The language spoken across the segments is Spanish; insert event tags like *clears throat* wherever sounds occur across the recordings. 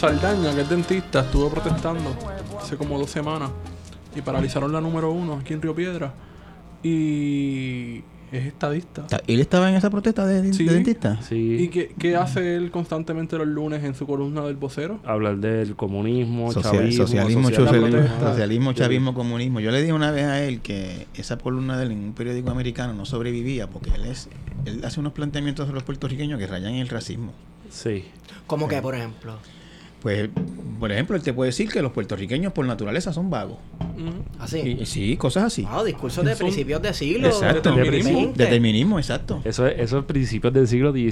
Saldaña, que es dentista, estuvo protestando hace como dos semanas y paralizaron la número uno aquí en Río Piedra. Y es estadista. ¿Él estaba en esa protesta de, de Sí. dentista? ¿Y qué, qué hace él constantemente los lunes en su columna del vocero? Hablar del comunismo, Social- chavismo, socialismo, socialismo, socialismo, chavismo, comunismo. Yo le dije una vez a él que esa columna de él en un periódico americano no sobrevivía porque él es él hace unos planteamientos de los puertorriqueños que rayan en el racismo. Sí. ¿Cómo que, por ejemplo? Pues, por ejemplo, él te puede decir que los puertorriqueños por naturaleza son vagos. Así. Y- sí, cosas así. Wow, discursos de Son- principios de siglo. Exacto. Determinismo. Determinismo, exacto. Eso es, eso es principios del siglo XVII.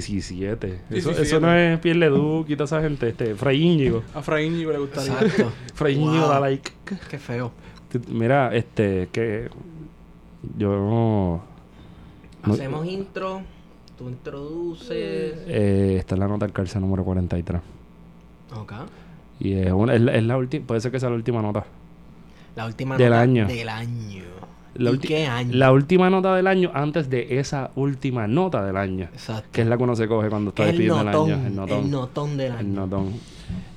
Eso, 17. eso no es Pierre Leduc y toda esa gente. Este, Fray Íñigo. A Fraín Íñigo le gustaría. Exacto. *laughs* Fray Íñigo Wow. da like. Qué feo. Mira, este, que yo no... no- Hacemos intro, tú introduces. eh, esta es la nota del cárcel número 43. Ok. Y es, una, es, la, es la última, puede ser que sea la última nota. La última Del nota año. Del año. La ¿Y ulti- qué año? La última nota del año antes de esa última nota del año. Exacto. Que es la que uno se coge cuando está despidiendo notón, el año. El notón. el notón del año. El notón.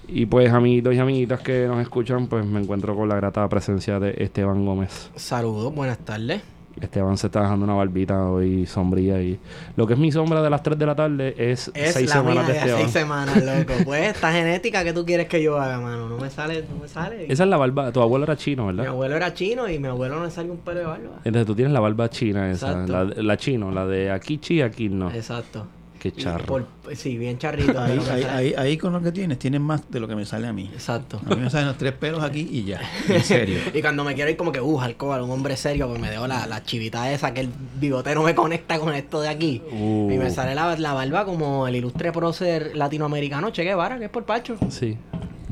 Y pues, amiguitos y amiguitas que nos escuchan, pues me encuentro con la grata presencia de Esteban Gómez. Saludos, buenas tardes. Esteban se está dejando una barbita hoy sombría y lo que es mi sombra de las 3 de la tarde es, Es seis la semanas mía de Esteban. seis semanas, loco. *laughs* Pues esta genética que tú quieres que yo haga, mano. No me sale, no me sale. Esa es la barba, tu abuelo era chino, Mi ¿verdad? abuelo era chino y mi abuelo no le sale un pelo de barba. Entonces tú tienes la barba china esa, la, la chino, la de aquí chi, aquí no. Exacto. Qué Y charro. por- sí, bien charrito. Ahí, ahí, ahí, ahí con lo que tienes, tienes más de lo que me sale a mí. Exacto. A mí me salen los tres pelos aquí y ya. En *laughs* serio. Y cuando me quiero ir como que, uh, alcohol, un hombre serio, pues me dejo la, la chivita esa que el bigote no me conecta con esto de aquí. Uh. Y me sale la, la barba como el ilustre prócer latinoamericano Che Guevara, que es por Pacho. Sí.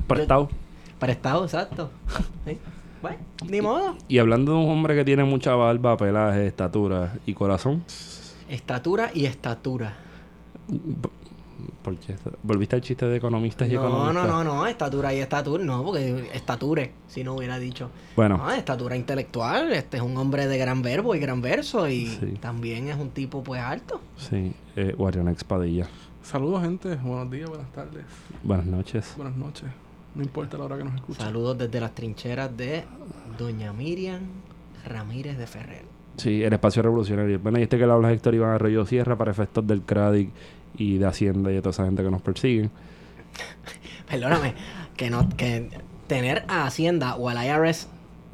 Prestado. Prestado, exacto. Sí. Bueno, ni modo. Y hablando de un hombre que tiene mucha barba, pelaje, estatura y corazón, Estatura y estatura. ¿Por qué? ¿Volviste al chiste de economistas y No, economistas? no, no, no, estatura y estatura, no, porque estature, si no hubiera dicho. Bueno, No, estatura intelectual, este es un hombre de gran verbo y gran verso y Sí. también es un tipo pues alto. sí, eh, Padilla. Saludos, gente. Buenos días, buenas tardes, Buenas noches. buenas noches. No importa la hora que nos escuchen. Saludos desde las trincheras de Doña Miriam Ramírez de Ferrer. Sí, el espacio revolucionario. Bueno, y este que le habla es Héctor Iván Arroyo Sierra para efectos del CRADIC y de Hacienda y de toda esa gente que nos persiguen. *laughs* Perdóname, que no que tener a Hacienda o al IRS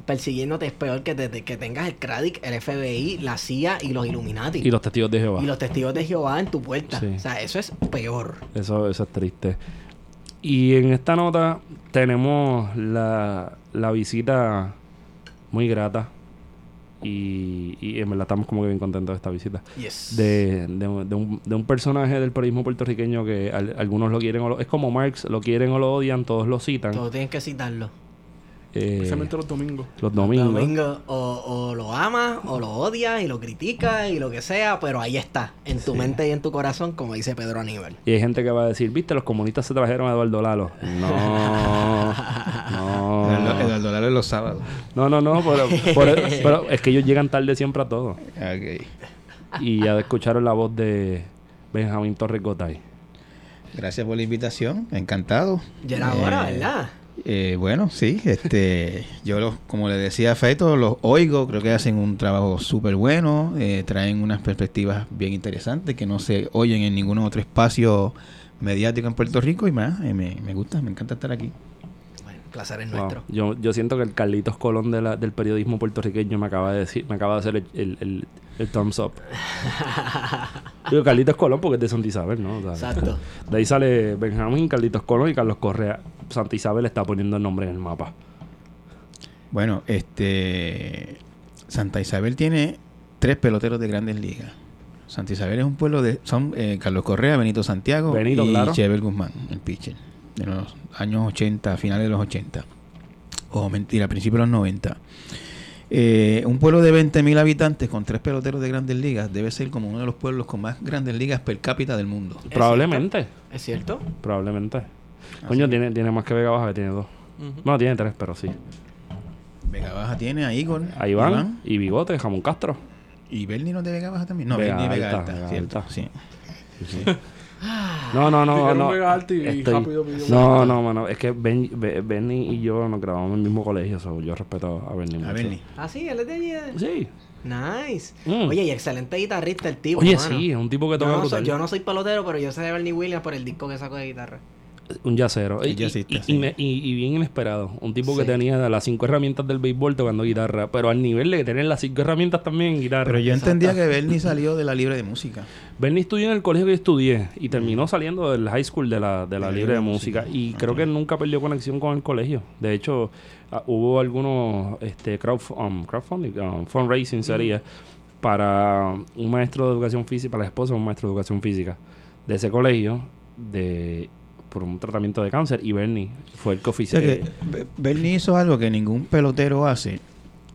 persiguiéndote es peor que, te- que tengas el CRADIC, el FBI, la CIA y los Illuminati. Y los testigos de Jehová. Y los testigos de Jehová en tu puerta. Sí. O sea, eso es peor. Eso, eso es triste. Y en esta nota tenemos la, la visita muy grata. Y, y en verdad estamos como que bien contentos de esta visita. Yes. De, de, de un, de un personaje del periodismo puertorriqueño que al- algunos lo quieren o lo, es como Marx, lo quieren o lo odian, todos lo citan. Todos tienen que citarlo. Eh, Especialmente los domingos. los domingos. Domingo, o, o lo amas, o lo odias, y lo criticas, y lo que sea, pero ahí está, en tu Sí. mente y en tu corazón, como dice Pedro Aníbal. Y hay gente que va a decir, viste, los comunistas se trajeron a Eduardo Lalo. No, *laughs* no. Eduardo Lalo es los sábados. No, no, no, pero, por- *laughs* pero es que ellos llegan tarde siempre a todo. Ok. Y ya escucharon la voz de Benjamín Torres Gotay. Gracias por la invitación. Encantado. Ya era hora, Eh, ¿verdad? Eh, bueno, sí, este, yo los, como le decía a Feto, los oigo, creo que hacen un trabajo súper bueno, eh, traen unas perspectivas bien interesantes que no se oyen en ningún otro espacio mediático en Puerto Rico y más, eh, me, me gusta, me encanta estar aquí. Bueno, placer es Wow. nuestro. Yo, yo siento que el Carlitos Colón de la- del periodismo puertorriqueño me acaba de decir, me acaba de hacer el, el, el- el thumbs up. *laughs* Digo Carlitos Colón porque es de Santa Isabel, ¿no? O sea, Exacto. De ahí sale Benjamín, Carlitos Colón y Carlos Correa. Santa Isabel está poniendo el nombre en el mapa. Bueno, este, Santa Isabel tiene tres peloteros de grandes ligas. Santa Isabel es un pueblo de, son eh, Carlos Correa, Benito Santiago Benito, y claro. Chevel Guzmán, el pitcher, de los años 80, finales de los 80. O mentira, principios de los 90. Eh, un pueblo de 20.000 habitantes con tres peloteros de grandes ligas debe ser como uno de los pueblos con más grandes ligas per cápita del mundo. Probablemente. ¿Es cierto? Probablemente. Coño, tiene, tiene más que Vega Baja, que tiene dos. Ujú. Bueno, tiene tres, pero sí. Vega Baja tiene a Igor. Ahí van. Y Bigote, Jamón Castro. ¿Y Bernie no es de Vega Baja también? No, Vega Bernie es Vega Alta, Alta, Vega cierto. Alta. Sí. No, no, no, no. Vega Alta y Estoy- rápido pidió No, no, mano. Es que ben, Be- Benny y yo nos grabamos en el mismo colegio. so yo respeto a Benny. A mucho. Bernie. Ah, sí, él es de allí. eh. Sí. Nice. Mm. Oye, y excelente guitarrista el tipo. Oye, mano. sí, es un tipo que toca no, soy, yo no soy pelotero, pero yo sé de Bernie Williams por el disco que sacó de guitarra. Un yacero. Y- jazzista, y, y, sí. me- y- y bien inesperado. Un tipo que tenía las cinco herramientas del béisbol tocando guitarra. Pero al nivel de tener las cinco herramientas también en guitarra. Pero yo Exacto. entendía que Bernie salió de la libre de música. Bernie estudió en el colegio que yo estudié y terminó saliendo del high school de la, de la libre de música. Y creo que nunca perdió conexión con el colegio. De hecho, ah, hubo algunos este, crowdf- um, crowdfunding, um, fundraising sería, para un maestro de educación física, para la esposa de un maestro de educación física de ese colegio, de por un tratamiento de cáncer. Y Bernie fue el que ofició. Be- Bernie hizo algo que ningún pelotero hace.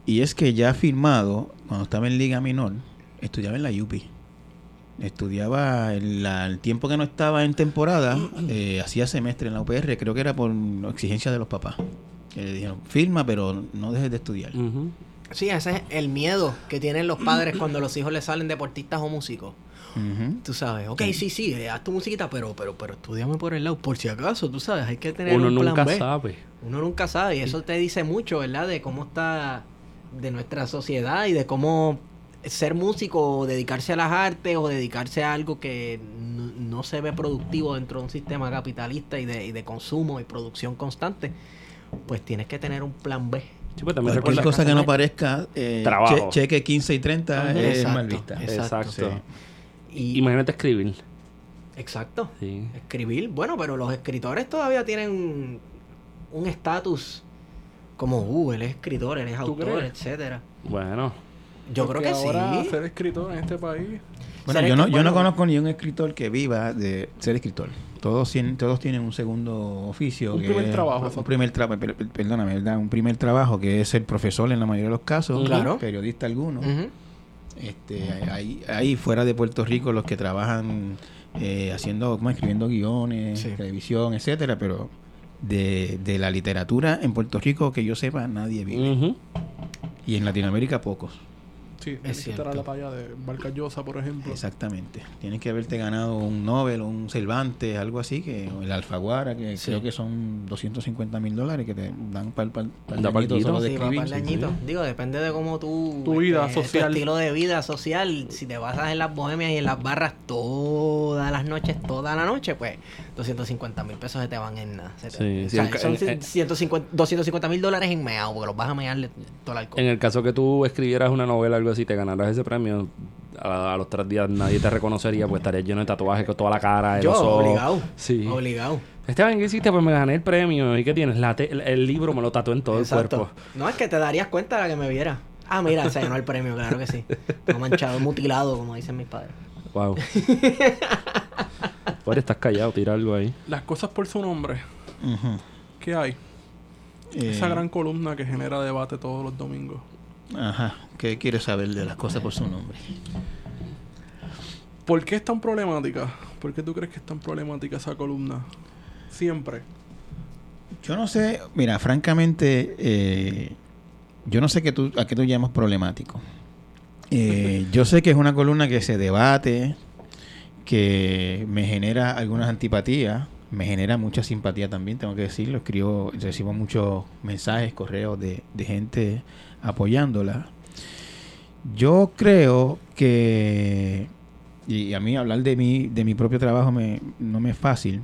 Y es que ya firmado, cuando estaba en Liga Menor, estudiaba en la UPI. Estudiaba el, la- el tiempo que no estaba en temporada, eh, hacía semestre en la UPR, creo que era por exigencia de los papás. Que le dijeron, firma, pero no dejes de estudiar. Sí, ese es el miedo que tienen los padres cuando los hijos les salen deportistas o músicos. Ujú. Tú sabes, ok, sí, sí, eh, haz tu musiquita, pero, pero, pero estudiame por el lado, por si acaso, tú sabes, hay que tener Uno un plan nunca B. sabe. Uno nunca sabe, y eso te dice mucho, ¿verdad? De cómo está, de nuestra sociedad y de cómo ser músico o dedicarse a las artes o dedicarse a algo que no, no se ve productivo dentro de un sistema capitalista y de, y de consumo y producción constante, pues tienes que tener un plan B. Sí, pues también Cualquier cosa que no parezca eh, che- cheque 15 y 30 Ajá. es Exacto, mal vista. exacto. Exacto. Y, Imagínate escribir. exacto. Sí. Escribir, bueno, pero los escritores todavía tienen un estatus como, uh, él es escritor, él es ¿Tú autor, crees? etcétera. Bueno. Yo creo que ahora sí. ser escritor en este país. Bueno, yo no, yo no conozco ni un escritor que viva de ser escritor. Todos tienen, todos tienen un segundo oficio. Un que primer es- trabajo, Un primer trabajo, perdóname, ¿verdad? Un primer trabajo que es ser profesor en la mayoría de los casos. Claro. Periodista alguno. Ujú. Este, hay, hay fuera de Puerto Rico los que trabajan eh, haciendo, como escribiendo guiones, Sí. televisión, etcétera, pero de, de la literatura en Puerto Rico que yo sepa nadie vive. Y en Latinoamérica pocos. Sí, tienes que estar a cierto. la talla de Vargas por ejemplo. Exactamente. Tienes que haberte ganado un Nobel un Cervantes, algo así, que o el Alfaguara, que Sí. creo que son 250 mil dólares que te dan para el Da pa'l guito. Sí, añito. Digo, depende de cómo tú... este, Tu vida tu social. estilo de vida social. Si te basas en las bohemias y en las barras todas las noches, toda la noche, pues 250 mil pesos se te van en nada. Sí, o sea, son en- en- 150 250 mil dólares en meao, porque los vas a mearle todo el alcohol. En el caso que tú escribieras una novela o algo así, te ganaras ese premio, a, a los tres días nadie te reconocería, pues estarías lleno de tatuajes con toda la cara, Yo, ojos. obligado. Sí. Obligado. Esteban, ¿qué hiciste? Pues me gané el premio. ¿Y qué tienes? La te- el, el libro me lo tatué en todo Exacto. el cuerpo. No, es que te darías cuenta de la que me viera. Ah, mira, se ganó el premio, claro que sí. No manchado, mutilado, como dicen mis padres. Wow. Pues estás callado, tira algo ahí. Las cosas por su nombre. ¿Qué hay? Eh, Esa gran columna que genera debate todos los domingos. Ajá. ¿Qué quieres saber de las cosas por su nombre? ¿Por qué es tan problemática? ¿Por qué tú crees que es tan problemática esa columna? Siempre. Yo no sé, mira, francamente, eh, yo no sé qué tú, a qué tú llamas problemático. Eh, yo sé que es una columna que se debate, que me genera algunas antipatías, me genera mucha simpatía también, tengo que decirlo. Escribo, recibo muchos mensajes, correos de, gente apoyándola. Yo creo que, y a mí hablar de mí, de mi propio trabajo me, no me es fácil,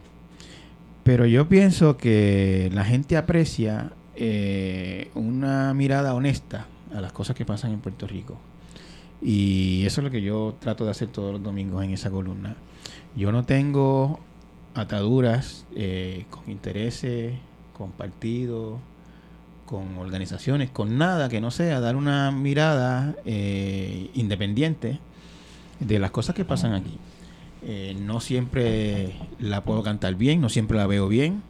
pero yo pienso que la gente aprecia eh, una mirada honesta a las cosas que pasan en Puerto Rico. Y eso es lo que yo trato de hacer todos los domingos en esa columna. Yo no tengo ataduras eh, con intereses, con partidos, con organizaciones, con nada que no sea dar una mirada eh, independiente de las cosas que pasan aquí. Eh, no siempre la puedo cantar bien, no siempre la veo bien.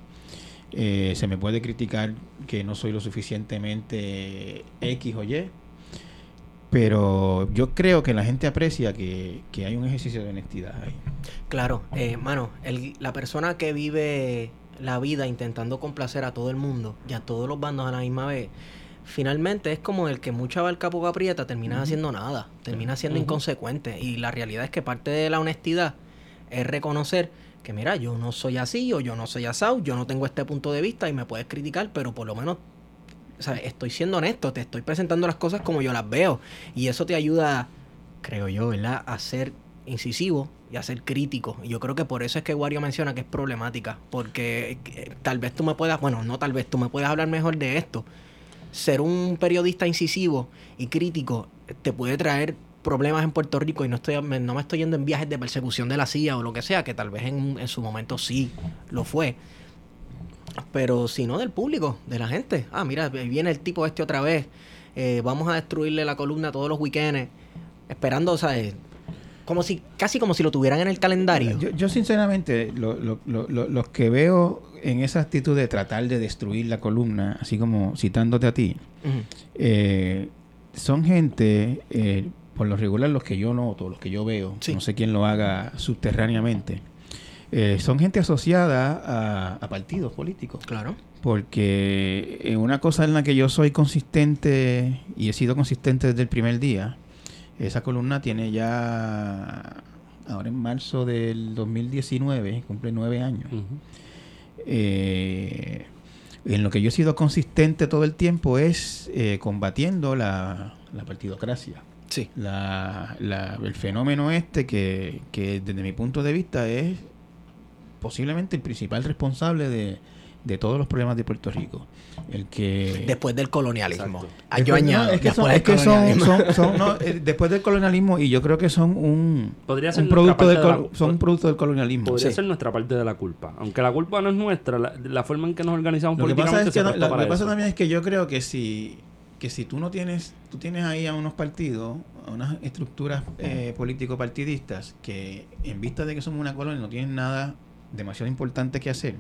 Se me puede criticar que no soy lo suficientemente X o Y. Pero yo creo que la gente aprecia que, que hay un ejercicio de honestidad ahí. Claro, eh, mano, el- la persona que vive la vida intentando complacer a todo el mundo y a todos los bandos a la misma vez, finalmente es como el que mucha barca poco aprieta, termina haciendo nada, termina siendo inconsecuente. Y la realidad es que parte de la honestidad es reconocer que, mira, yo no soy así o yo no soy asado, yo no tengo este punto de vista y me puedes criticar, pero por lo menos estoy siendo honesto, te estoy presentando las cosas como yo las veo. Y eso te ayuda, creo yo, ¿verdad?, a ser incisivo y a ser crítico. Y yo creo que por eso es que Wario menciona que es problemática. Porque eh, tal vez tú me puedas, bueno, no tal vez, tú me puedas hablar mejor de esto. Ser un periodista incisivo y crítico te puede traer problemas en Puerto Rico y no estoy me- no me estoy yendo en viajes de persecución de la CIA o lo que sea, que tal vez en, en su momento sí lo fue. Pero si no del público, de la gente. Ah, mira, viene el tipo este otra vez. Eh, vamos a destruirle la columna todos los weekends. Esperando, ¿sabes? Como si, casi como si lo tuvieran en el calendario. Yo, yo sinceramente, lo- lo- lo- lo- los que veo en esa actitud de tratar de destruir la columna, así como citándote a ti, eh, son gente, eh, por lo regular los que yo noto, los que yo veo, Sí. no sé quién lo haga subterráneamente, eh, son gente asociada a, a partidos políticos. Claro. Porque una cosa en la que yo soy consistente y he sido consistente desde el primer día, esa columna tiene ya, ahora en marzo del 2019, cumple nueve años. Eh, en lo que yo he sido consistente todo el tiempo es eh, combatiendo la, la partidocracia. Sí. La, la- el fenómeno este que, que desde mi punto de vista es posiblemente el principal responsable de, de todos los problemas de Puerto Rico. El que Después del colonialismo. Ah, yo Después- no, añado. es que, son, después es que del son- colonialismo. son- son- *laughs* no, eh, después del colonialismo y yo creo que son un, Podría ser un nuestra producto del parte de la- son un producto del colonialismo. Podría Sí. ser nuestra parte de la culpa. Aunque la culpa no es nuestra, la, la forma en que nos organizamos Lo que pasa políticamente es que se no- la- lo para que pasa eso. también es que yo creo que si que si tú no tienes tú tienes ahí a unos partidos a unas estructuras eh, político partidistas que en vista de que somos una colonia no tienen nada demasiado importante que hacer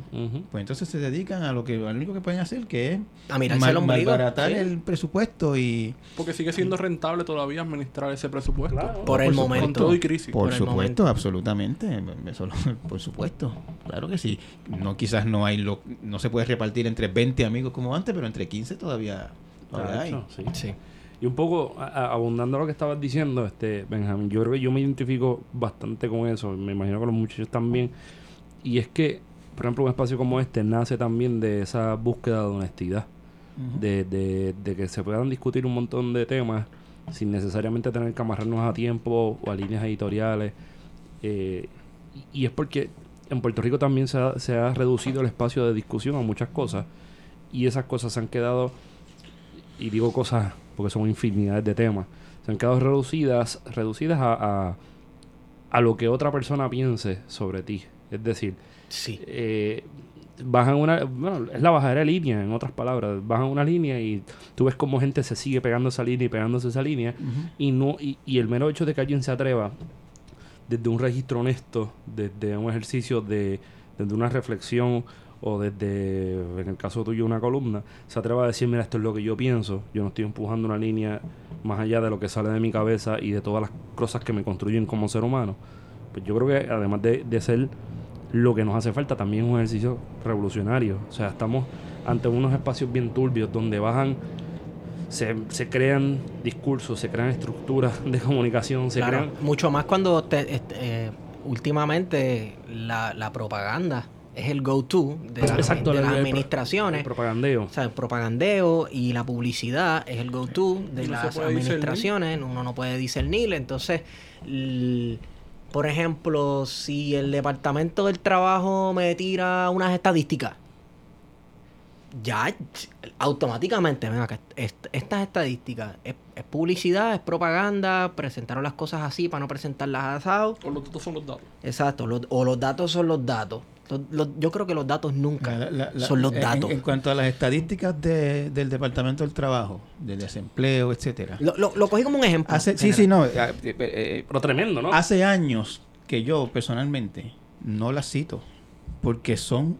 pues entonces se dedican a lo que lo único que pueden hacer que es A mal- el malbaratar Sí. el presupuesto y Porque sigue siendo rentable todavía administrar ese presupuesto. Claro. Por el Por su- Con momento. todo y crisis. Por, Por el supuesto, momento. absolutamente. *laughs* Eso lo- por supuesto. Claro que sí. No quizás no hay lo, no se puede repartir entre 20 amigos como antes, pero entre 15 todavía, todavía hay. hecho, sí. Sí. Y un poco a- a- abundando a lo que estabas diciendo, este Benjamín, yo creo que yo me identifico bastante con eso, me imagino que los muchachos también. Y es que, por ejemplo, un espacio como este nace también de esa búsqueda de honestidad, de, de, de que se puedan discutir un montón de temas sin necesariamente tener que amarrarnos a tiempo o a líneas editoriales. Eh, y y es porque en Puerto Rico también se ha, se ha reducido el espacio de discusión a muchas cosas y esas cosas se han quedado, y digo cosas porque son infinidades de temas, se han quedado reducidas, reducidas a, a, a lo que otra persona piense sobre ti. Es decir, Sí. eh, bajan una, bueno, es la bajadera de línea, en otras palabras, bajan una línea y tú ves como gente se sigue pegando esa línea y pegándose esa línea y no y, y el mero hecho de que alguien se atreva desde un registro honesto, desde un ejercicio de desde una reflexión o desde en el caso tuyo una columna, se atreva a decir, mira, esto es lo que yo pienso, yo no estoy empujando una línea más allá de lo que sale de mi cabeza y de todas las cosas que me construyen como ser humano. Pues yo creo que además de, de ser lo que nos hace falta, también es un ejercicio revolucionario. O sea, estamos ante unos espacios bien turbios donde bajan se, se crean discursos, se crean estructuras *laughs* de comunicación, se Claro, crean... mucho más cuando te- este, eh, últimamente la, la propaganda es el go-to de, las- Exacto, de el- las el- administraciones. El propagandeo. O sea, el propagandeo y la publicidad es el go-to de no las discernir. administraciones. Uno no puede discernir. Entonces, por ejemplo, si el Departamento del Trabajo me tira unas estadísticas, ya automáticamente, ven acá, est- estas estadísticas es, es publicidad, es propaganda, presentaron las cosas así para no presentarlas asado. O los datos son los datos. Exacto, los- o los datos son los datos. Los- los- yo creo que los datos nunca La- la- la- son los datos. En, cuanto a las estadísticas de- del Departamento del Trabajo, del desempleo, etcétera. Lo, lo- lo cogí como un ejemplo. Hace, sí, sí, no. eh, eh, eh, Pero tremendo, ¿no? Hace años que yo personalmente no las cito porque son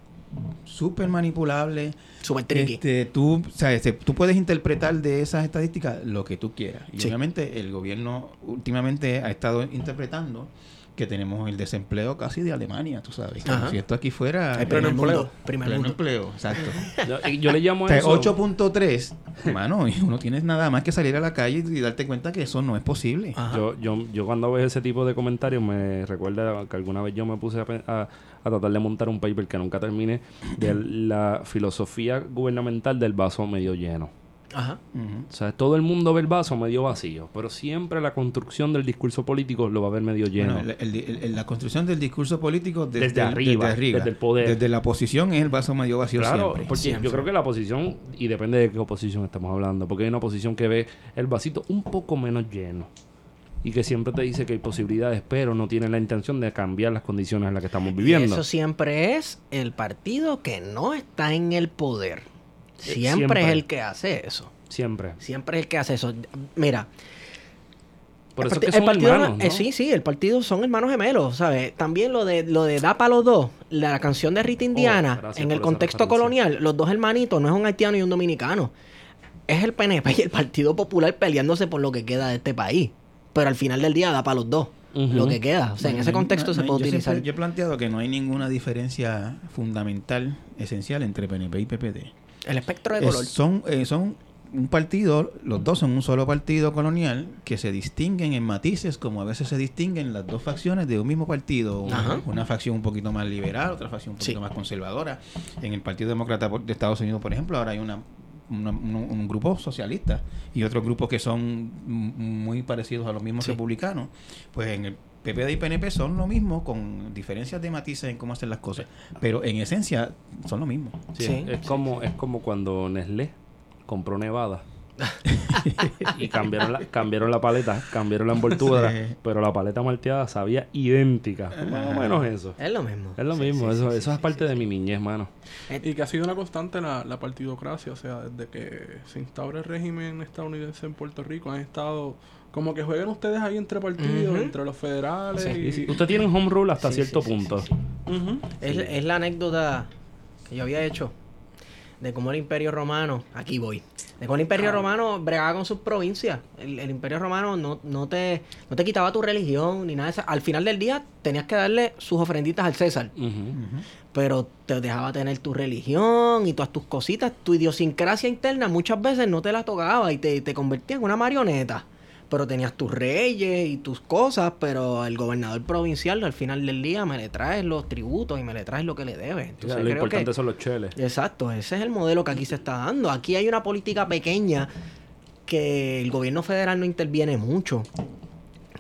súper manipulables. Super tricky. Este, tú, o sea, este, tú puedes interpretar de esas estadísticas lo que tú quieras. Y Sí. obviamente el gobierno últimamente ha estado interpretando que tenemos el desempleo casi de Alemania, tú sabes. Ajá. si esto aquí fuera El primer empleo. mundo. Primer pleno mundo. empleo, exacto. Yo, yo le llamo O sea, eso... 8.3, mano, y uno tiene nada más que salir a la calle y darte cuenta que eso no es posible. Yo, yo, yo cuando veo ese tipo de comentarios me recuerda que alguna vez yo me puse a, a- a tratar de montar un paper que nunca terminé de la filosofía gubernamental del vaso medio lleno. Ajá. O sea, todo el mundo ve el vaso medio vacío, pero siempre la construcción del discurso político lo va a ver medio lleno. Bueno, el- el- el- la construcción del discurso político desde, arriba, desde el poder. Desde la posición es el vaso medio vacío Claro, siempre. porque Siempre. yo creo que la oposición, y depende de qué oposición estamos hablando, porque hay una oposición que ve el vasito un poco menos lleno y que siempre te dice que hay posibilidades, pero no tiene la intención de cambiar las condiciones en las que estamos Y viviendo. eso siempre es el partido que no está en el poder. Siempre, siempre. es el que hace eso. Siempre. Siempre es el que hace eso. Mira, Por el es el son partido, hermanos, eh, sí, sí, el partido son hermanos gemelos, ¿sabes? También lo de lo de Da para los dos, la canción de Rita Indiana, Oh, gracias en el contexto referencia. colonial, los dos hermanitos, no es un haitiano y un dominicano. Es el PNP y el Partido Popular peleándose por lo que queda de este país. Pero al final del día da para los dos lo que queda. O sea, en ese contexto no, se no, puede yo utilizar. siempre- yo he planteado que no hay ninguna diferencia fundamental, esencial entre PNP y PPD. El espectro de Es- color. son, eh, son un partido, los dos son un solo partido colonial que se distinguen en matices como a veces se distinguen las dos facciones de un mismo partido. Una, una facción un poquito más liberal, otra facción un poquito Sí. más conservadora. En el Partido Demócrata de Estados Unidos, por ejemplo, ahora hay una, una- un, un grupo socialista y otros grupos que son muy parecidos a los mismos Sí. republicanos. Pues en el PPD y PNP son lo mismo con diferencias de matices en cómo hacer las cosas. Pero en esencia son lo mismo. Sí, Sí, es, como, es como cuando Nestlé compró Nevada. *laughs* y cambiaron la, cambiaron la paleta, cambiaron la envoltura, Sí. pero la paleta malteada sabía idéntica. Más o menos eso. Es lo mismo. Es lo Sí, mismo, sí, eso, sí, eso sí, es parte sí, de sí. mi niñez, mano. Y que ha sido una constante la, la partidocracia, o sea, desde que se instaura el régimen estadounidense en Puerto Rico, han estado como que juegan ustedes ahí entre partidos, entre los federales Sí, y... Usted tiene un home rule hasta Sí, cierto sí, sí, punto. Es, es la anécdota que yo había hecho de cómo el Imperio Romano, aquí voy, de cómo el Imperio Romano bregaba con sus provincias. El, el Imperio Romano no, no, te, no te quitaba tu religión ni nada de eso. Al final del día tenías que darle sus ofrenditas al César, pero te dejaba tener tu religión y todas tus cositas. Tu idiosincrasia interna muchas veces no te la tocaba y te, te convertía en una marioneta. Pero tenías tus reyes y tus cosas, pero el gobernador provincial al final del día me le traes los tributos y me le traes lo que le debe. Entonces, lo creo importante que- son los cheles. Exacto, ese es el modelo que aquí se está dando. Aquí hay una política pequeña que el gobierno federal no interviene mucho.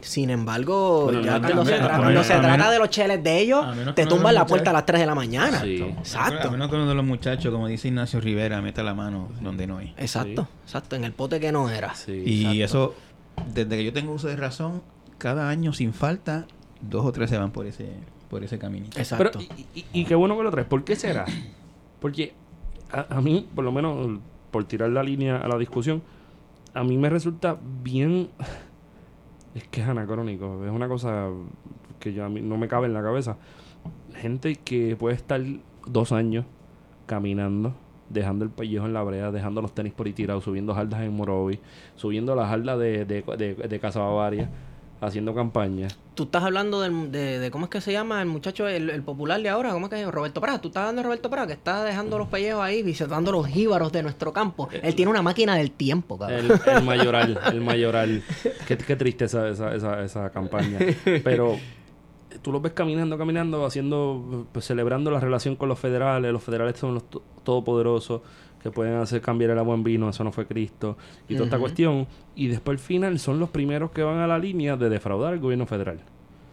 Sin embargo, Bueno, ya cuando se, trata, cuando se de los cheles de ellos, te tumban la puerta a las 3 de la mañana. Sí. Exacto. A menos que uno de los muchachos, como dice Ignacio Rivera, meta la mano donde no hay. Exacto, exacto, en el pote que no era. Sí. Y exacto. eso, desde que yo tengo uso de razón, cada año sin falta, dos o tres se van por ese, por ese caminito. Exacto. Pero, y, y- y qué bueno que lo traes. ¿Por qué será? Porque a, a mí, por lo menos, por tirar la línea a la discusión, a mí me resulta bien... Es que es anacrónico. Es una cosa que ya a mí no me cabe en la cabeza. Gente que puede estar dos años caminando, dejando el pellejo en la brea, dejando los tenis por ahí tirados, subiendo jardas en Morovi, subiendo las jardas de, de, de, de Casa Bavaria, haciendo campaña. Tú estás hablando del- de, de cómo es que se llama el muchacho, el, el popular de ahora, ¿cómo es que es? Roberto Prada. Tú estás hablando de Roberto Prada, que está dejando los pellejos ahí, visitando los jíbaros de nuestro campo. Él tiene una máquina del tiempo, cabrón. El, el mayoral, el mayoral. Qué, qué triste esa, esa, esa, esa campaña. Pero tú los ves caminando, caminando, haciendo, pues, celebrando la relación con los federales. Los federales son los to- todopoderosos que pueden hacer cambiar el agua en vino. Eso no fue Cristo. Y toda esta cuestión. Y después al final son los primeros que van a la línea de defraudar al gobierno federal.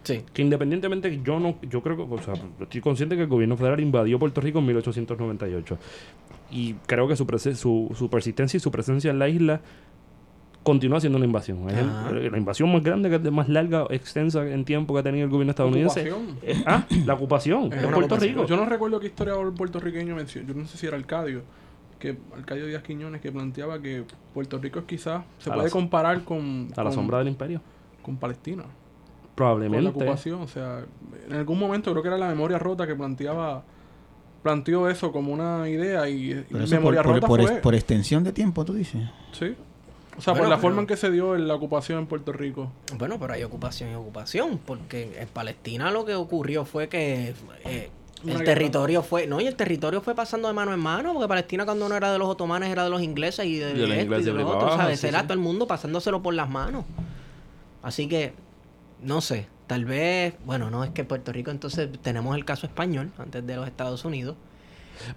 Sí. Que independientemente, yo no, yo creo que, o sea, estoy consciente que el gobierno federal invadió Puerto Rico en 1898. Y creo que su, su, su persistencia y su presencia en la isla continúa siendo una invasión. Es el- la invasión más grande, que es de más larga, extensa en tiempo que ha tenido el gobierno estadounidense. Ocupación. Eh, ah, la ocupación Es en una Puerto ocupación. Rico. Yo no recuerdo qué historiador puertorriqueño mencionó, yo no sé si era Arcadio, que Arcadio Díaz Quiñones, que planteaba que Puerto Rico es quizás, se A puede la- comparar con, A la con- sombra del imperio. con Palestina. Con la Probablemente. ocupación, o sea, en algún momento creo que era la memoria rota que planteaba planteó eso como una idea y, y Pero eso por, memoria por- rota por fue es- por extensión de tiempo, tú dices. sí O sea, por la pero- forma en que se dio en la ocupación en Puerto Rico. Bueno, pero hay ocupación y ocupación, porque en Palestina lo que ocurrió fue que eh, el guerra. territorio fue, no, y el territorio fue pasando de mano en mano, porque Palestina cuando no era de los otomanes era de los ingleses y de, Y de los esto y de los otros, abajo, ¿sabes? sí, Era sí. todo el mundo pasándoselo por las manos. Así que, no sé, tal vez, bueno, no es que Puerto Rico entonces tenemos el caso español antes de los Estados Unidos,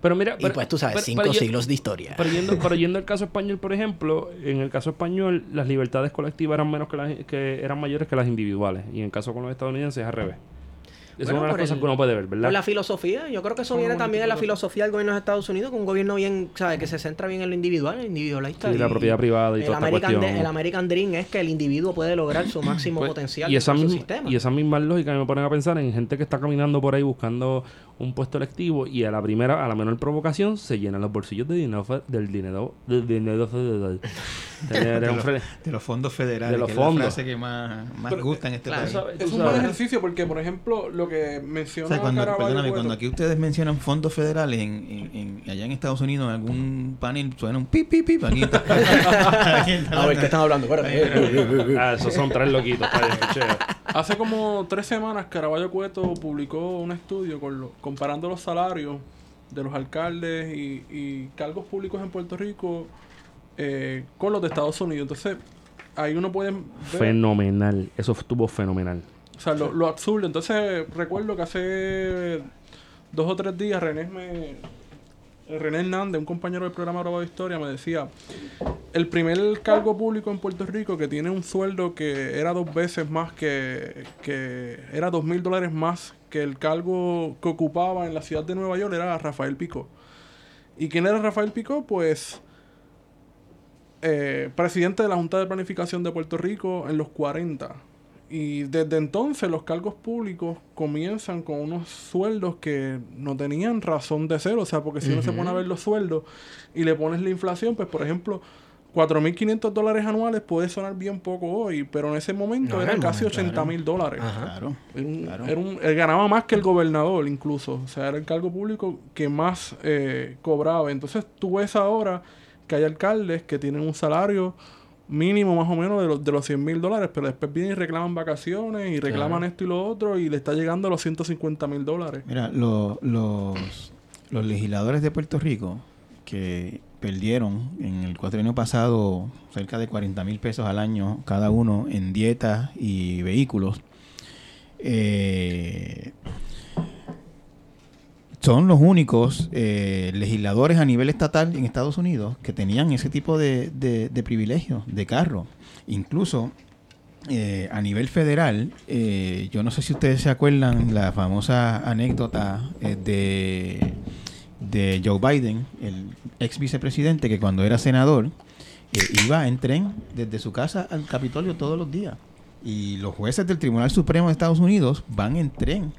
Pero mira, y pero- pues tú sabes, pero- cinco pero siglos de historia. Pero yendo, pero *laughs* yendo al caso español, por ejemplo, en el caso español, las libertades colectivas eran menos que las que eran mayores que las individuales. Y en el caso con los estadounidenses es al revés. Bueno, es una de las cosas el- que uno puede ver, ¿verdad? Por la filosofía, yo creo que eso viene también de la filosofía. del gobierno de Estados Unidos, que un gobierno bien, ¿sabes? Que se centra bien en lo individual, el individualista. Sí, la y- propiedad privada y el toda esta American, cuestión. de- el American Dream es que el individuo puede lograr su *clears throat* máximo Pues, potencial y esa, en su misma, sistema. y esa misma lógica me ponen a pensar en gente que está caminando por ahí buscando un puesto electivo y a la primera, a la menor provocación, se llenan los bolsillos de dinero, del dinero, del dinero federal. *laughs* De, los, fre- de los fondos federales, De los que fondos. es la frase que más, más Pero, gusta en este claro, país. Es un buen ejercicio porque, por ejemplo, lo que O menciona sea, cuando, perdóname, cuando aquí ustedes mencionan fondos federales en, en- en- allá en Estados Unidos, en algún panel suena un pip, pip, pip. *laughs* Aquí está- aquí está- A ver, ¿qué están hablando? Ah, esos son tres loquitos. Hace como tres semanas Caraballo Cueto publicó un estudio con lo- comparando los salarios de los alcaldes y, y cargos públicos en Puerto Rico eh, con los de Estados Unidos. Entonces, ahí uno puede ver Fenomenal. Eso estuvo fenomenal. O sea, lo, lo absurdo. Entonces, recuerdo que hace dos o tres días René me... René Hernández, un compañero del programa Bravo de Historia, me decía, el primer cargo público en Puerto Rico que tiene un sueldo que era dos veces más que, que era dos mil dólares más que el cargo que ocupaba en la ciudad de Nueva York era Rafael Picó. ¿Y quién era Rafael Picó? Pues eh, presidente de la Junta de Planificación de Puerto Rico en los 40. Y desde entonces los cargos públicos comienzan con unos sueldos que no tenían razón de ser. O sea, porque si uno se pone a ver los sueldos y le pones la inflación, pues por ejemplo, 4.500 dólares anuales puede sonar bien poco hoy, pero en ese momento No, el casi momento, 80 mil dólares. Ajá. Claro. Era un- Claro. era un- él ganaba más que el gobernador incluso. O sea, era el cargo público que más eh, cobraba. Entonces tú ves ahora que hay alcaldes que tienen un salario mínimo más o menos de los, de los 100 mil dólares, pero después vienen y reclaman vacaciones y reclaman esto y lo otro y le está llegando a los 150 mil dólares. Mira, lo- los, los legisladores de Puerto Rico que perdieron en el cuatrienio pasado cerca de 40 mil pesos al año cada uno en dietas y vehículos, eh, son los únicos eh, legisladores a nivel estatal en Estados Unidos que tenían ese tipo de, de, de privilegios de carro. Incluso eh, a nivel federal, eh, yo no sé si ustedes se acuerdan la famosa anécdota eh, de, de Joe Biden, el ex vicepresidente, que cuando era senador eh, iba en tren desde su casa al Capitolio todos los días. Y los jueces del Tribunal Supremo de Estados Unidos van en tren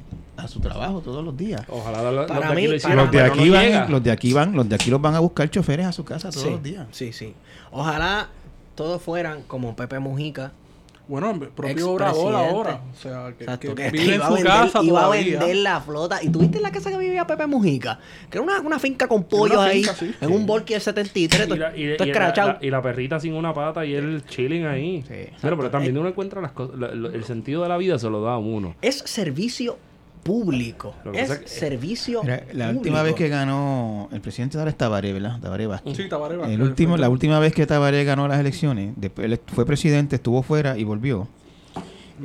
a su trabajo todos los días. Ojalá los, los Para de aquí mí- lo hicieran, para- Los de aquí no van, llega. los de aquí van, los de aquí los van a buscar choferes a su casa todos sí, los días. sí, sí. Ojalá todos fueran como Pepe Mujica. Bueno, el propio obrador ahora. O sea, que, Exacto, que que vive en iba a su vender, casa iba a todavía. vender la flota. ¿Y tuviste la casa que vivía Pepe Mujica? Que era una, una finca con pollos ahí, finca, sí. en un Volky del 73, Y la, y- todo y la- escrachado. la- y la perrita sin una pata y él chilling ahí. Sí, Pero, pero también uno encuentra las cosas, la- lo- el sentido de la vida se lo da a uno. Es servicio público. Es que- servicio Mira, la público. última vez que ganó el presidente ahora es Tabaré, ¿verdad? Tabaré Vázquez. Sí, Tabaré Vázquez, El último, la última vez que Tabaré ganó las elecciones, después él fue presidente, estuvo fuera y volvió.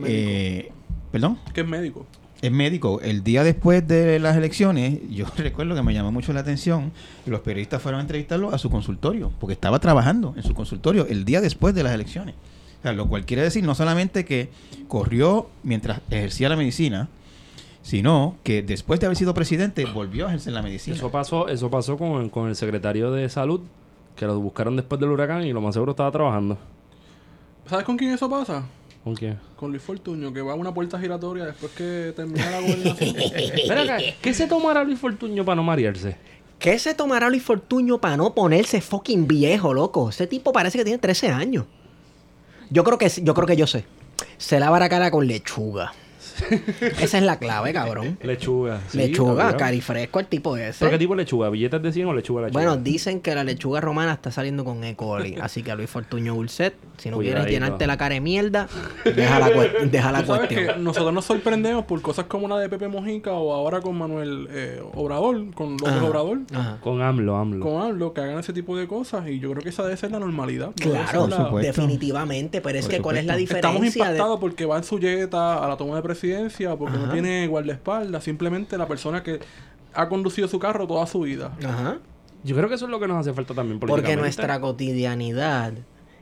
Eh, Perdón, Que es médico. es médico. El día después de las elecciones, yo *laughs* recuerdo que me llamó mucho la atención y los periodistas fueron a entrevistarlo a su consultorio, porque estaba trabajando en su consultorio el día después de las elecciones. O sea, lo cual quiere decir no solamente que corrió mientras ejercía la medicina, sino que después de haber sido presidente volvió a ejercer la medicina. Eso pasó, eso pasó con, con el secretario de salud, que lo buscaron después del huracán y lo más seguro estaba trabajando. ¿Sabes con quién eso pasa? ¿Con quién? Con Luis Fortuño, que va a una puerta giratoria después que termina la gobernación. *laughs* Acá, ¿qué se tomará Luis Fortuño para no marearse? ¿Qué se tomará Luis Fortuño para no ponerse fucking viejo, loco? Ese tipo parece que tiene 13 años. Yo creo que yo creo que yo sé. Se lava la cara con lechuga. *laughs* Esa es la clave, cabrón. Lechuga. sí, lechuga, carifresco, el tipo ese. ¿Pero qué tipo de lechuga? ¿Billetes de 100 o lechuga de lechuga? Bueno, dicen que la lechuga romana está saliendo con E. coli. *laughs* Así que Luis Fortuño Ulset, si no quieres llenarte la cara de mierda, deja la, *laughs* deja cuestión. que nosotros nos sorprendemos por cosas como la de Pepe Mojica o ahora con Manuel eh, Obrador, con López Ajá, Obrador, ajá. Con AMLO, AMLO. con AMLO, que hagan ese tipo de cosas. Y yo creo que esa debe ser la normalidad. Claro, la- definitivamente. Pero es Por que, ¿cuál es la supuesto. Estamos diferencia? de- impactados porque va en su yeta a la toma de presidencia, porque no tiene guardaespaldas, simplemente la persona que ha conducido su carro toda su vida. Ajá. Yo creo que eso es lo que nos hace falta también Porque nuestra cotidianidad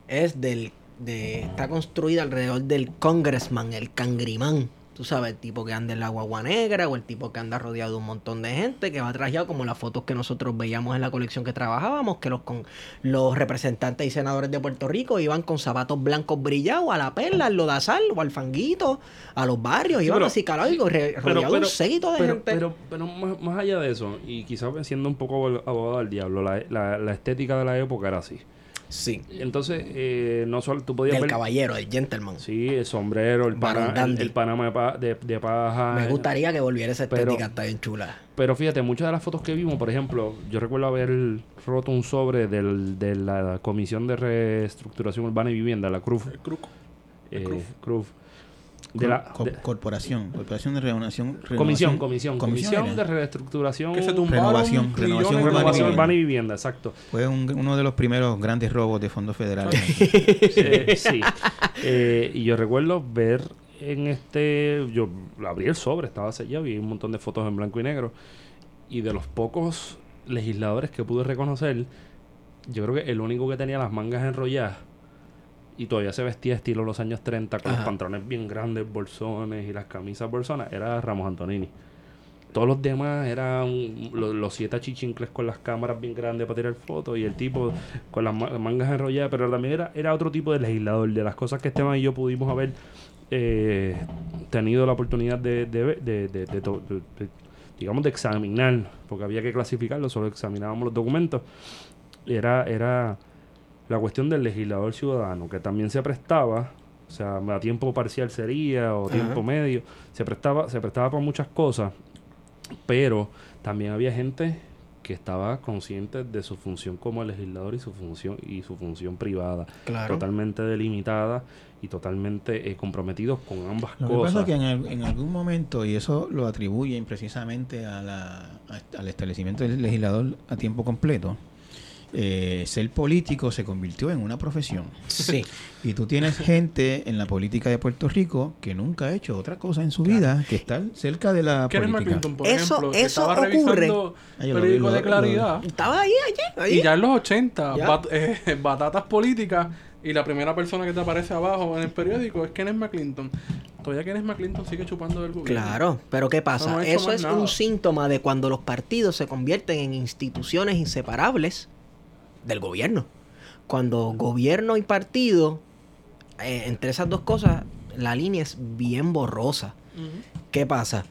es del de está construida alrededor del congressman, el cangrimán. Tú sabes, el tipo que anda en la guagua negra o el tipo que anda rodeado de un montón de gente que va trajeado como las fotos que nosotros veíamos en la colección que trabajábamos, que los con los representantes y senadores de Puerto Rico iban con zapatos blancos brillados a la perla, al lodazal o al fanguito, a los barrios, iban pero- así calados y rodeados de un séquito de pero, gente. Pero, pero más, más allá de eso, y quizás siendo un poco abog- abogado del diablo, la, la- la estética de la época era así. Sí, Entonces, eh, no solo tú podías del ver... caballero, del gentleman. Sí, el sombrero, el, Barón pana- el, dandy. el panama de, pa- de- de paja. Me eh, gustaría que volviera esa pero- estética, está bien chula. Pero fíjate, muchas de las fotos que vimos, por ejemplo, yo recuerdo haber roto un sobre del, de la Comisión de Reestructuración Urbana y Vivienda, la CRUF. El cruco. eh, CRUF. De la, Co- de- corporación, Corporación de Renovación. comisión, comisión, comisión de reestructuración, Que se tumbaron Renovación, renovación urbana y renovación vivienda. urbana y vivienda, exacto. Fue un- uno de los primeros grandes robos de fondos federales. Eh, sí. Eh, y yo recuerdo ver en este. Yo abrí el sobre, estaba sellado y vi un montón de fotos en blanco y negro. Y de los pocos legisladores que pude reconocer, yo creo que el único que tenía las mangas enrolladas y todavía se vestía estilo los años 30 con Ajá. los pantalones bien grandes, bolsones y las camisas bolsonas, era Ramos Antonini. Todos los demás eran lo- los, siete achichincles con las cámaras bien grandes para tirar fotos y el tipo con las ma- mangas enrolladas, pero también era, era otro tipo de legislador. De las cosas que Esteban y yo pudimos haber eh, tenido la oportunidad de, de, de- de- digamos, de examinar, porque había que clasificarlo, solo examinábamos los documentos. Era, era la cuestión del legislador ciudadano, que también se prestaba, o sea, a tiempo parcial sería, o Ajá. tiempo medio, se prestaba, se prestaba para muchas cosas, pero también había gente que estaba consciente de su función como legislador y su función y su función privada, Claro. totalmente delimitada y totalmente eh, comprometidos con ambas Lo que pasa cosas. es que en, al- en algún momento, y eso lo atribuyen precisamente a la, a- al establecimiento del legislador a tiempo completo, eh, ser político se convirtió en una profesión. Sí. *laughs* Y tú tienes gente en la política de Puerto Rico que nunca ha hecho otra cosa en su vida que estar cerca de la política. McClinton, por Eso- ejemplo, que eso estaba ocurre. lo periódico de lo- claridad. Estaba ahí ayer. ahí. Y ya en los 80, Ya. bat- *laughs* eh, batatas políticas, y la primera persona que te aparece abajo en el periódico es Kenneth McClinton. Todavía Kenneth McClinton sigue chupando del gobierno. Claro, pero ¿qué pasa? no Eso es nada. un síntoma de cuando los partidos se convierten en instituciones inseparables del gobierno. Cuando gobierno y partido, eh, entre esas dos cosas, la línea es bien borrosa. ¿Qué pasa?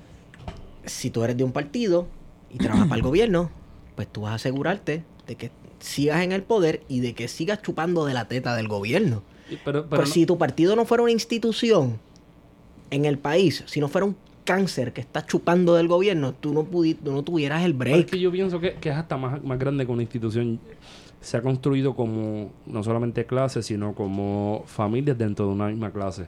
Si tú eres de un partido y trabajas para el *clears throat* gobierno, pues tú vas a asegurarte de que sigas en el poder y de que sigas chupando de la teta del gobierno. Pero, no- si tu partido no fuera una institución en el país, si no fuera un cáncer que está chupando del gobierno, tú no, pudi- tú no tuvieras el Pero es break. que yo pienso que, que es hasta más, más grande que una institución. Se ha construido como no solamente clases, sino como familias dentro de una misma clase.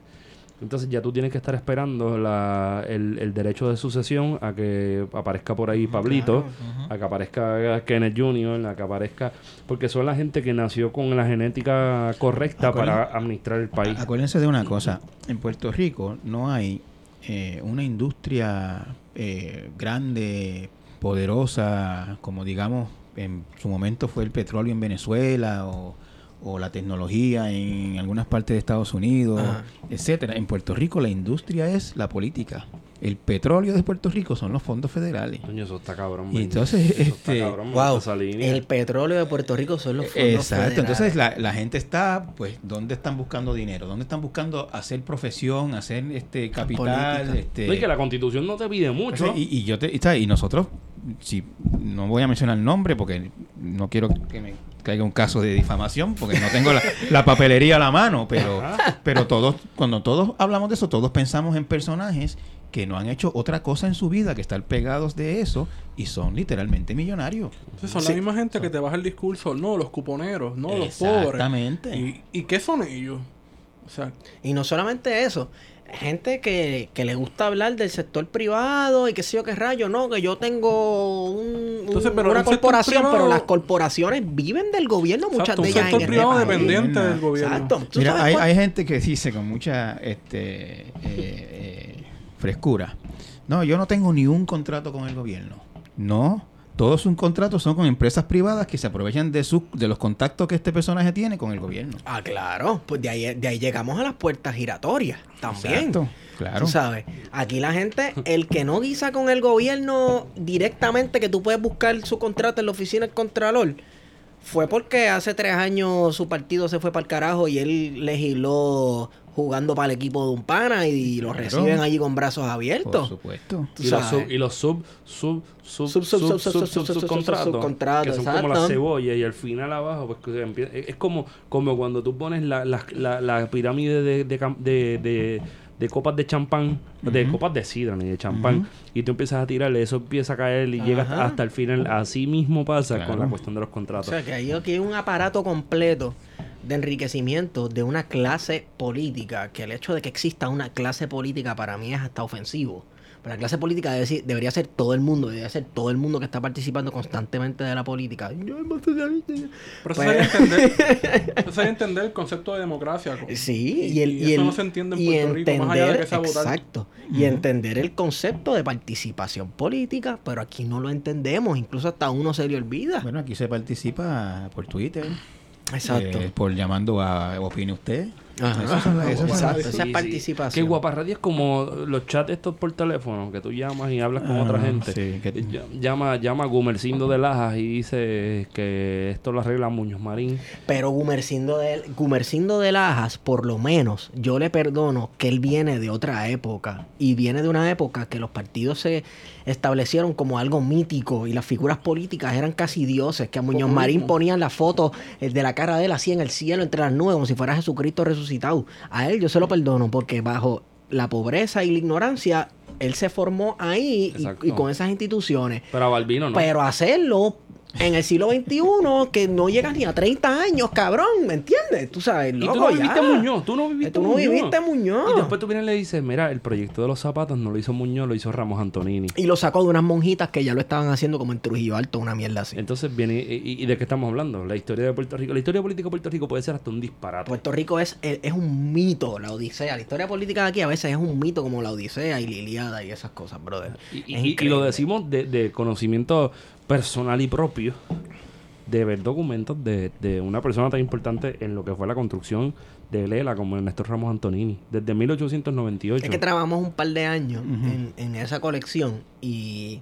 Entonces ya tú tienes que estar esperando la, el, el derecho de sucesión a que aparezca por ahí Pablito, a que aparezca Kenneth Jr., a que aparezca... Porque son la gente que nació con la genética correcta Acuérdense- para administrar el país. Acuérdense de una cosa, en Puerto Rico no hay eh, una industria eh, grande, poderosa, como digamos en su momento fue el petróleo en Venezuela o, o la tecnología en algunas partes de Estados Unidos, Ajá. etcétera. En Puerto Rico la industria es la política. El petróleo de Puerto Rico son los fondos federales. Coño, eso está cabrón. Y entonces, Eso está este, cabrón, Wow, esa línea. el petróleo de Puerto Rico son los fondos Exacto, federales. entonces la, la gente está, pues, ¿dónde están buscando dinero? ¿Dónde están buscando hacer profesión, hacer este capital? Política. Este, No, y que la constitución no te pide mucho. y, y yo te, y, y nosotros, si no voy a mencionar el nombre porque no quiero que me caiga un caso de difamación porque no tengo la, *laughs* la papelería a la mano, pero, pero todos, cuando todos hablamos de eso, todos pensamos en personajes que no han hecho otra cosa en su vida que estar pegados de eso y son literalmente millonarios. Entonces son Sí. la misma gente que te baja el discurso, no, los cuponeros, no, los pobres. Exactamente. ¿Y, ¿Y qué son ellos? O sea, Y no solamente eso, gente que, que le gusta hablar del sector privado y qué sé yo qué rayo, no, que yo tengo un, un- Entonces, pero una un sector corporación, privado- pero las corporaciones viven del gobierno, muchas exacto, de un ellas sector en este privado país. dependiente Exacto. del gobierno. Exacto. ¿Tú Mira, hay, hay gente que dice con mucha este, eh, eh, frescura, no, yo no tengo ni un contrato con el gobierno. No, todos sus contratos son con empresas privadas que se aprovechan de, su, de los contactos que este personaje tiene con el gobierno. Ah, claro, pues de ahí, de ahí llegamos a las puertas giratorias también. Exacto, claro. Tú sabes, aquí la gente, el que no guisa con el gobierno directamente, que tú puedes buscar su contrato en la oficina del Contralor, fue porque hace tres años su partido se fue para el carajo y él legisló jugando para el equipo de un pana y lo Claro. reciben allí con brazos Por abiertos. supuesto. Tú Y los, sub, y los sub, sub, sub, Sub, sub, sub, sub, sub, sub, sub, sub, subcontratos, subcontratos, que son como exacto. la cebolla y al final abajo pues que se empie- es como como cuando tú pones la, la, la, la pirámide de, de, cam- de, de- de copas de champán, de Ujú. copas de sidra ni de champán Ujú. y tú empiezas a tirarle, eso empieza a caer y llega hasta, Ajá. hasta el final. Así mismo pasa con Claro. la cuestión de los O contratos. sea, que hay aquí un aparato completo de enriquecimiento de una clase política, que el hecho de que exista una clase política para mí es hasta ofensivo. Pero la clase política debe ser- debería ser todo el mundo, debería ser todo el mundo que está participando constantemente de la política. Pero eso Pues- entender, *laughs* eso entender el concepto de democracia. Sí, y, el, y y eso el- no se entiende en y Puerto Rico, más allá de que sea votar. Exacto. Y entender el concepto de participación política, pero aquí no lo entendemos, incluso hasta a uno se le olvida. Bueno, aquí se participa por Twitter, Exacto. eh, por llamando a opine usted. Ajá. Exacto, esa Sí, sí. participación. Que Guapa Radio es como los chats estos por teléfono, que tú llamas y hablas con Ah, otra gente. sí, que- Eh, ll- Llama, llama a Gumercindo de Lajas y dice que esto lo arregla Muñoz Marín. Pero Gumercindo de, Gumercindo de Lajas, por lo menos, yo le perdono que él viene de otra época. Y viene de una época que los partidos se establecieron como algo mítico y las figuras políticas eran casi dioses. Que a Muñoz. Marín ponían la foto eh, de la cara de él así en el cielo, entre las nubes, como si fuera Jesucristo resucitado. A él yo se lo perdono porque bajo la pobreza y la ignorancia, él se formó ahí y, con esas instituciones. Pero a Balbino no. Pero hacerlo en el siglo XXI, que no llegas ni a 30 años, cabrón, ¿me entiendes? Tú sabes, y loco, tú no ya. viviste Muñoz, tú no viviste Tú no Muñoz. viviste Muñoz. Y después tú vienes y le dices, mira, el proyecto de los zapatos no lo hizo Muñoz, lo hizo Ramos Antonini. Y lo sacó de unas monjitas que ya lo estaban haciendo como en Trujillo Alto, una mierda así. Entonces viene, y, y- y de qué estamos hablando? La historia de Puerto Rico. La historia política de Puerto Rico puede ser hasta un disparate. Puerto Rico es, es, es un mito, la Odisea. La historia política de aquí a veces es un mito como la Odisea y la Iliada y esas cosas, brother. Y, y- y lo decimos de, de conocimiento personal y propio, de ver documentos de, de una persona tan importante en lo que fue la construcción de Lela como Néstor Ramos Antonini, desde 1898. Es que trabajamos un par de años en, en esa colección y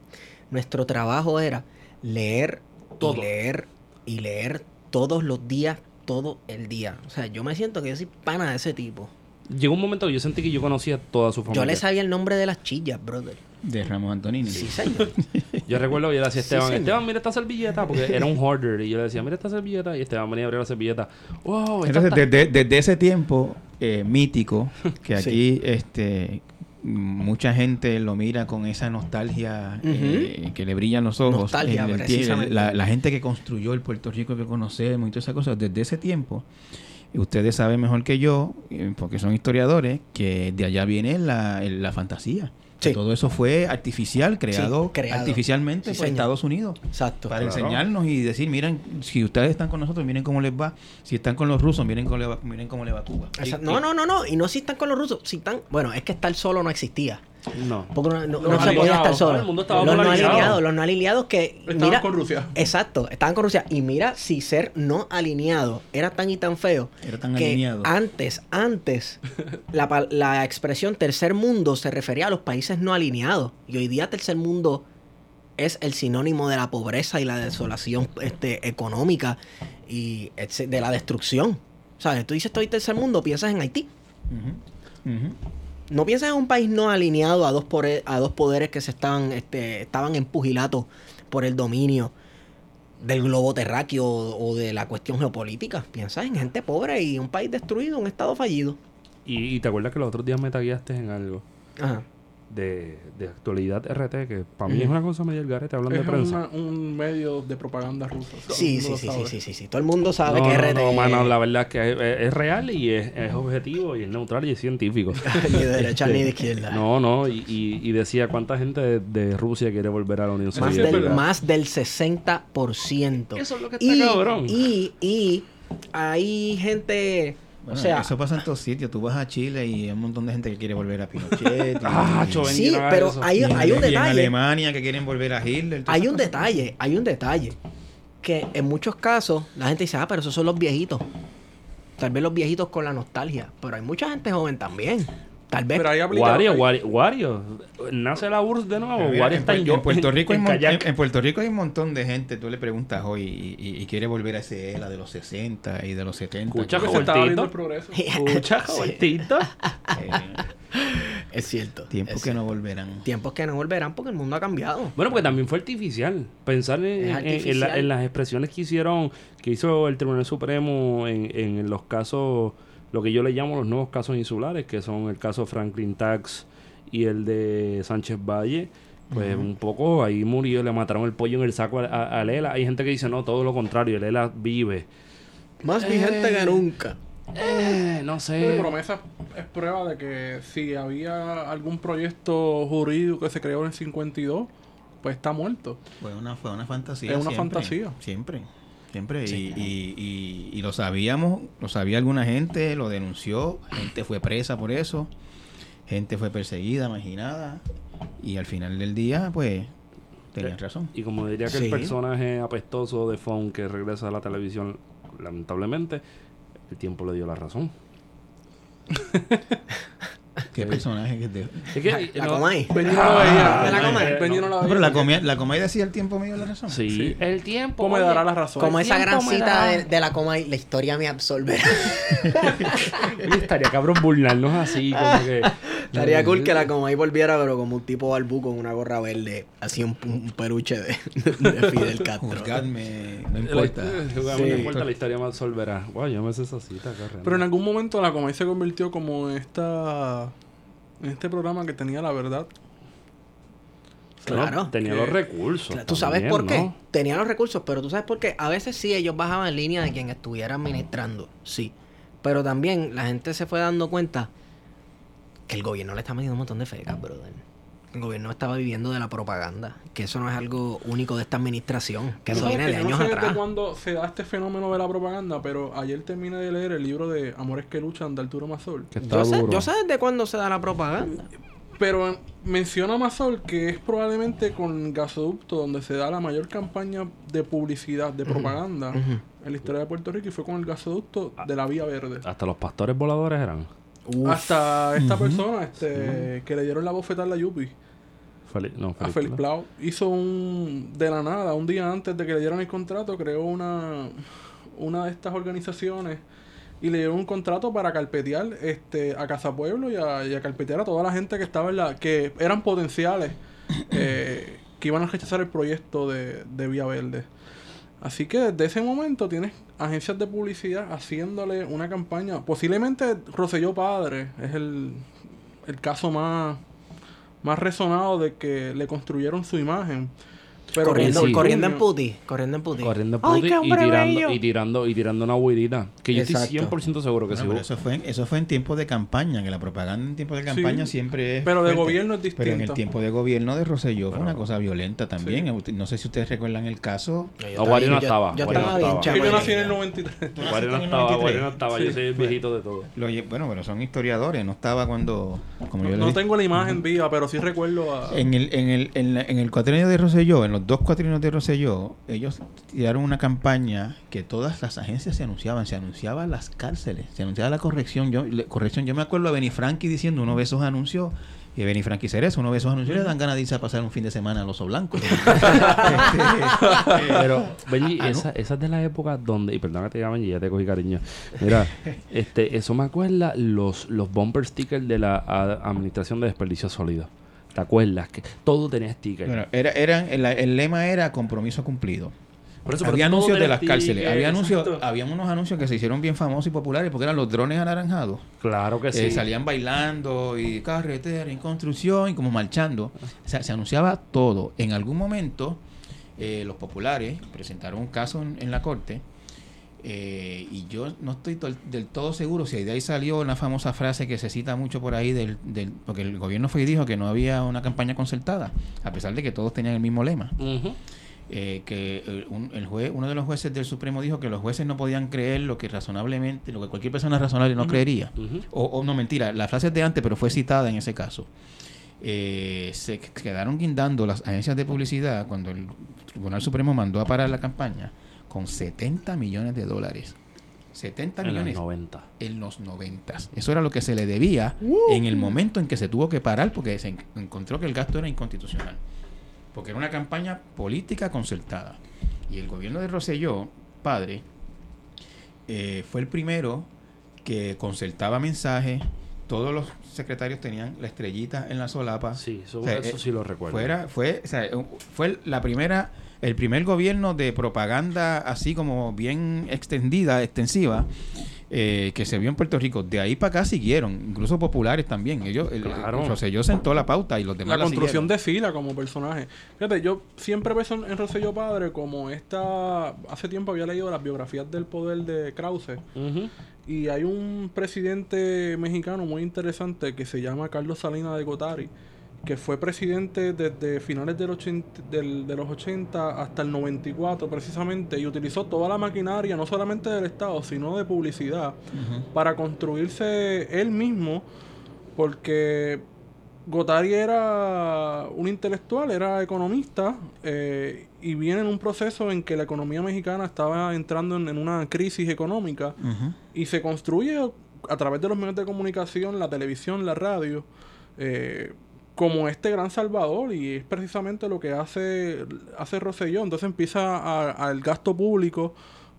nuestro trabajo era leer Todo. y leer y leer todos los días, todo el día. O sea, yo me siento que yo soy pana de ese tipo. Llegó un momento que yo sentí que yo conocía toda su familia. Yo le sabía el nombre de las chillas, brother. De Ramos Antonini. Sí, señor. *laughs* Yo recuerdo que yo le decía a Sí, Esteban. Esteban, mira esta servilleta, porque era un hoarder. Y yo le decía, mira esta servilleta. Y Esteban venía a abrir la servilleta. Wow, Entonces, está- desde, desde ese tiempo eh, mítico, que *laughs* Sí. aquí este mucha gente lo mira con esa nostalgia eh, que le brillan los ojos. Nostalgia, El- el- precisamente. la, la gente que construyó el Puerto Rico que conocemos y todas esas cosas, desde ese tiempo, ustedes saben mejor que yo, eh, porque son historiadores, que de allá viene la, el- la fantasía. Sí. Todo eso fue artificial, creado, creado. artificialmente Sí, por señor. Estados Unidos. Exacto. Para Claro. enseñarnos y decir, miren, si ustedes están con nosotros, miren cómo les va. Si están con los rusos, miren cómo le va, miren cómo le va a Cuba. No, no, no, no. Y no si están con los rusos. Si están. Bueno, es que estar solo no existía. No. Porque no, no- Los no se podía estar solo. el mundo estaba los no alineados, los no alineados que. Estaban mira, con Rusia. Exacto, estaban con Rusia. Y mira, si ser no alineado era tan y tan feo. Era tan que alineado. Antes, antes, *laughs* la, la expresión tercer mundo se refería a los países no alineados. Y hoy día tercer mundo es el sinónimo de la pobreza y la desolación este, económica y de la destrucción. ¿Sabes? Tú dices estoy tercer mundo, piensas en Haití. No piensas en un país no alineado a dos, pore- a dos poderes que se estaban, este, estaban en pugilato por el dominio del globo terráqueo o, o de la cuestión geopolítica. Piensas en gente pobre y un país destruido, un estado fallido. Y, y te acuerdas que los otros días me tagueaste en algo. Ajá. De, de actualidad RT, que para mí es una cosa medio el garete, hablando Es de prensa. una- un medio de propaganda rusa. Todo Sí, el sí, mundo sí, sí, sabe. sí, sí, sí. Todo el mundo sabe No, que no, RT no, mano, la verdad es que es, es real y es, es objetivo y es neutral y es científico. *laughs* ni de derecha ni de izquierda. No, no, y, y, y decía cuánta gente de, de Rusia quiere volver a la Unión Más Soviética. del, verdad. más del 60%. Eso es lo que está y, cabrón. Y, y hay gente... Bueno, o sea, eso pasa en todos sitios. Tú vas a Chile y hay un montón de gente que quiere volver a Pinochet. *laughs* Ah, y- choven, sí, pero eso. hay, un y en detalle. Alemania que quieren volver a Hitler. Hay un cosas. detalle, hay un detalle. Que en muchos casos la gente dice, ah, pero esos son los viejitos. Tal vez los viejitos con la nostalgia. Pero hay mucha gente joven también. Tal vez. Pero aplica. Wario, Wario, Wario, nace la URSS de nuevo. Mira, Wario en, está en, en Puerto Rico hay en en Puerto Rico hay un montón de gente. Tú le preguntas hoy y, y- y quiere volver a ese era de los 60 y de los 70. Escucha, progreso. Escucha, jovencito. eh, *laughs* Es cierto. tiempos es que no volverán. Tiempos que no volverán porque el mundo ha cambiado. Bueno, porque también fue artificial. Pensar en, Es en- en artificial. la- en las expresiones que hicieron, que hizo el Tribunal Supremo en, en los casos, lo que yo le llamo los nuevos casos insulares, que son el caso Franklin Tax y el de Sánchez Valle. Pues un poco ahí murió, le mataron el pollo en el saco a, a- a Lela. Hay gente que dice, no, todo lo contrario, Lela vive. Más vigente que nunca. Eh, no La sé. promesa es prueba de que si había algún proyecto jurídico que se creó en el 52, pues está muerto. Fue una, fue una fantasía. Es una siempre, fantasía. Siempre. Siempre. Y, y- y- y lo sabíamos, lo sabía alguna gente, lo denunció, gente fue presa por eso, gente fue perseguida, marginada. Y al final del día, pues, tenían razón. Y como diría que el Sí. personaje apestoso de Fon que regresa a la televisión, lamentablemente, el tiempo le dio la razón. *laughs* *laughs* ¿Qué personaje que te... Es que, La no- Comay. Benny no lo veía. ¿me la? Benny no la veía. pero la comedia, la comedia decía el tiempo medio la razón. Sí, Sí. el tiempo. ¿Cómo me dará la razón? Como esa gran me cita de, de la Comay, la historia me absorberá. *laughs* estaría cabrón burlarnos así, como que. Estaría cool que la Comay volviera, pero como un tipo barbú con una gorra verde, así un, un peluche de, *laughs* de Fidel *laughs* Castro. Juzgadme, no La, importa. a mí no importa, la historia me absolverá. Guau, yo me sé esa cita, caramba. Pero en algún momento la Comay se convirtió como en esta en este programa que tenía la verdad. Claro. Tenía Que- los recursos. ¿Tú sabes por qué? ¿no? Tenían los recursos, pero tú sabes por qué. A veces sí, ellos bajaban en línea de quien estuviera administrando, sí. Pero también la gente se fue dando cuenta que el gobierno le está metiendo un montón de fecas, brother. El gobierno estaba viviendo de la propaganda. Que eso no es algo único de esta administración. Que eso ¿Sabes viene que de yo años no sé atrás. desde cuándo se da este fenómeno de la propaganda, pero ayer terminé de leer el libro de Amores que luchan de Arturo Mazol. Yo sé, yo sé desde cuándo se da la propaganda. Pero menciona Mazol que es probablemente con gasoducto donde se da la mayor campaña de publicidad, de propaganda en la historia de Puerto Rico y fue con el gasoducto de la Vía Verde. Hasta los pastores voladores eran. Uf. Hasta esta persona este, que le dieron la bofetada a la Yupi, no, a Félix Plau. Hizo un, de la nada, un día antes de que le dieran el contrato, creó una, una de estas organizaciones y le dieron un contrato para carpetear este, a Casa Pueblo y a, y a carpetear a toda la gente que estaba en la, que eran potenciales, eh, que iban a rechazar el proyecto de, de Vía Verde. Así que desde ese momento tienes agencias de publicidad haciéndole una campaña. Posiblemente Roselló Padre es el, el caso más, más resonado de que le construyeron su imagen. Pero corriendo, sí. corriendo en Junio- puti. Corriendo en puti. Corriendo en puti y tirando, y tirando y tirando una huirita. Que yo estoy Exacto. 100% seguro que Bueno, sí. pero eso fue, en- eso fue en tiempos de campaña, que la propaganda en tiempos de campaña Sí, siempre es. pero de fuerte. gobierno es Pero en el distinto. tiempo de gobierno de Rosselló fue una cosa violenta también. Eh, No sé si ustedes recuerdan el caso. Yo No, no yo- estaba, Yo, Wario estaba no bien yo nací en el 93. ¿Tú Wario naciste no estaba, 93? Wario no estaba. Yo soy el viejito de todo. Bueno, pero son historiadores, no estaba cuando. Como yo No, tengo la imagen viva, pero sí recuerdo a... En el, en, el, en el cuatrienio de Rosselló, en los dos cuatrienios de Rosselló, ellos tiraron una campaña que todas las agencias se anunciaban, se anunciaban las cárceles, se anunciaba la corrección. Yo, corrección, yo me acuerdo a Benny Frankie diciendo, uno ve esos anuncios, y Benny Frankie Cerezo, uno ve esos anuncios, le dan ganas de irse a pasar un fin de semana al oso blanco. Pero, Benji, Ah, ¿no? esa, esa es de la época donde, y perdón que te llamen, ya te cogí cariño. Mira, este, eso me acuerda los, los bumper stickers de la a- Administración de Desperdicios Sólidos. ¿Te acuerdas? Que todo tenía stickers. Bueno, era, eran, el, el lema era compromiso cumplido. Por eso, había anuncios de las sticker, cárceles. Había anuncios, había unos anuncios que se hicieron bien famosos y populares porque eran los drones anaranjados. Claro que sí. Eh, salían bailando y carretera en construcción y como marchando. O sea, se anunciaba todo. En algún momento, eh, los populares presentaron un caso en, en la corte eh, y yo no estoy tol- del todo seguro si de ahí salió una famosa frase que se cita mucho por ahí del, del- porque el gobierno fue y dijo que no había una campaña concertada, a pesar de que todos tenían el mismo lema. Eh, que eh, un- el juez, uno de los jueces del Supremo dijo que los jueces no podían creer lo que razonablemente, lo que cualquier persona razonable no creería. O, o no, mentira, la frase es de antes, pero fue citada en ese caso. Eh, se qu- quedaron guindando las agencias de publicidad cuando el Tribunal Supremo mandó a parar la campaña con 70 millones de dólares. 70 En los millones 90. en los 90. Eso era lo que se le debía en el momento en que se tuvo que parar porque se en- encontró que el gasto era inconstitucional. Porque era una campaña política concertada. Y el gobierno de Rosselló, padre, eh, fue el primero que concertaba mensajes. Todos los secretarios tenían la estrellita en la solapa. Sí, eso, O sea, eso eh, sí lo recuerdo. Fuera, fue, o sea, fue la primera, el primer gobierno de propaganda así como bien extendida, extensiva, eh, que se vio en Puerto Rico. De ahí para acá siguieron, incluso populares también. Ellos, el, Claro. el Rosselló sentó la pauta y los demás la construcción siguieron. de fila como personaje. Fíjate, yo siempre pienso en Rosselló Padre como esta... Hace tiempo había leído las biografías del poder de Krause. Y hay un presidente mexicano muy interesante que se llama Carlos Salinas de Gotari, que fue presidente desde finales del 80 del- de los 80 hasta el 94 precisamente, y utilizó toda la maquinaria, no solamente del Estado, sino de publicidad, para construirse él mismo, porque Gotari era un intelectual, era economista, eh, y viene en un proceso en que la economía mexicana estaba entrando en, en una crisis económica y se construye a través de los medios de comunicación, la televisión, la radio, eh, como este gran salvador y es precisamente lo que hace, hace Rosselló. Entonces empieza al gasto público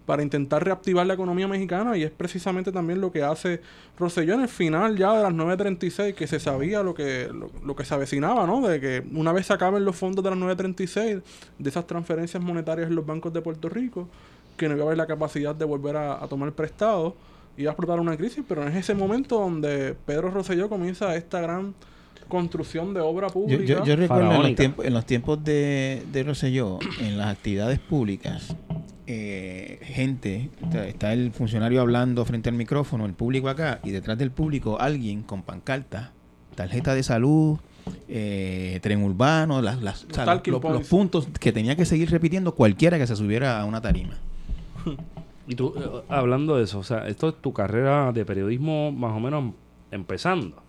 para intentar reactivar la economía mexicana y es precisamente también lo que hace Rosselló en el final ya de las 9.36 que se sabía lo que, lo, lo que se avecinaba, ¿no? De que una vez se acaben los fondos de las 9.36 de esas transferencias monetarias en los bancos de Puerto Rico, que no iba a haber la capacidad de volver a, a tomar prestado, iba a explotar una crisis, pero es ese momento donde Pedro Rosselló comienza esta gran construcción de obra pública. yo, yo recuerdo en los, tiempos, en los tiempos de, de Rosselló, en las actividades públicas, eh, gente, está, está el funcionario hablando frente al micrófono, el público acá, y detrás del público alguien con pancarta, tarjeta de salud, eh, tren urbano, las, las- o sea, los, puntos que tenía que seguir repitiendo cualquiera que se subiera a una tarima. *laughs* Y tú, eh, hablando de eso, o sea, esto es tu carrera de periodismo más o menos empezando.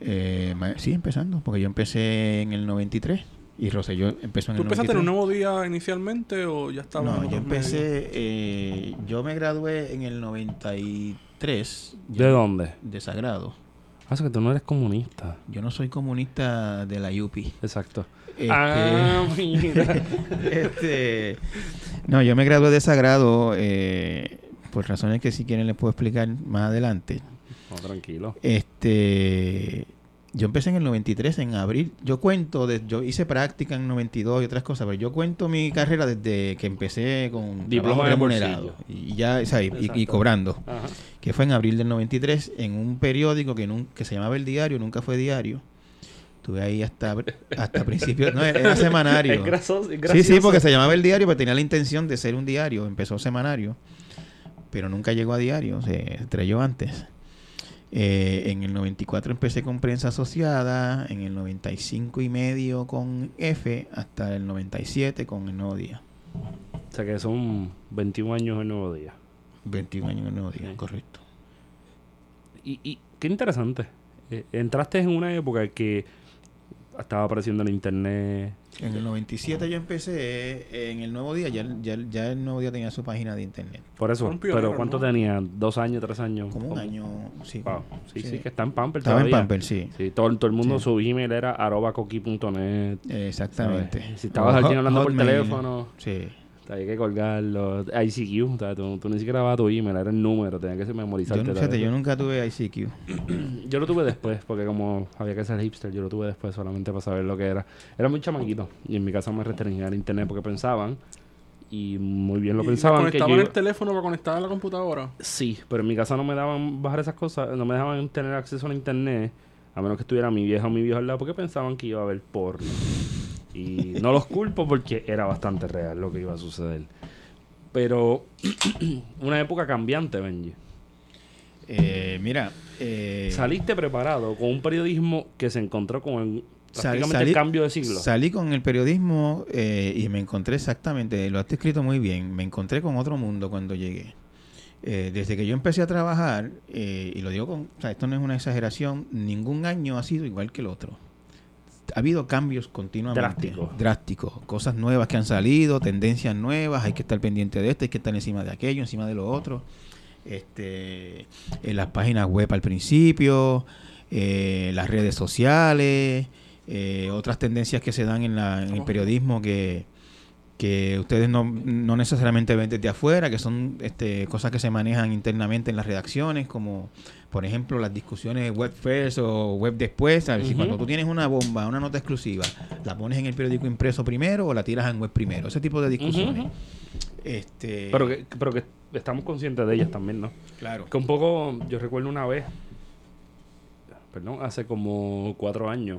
Eh, sí, empezando, porque yo empecé en el 93 y Rosselló empezó en ¿Tú el 93. empezaste en un nuevo día inicialmente o ya estabas en No, yo empecé, eh, yo me gradué en el 93 ¿De yo- dónde? de Sagrado. Ah, que tú no eres comunista. Yo no soy comunista de la UPI. Exacto. Este, Ah, mira. *laughs* este, no, yo me gradué de Sagrado eh, por razones que si quieren les puedo explicar más adelante. No, tranquilo. Este, yo empecé en el 93, en abril. Yo cuento, de, yo hice práctica en 92 y otras cosas, pero yo cuento mi carrera desde que empecé con Diploma remunerado y ya, o sea, y- cobrando. Ajá. Que fue en abril del 93 en un periódico que, nun- que se llamaba El Diario, nunca fue diario. Estuve ahí hasta hasta *laughs* principios, no, era semanario. Es grasoso, es Sí, sí, porque se llamaba El Diario, pero tenía la intención de ser un diario. Empezó semanario, pero nunca llegó a diario, se estrelló antes. Eh, en el 94 empecé con prensa asociada, en el 95 y medio con F, hasta el 97 con El Nuevo Día. O sea que son 21 años el nuevo día. 21 años en El Nuevo Día, Sí. correcto. Y, y qué interesante. Eh, entraste en una época que estaba apareciendo en internet. En el 97 yo empecé, en El Nuevo Día, ya, ya, ya El Nuevo Día tenía su página de internet. Por eso. Pionero, pero ¿cuánto ¿no? tenía? ¿Dos años, tres años? Como un año, sí. Wow. Sí, sí, Sí. que está en Pamper Estaba en todavía. Pamper, sí. Sí, todo, todo el mundo, Sí. su email era arroba coqui.net. Exactamente. ¿sabes? Si estabas alguien hot- hablando por Hotmail. teléfono, Sí. Había que colgarlo. ICQ, o sea, tú, tú ni siquiera dabas tu email, era el número, tenías que Yo, memorizarte. no- todo fíjate, yo nunca tuve ICQ. *clears throat* Yo lo tuve después, porque como había que ser hipster, yo lo tuve después solamente para saber lo que era. Era muy chamaquito y en mi casa me restringían el internet porque pensaban, Y muy bien lo ¿Y pensaban que yo... ¿Conectaban el teléfono para conectar a la computadora? Sí, pero en mi casa no me daban bajar esas cosas, no me dejaban tener acceso a la internet, a menos que estuviera mi vieja o mi viejo al lado, porque pensaban que iba a haber porno. Y no los culpo porque era bastante real lo que iba a suceder. Pero *clears throat* una época cambiante, Benji. Eh, mira, eh, Saliste preparado con un periodismo que se encontró con prácticamente salí- el cambio de siglo. Salí con el periodismo eh, y me encontré exactamente, lo has escrito muy bien, me encontré con otro mundo cuando llegué. Eh, desde que yo empecé a trabajar, eh, y lo digo con, o sea, esto no es una exageración, ningún año ha sido igual que el otro. Ha habido cambios continuamente. Drásticos. Drásticos. Cosas nuevas que han salido, tendencias nuevas, hay que estar pendiente de esto, hay que estar encima de aquello, encima de lo otro. Este, en las páginas web al principio, eh, las redes sociales, eh, otras tendencias que se dan en, la, en el periodismo que, que ustedes no, no necesariamente ven desde afuera, que son este, cosas que se manejan internamente en las redacciones, como por ejemplo las discusiones web first o web después. ¿sabes? Si Ujú. cuando tú tienes una bomba, una nota exclusiva, la pones en el periódico impreso primero o la tiras en web primero. Ese tipo de discusiones. Este, Pero que, pero que estamos conscientes de ellas también, ¿no? claro. Que un poco, yo recuerdo una vez, perdón, hace como cuatro años,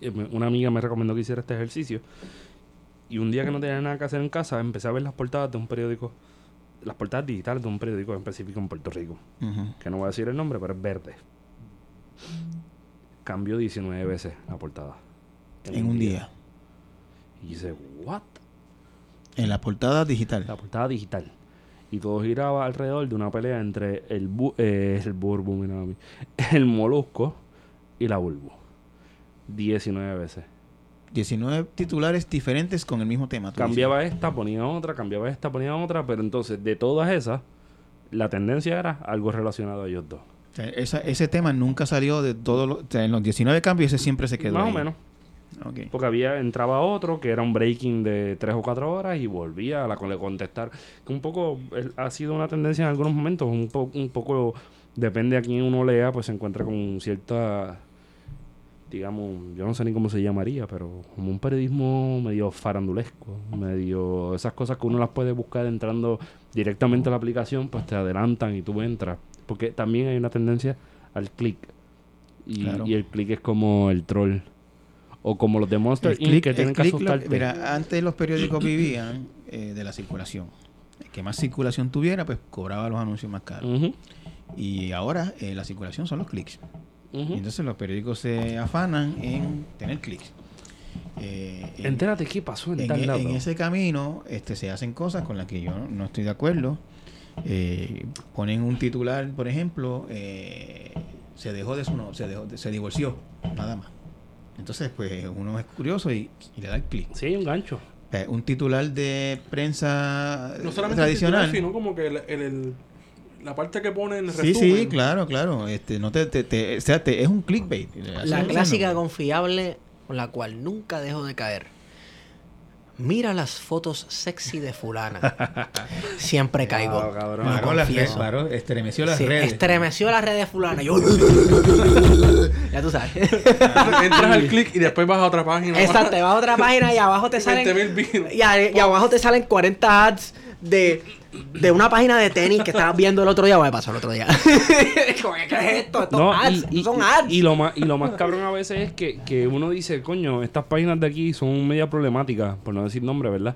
eh, una amiga me recomendó que hiciera este ejercicio. Y un día que no tenía nada que hacer en casa, empecé a ver las portadas de un periódico, las portadas digitales de un periódico en específico en Puerto Rico, que no voy a decir el nombre, pero es verde. Cambió 19 veces la portada. En un día. Y dice, ¿what? En la portada digital. La portada digital. Y todo giraba alrededor de una pelea entre el, bu eh, el burbu, mira a mí, *laughs* el molusco y la bulbo. 19 veces. 19 titulares diferentes con el mismo tema. Cambiaba esta, ponía otra, cambiaba esta, ponía otra, pero entonces de todas esas, la tendencia era algo relacionado a ellos dos. dices. O sea, esa- ese tema nunca salió de todos los... o sea, en los 19 cambios ese siempre se quedó Más ahí. o menos. Porque había, entraba otro que era un breaking de 3 o 4 horas y volvía a la con- contestar. Que un poco ha sido una tendencia en algunos momentos, un, po- un poco depende a quién uno lea, pues se encuentra con cierta, digamos, yo no sé ni cómo se llamaría, pero como un periodismo medio farandulesco, medio esas cosas que uno las puede buscar entrando directamente a la aplicación, pues te adelantan y tú entras. Porque también hay una tendencia al click. Y, Claro. y el click es como el troll. O como los de Monster El Inc. click- que tienen que click lo- asustarte. mira, antes los periódicos vivían eh, de la circulación. El que más circulación tuviera, pues cobraba los anuncios más caros. Ujú, Y ahora eh, la circulación son los clics. Y entonces los periódicos se afanan en tener clics. Eh, en- Entérate qué pasó en, en, tal e- lado. en ese camino este, se hacen cosas con las que yo no, no estoy de acuerdo. Eh, ponen un titular, por ejemplo, eh, se dejó de su no, se, dejó de- se divorció, nada más. Entonces, pues uno es curioso y, y le da el clic. Sí, hay un gancho. Eh, un titular de prensa No solamente tradicional. el titular, sino como que el, el- el- la parte que pone en el Sí, resumen. sí, claro, claro. Este, no te, te- te- o sea, te- es un clickbait. La clásica confiable con la cual nunca dejo de caer. Mira las fotos sexy de fulana. *laughs* Siempre caigo. Cabrón. las redes, estremeció las Sí, redes. estremeció las redes de fulana. Yo... *laughs* ya tú sabes. Entras al clic y después vas a otra página. Exacto, te vas a otra *laughs* página y abajo te salen 20.000 views. y, a- y abajo te salen 40 ads de, de una página de tenis que estabas viendo el otro día o me pasó el otro día. *laughs* Como que, ¿Qué es esto? Estos No, ads, y, y- son ads. y lo más y lo más cabrón a veces es que, que uno dice, coño, estas páginas de aquí son media problemáticas, por no decir nombre, ¿verdad?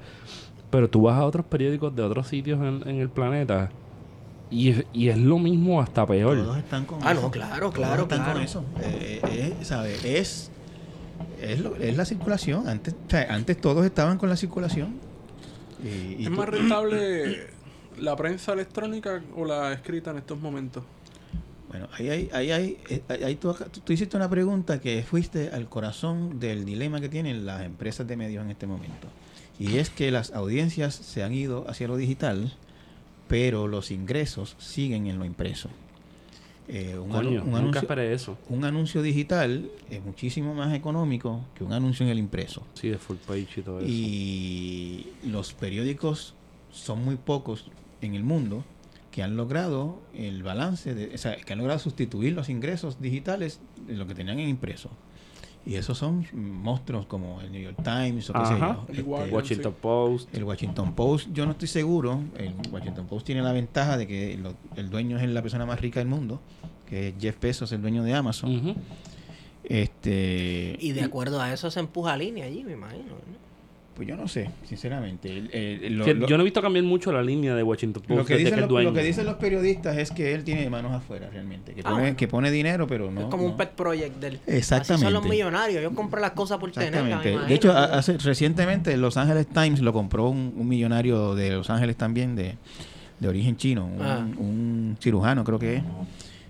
Pero tú vas a otros periódicos de otros sitios en, en el planeta y es, y es lo mismo hasta peor. Todos están con Ah, eso. no, claro, Todos claro, están claro. con eso. Eh, eh, es, ¿sabe? Es, es, lo- es la circulación. Antes, antes todos estaban con la circulación. Y, y ¿Es más rentable la prensa electrónica o la escrita en estos momentos? Bueno, ahí, hay, ahí, hay, eh, ahí tú- tú hiciste una pregunta que fuiste al corazón del dilema que tienen las empresas de medios en este momento. Y es que las audiencias se han ido hacia lo digital, pero los ingresos siguen en lo impreso. Eh, un, anu- Coño, un nunca anuncio, esperé eso. un anuncio que es muchísimo más económico que un anuncio en el impreso. Sí, de full page y todo eso. Y los periódicos son muy pocos en el mundo que han logrado el balance, de, o sea, que han logrado sustituir los ingresos digitales de lo que tenían en impreso. Y esos son monstruos como el New York Times o qué sé yo. El Este, Guardian. Washington. Post. el Washington Post, yo no estoy seguro. El Washington Post tiene la ventaja de que lo- el dueño es la persona más rica del mundo, que es Jeff Bezos, el dueño de Amazon. Este, Y de acuerdo a eso se empuja línea allí, me imagino. ¿no? Pues yo no sé, sinceramente. El- el- lo- Que lo- yo no he visto cambiar mucho la línea de Washington Post Lo que, dicen que lo que dicen los periodistas es que él tiene manos afuera realmente, que, Ah, pone, que pone dinero, pero no. es como un pet project del. Exactamente. Así son los millonarios. Ellos compran las cosas por tenerlas. Exactamente. De hecho, a- hace, recientemente Los Angeles Times lo compró un, un millonario de Los Ángeles también, de, de origen chino, un, Ah. un cirujano creo que es.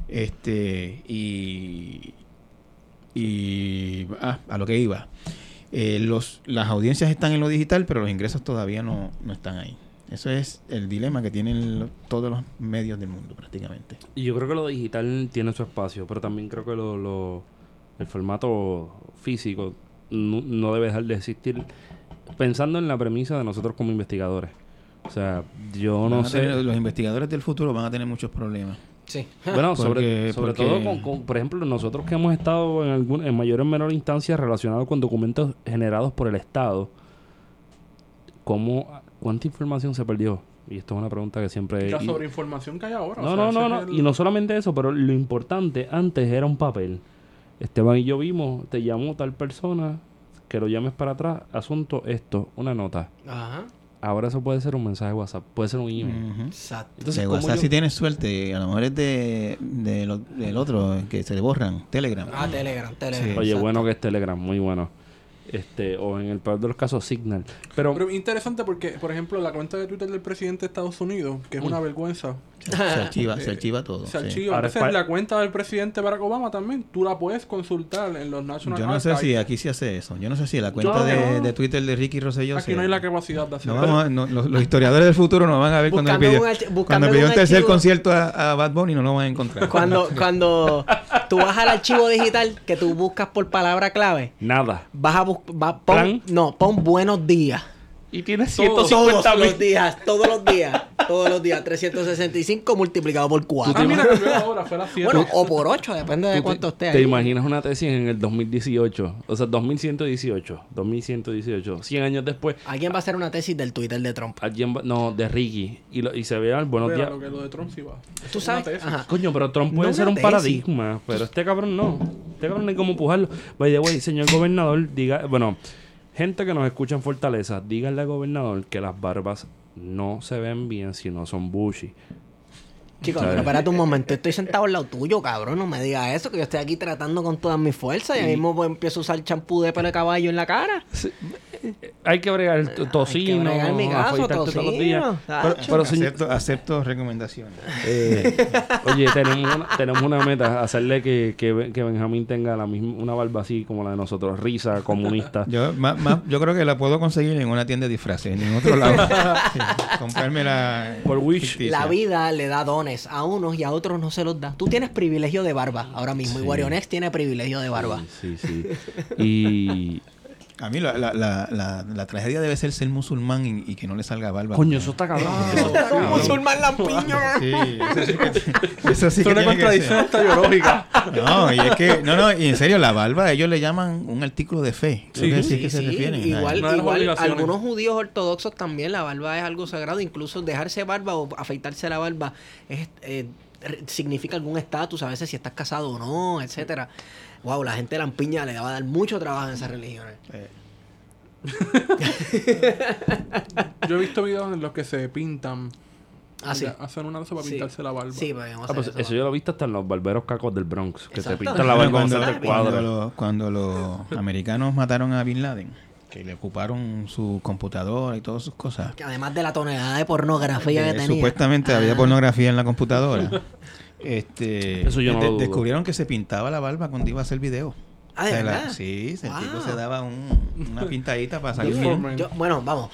Este, y, y ah, a lo que iba. Eh, los, las audiencias están en lo digital, pero los ingresos todavía no, no están ahí. Eso es el dilema que tienen lo- todos los medios del mundo prácticamente. Y yo creo que lo digital tiene su espacio, pero también creo que lo, lo- el formato físico no, no debe dejar de existir pensando en la premisa de nosotros como investigadores. O sea, yo no sé... tener- los investigadores del futuro van a tener muchos problemas. Sí. Bueno, *laughs* sobre, Porque- sobre porque- todo, con, con- por ejemplo, nosotros que hemos estado en, algún, en mayor o menor instancia relacionados con documentos generados por el Estado, ¿cómo, ¿cuánta información se perdió? Y esto es una pregunta que siempre... La sobreinformación que hay ahora. no, o sea, no, no, no. el- Y no solamente eso, pero lo importante antes era un papel. Esteban y yo vimos, te llamó tal persona, que lo llames para atrás, asunto esto, una nota. Ajá. Ahora eso puede ser un mensaje de WhatsApp, puede ser un email. Exacto. Entonces, de ¿cómo WhatsApp yo- si tienes suerte, a lo mejor es de, de lo- del otro, que se le borran, Telegram. Ah, Telegram, Telegram. Sí. Oye, exacto. bueno que es Telegram, muy bueno. Este, o en el peor de los casos, Signal. Pero, Pero interesante porque, por ejemplo, la cuenta de Twitter del presidente de Estados Unidos, que es una vergüenza, Se archiva, se archiva todo. se sí. archiva. Ahora Entonces, la cuenta del presidente Barack Obama también, tú la puedes consultar en los National Yo no sé Archives. si aquí se hace eso. Yo no sé si la cuenta No, de, no. de Twitter de Ricky Rosselló Aquí se- no hay la capacidad de No hacerlo. vamos a- no, los, los historiadores del futuro nos van a ver cuando Buscando pidió, un cuando pidió un un tercer concierto a, a Bad Bunny no lo van a encontrar. Cuando, *laughs* cuando tú vas al archivo digital que tú buscas por palabra clave, nada. vas a buscar. Pon, Plan. no, pon buenos días. Y tienes Todos, 150 Todos mil. los días, todos los días, todos los días. 365 multiplicado por Ah, 4. mira, cambió la hora, fue a 7. Bueno, o por 8, depende de ¿Tú cuánto te, esté te ahí. imaginas una tesis en el 2018, o sea, 2118, 2118, 100 años después, Alguien va a hacer una tesis del Twitter de Trump. alguien va- no, de Ricky, y, lo- y se vea el buenos días. lo que lo de Trump sí va. Tú sabes. Coño, pero Trump puede No ser un tesis. paradigma, pero este cabrón no. Este cabrón no hay cómo empujarlo. By the way, señor gobernador, diga, bueno, gente que nos escucha en Fortaleza, díganle al gobernador que las barbas no se ven bien si no son bushy. Chicos, ¿Sabes? pero espérate un momento. Estoy sentado al lado tuyo, cabrón. No me digas eso, que yo estoy aquí tratando con todas mis fuerzas. Y ahí mismo pues, empiezo a usar champú de pelo de caballo en la cara. Hay que bregar el tocino, bregar en mi caso, afeitarte todos los tocino, días. Pero, tacho. pero, señor- acepto, acepto recomendaciones. Eh, *laughs* oye, tenemos una, tenemos una meta, hacerle que, que, que Benjamín tenga la misma, una barba así como la de nosotros, risa comunista. Yo, ma- ma- yo creo que la puedo conseguir en una tienda de disfraces, en otro lado. *laughs* Sí, comprármela Por Wish. ficticia. La vida le da dones a unos y a otros no se los da. Tú tienes privilegio de barba ahora mismo. Sí. Y Warionex tiene privilegio de barba. Sí, sí. sí. Y. A mí la, la, la, la, la tragedia debe ser ser musulmán y, y que no le salga barba. Coño, eso está cabrón. Eso está cabrón. Musulmán lampiño. Sí, eso sí que, eso sí Es que una tiene contradicción biológica. No, y es que, no, no, y en serio, la barba ellos le llaman un artículo de fe. Sí, que sí, que se Sí, refieren. igual, igual algunos judíos ortodoxos también la barba es algo sagrado, incluso dejarse barba o afeitarse la barba es, eh, significa algún estatus, a veces si estás casado o no, etcétera. Wow, la gente lampiña le va a dar mucho trabajo en esas religiones. Eh, *laughs* Yo he visto videos en los que se pintan. Ah, sí. Hacen una cosa para Sí. pintarse la barba. Sí, pues, Ah, pues eso yo lo he visto hasta en los barberos cacos del Bronx, que se pintan la barba cuando, cuando el cuando, cuadro. los- cuando los americanos mataron a Bin Laden, que le ocuparon su computadora y todas sus cosas. Que Además de la tonelada de pornografía Eh, que tenía. supuestamente había Ah. pornografía en la computadora. *laughs* Este, Eso yo no de- lo dudo. descubrieron que se pintaba la barba cuando iba a hacer video. Ah, ¿de O sea, la- verdad? sí, el tipo Wow. se daba un- una pintadita para salir bien. Yo- bueno, vamos.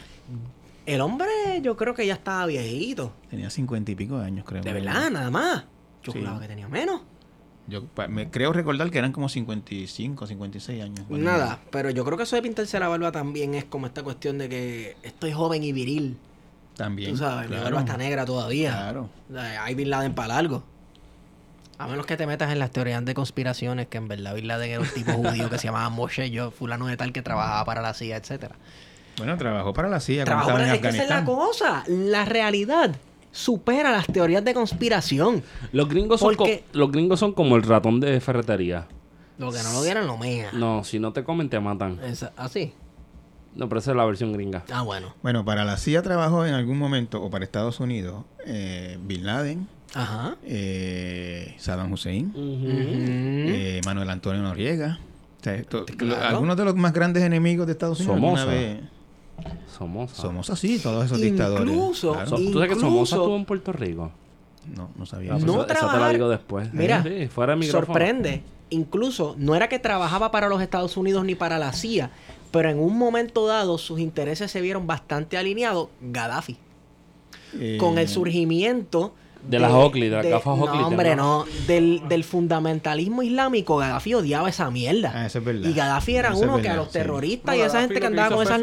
El hombre yo creo que ya estaba viejito. Tenía cincuenta y pico de años, creo. De verdad, nada más. Yo Sí. juraba que tenía menos. Yo me creo recordar que eran como 55, 56 años. Nada, pero yo creo que eso de pintarse la barba también es como esta cuestión de que estoy joven y viril. También. Tú sabes, mi claro. barba está negra todavía. Claro. Hay Bin Laden para largo. A menos que te metas en las teorías de conspiraciones, que en verdad Bin Laden era un tipo *laughs* judío que se llamaba Moshe, yo, fulano de tal, que trabajaba para la CIA, etcétera. Bueno, trabajó para la CIA Trabajó para... Es que esa es la cosa. La realidad supera las teorías de conspiración. Los gringos, son Porque- co- los gringos son como el ratón de ferretería. Lo que no lo vieron lo mea. No, si no te comen, te matan. Esa- ¿Así? No, pero esa es la versión gringa. Ah, bueno. Bueno, para la CIA trabajó en algún momento, o para Estados Unidos, eh, Bin Laden, Ajá. eh, Saddam Hussein, eh, Manuel Antonio Noriega. O sea, esto- Claro. Algunos de los más grandes enemigos de Estados Unidos Somoza. vez Somos. somos así, todos esos dictadores. Incluso- Claro. So- ¿Tú sabes que Somoza estuvo en Puerto Rico? No, no sabía. Ah, eso. No esa te la trabajar- digo después. Mira, Sí, fuera de micrófono. Sorprende. Incluso no era que trabajaba para los Estados Unidos ni para la CIA, pero en un momento dado sus intereses se vieron bastante alineados. Gaddafi. Eh, Con el surgimiento De las Oakley, de las gafas Oakley, No, hombre, ¿no? Del, del fundamentalismo islámico, Gaddafi odiaba esa mierda. Ah, eso es verdad. Y Gaddafi era Eso uno que a los sí. terroristas y No, esa gente que andaba con esas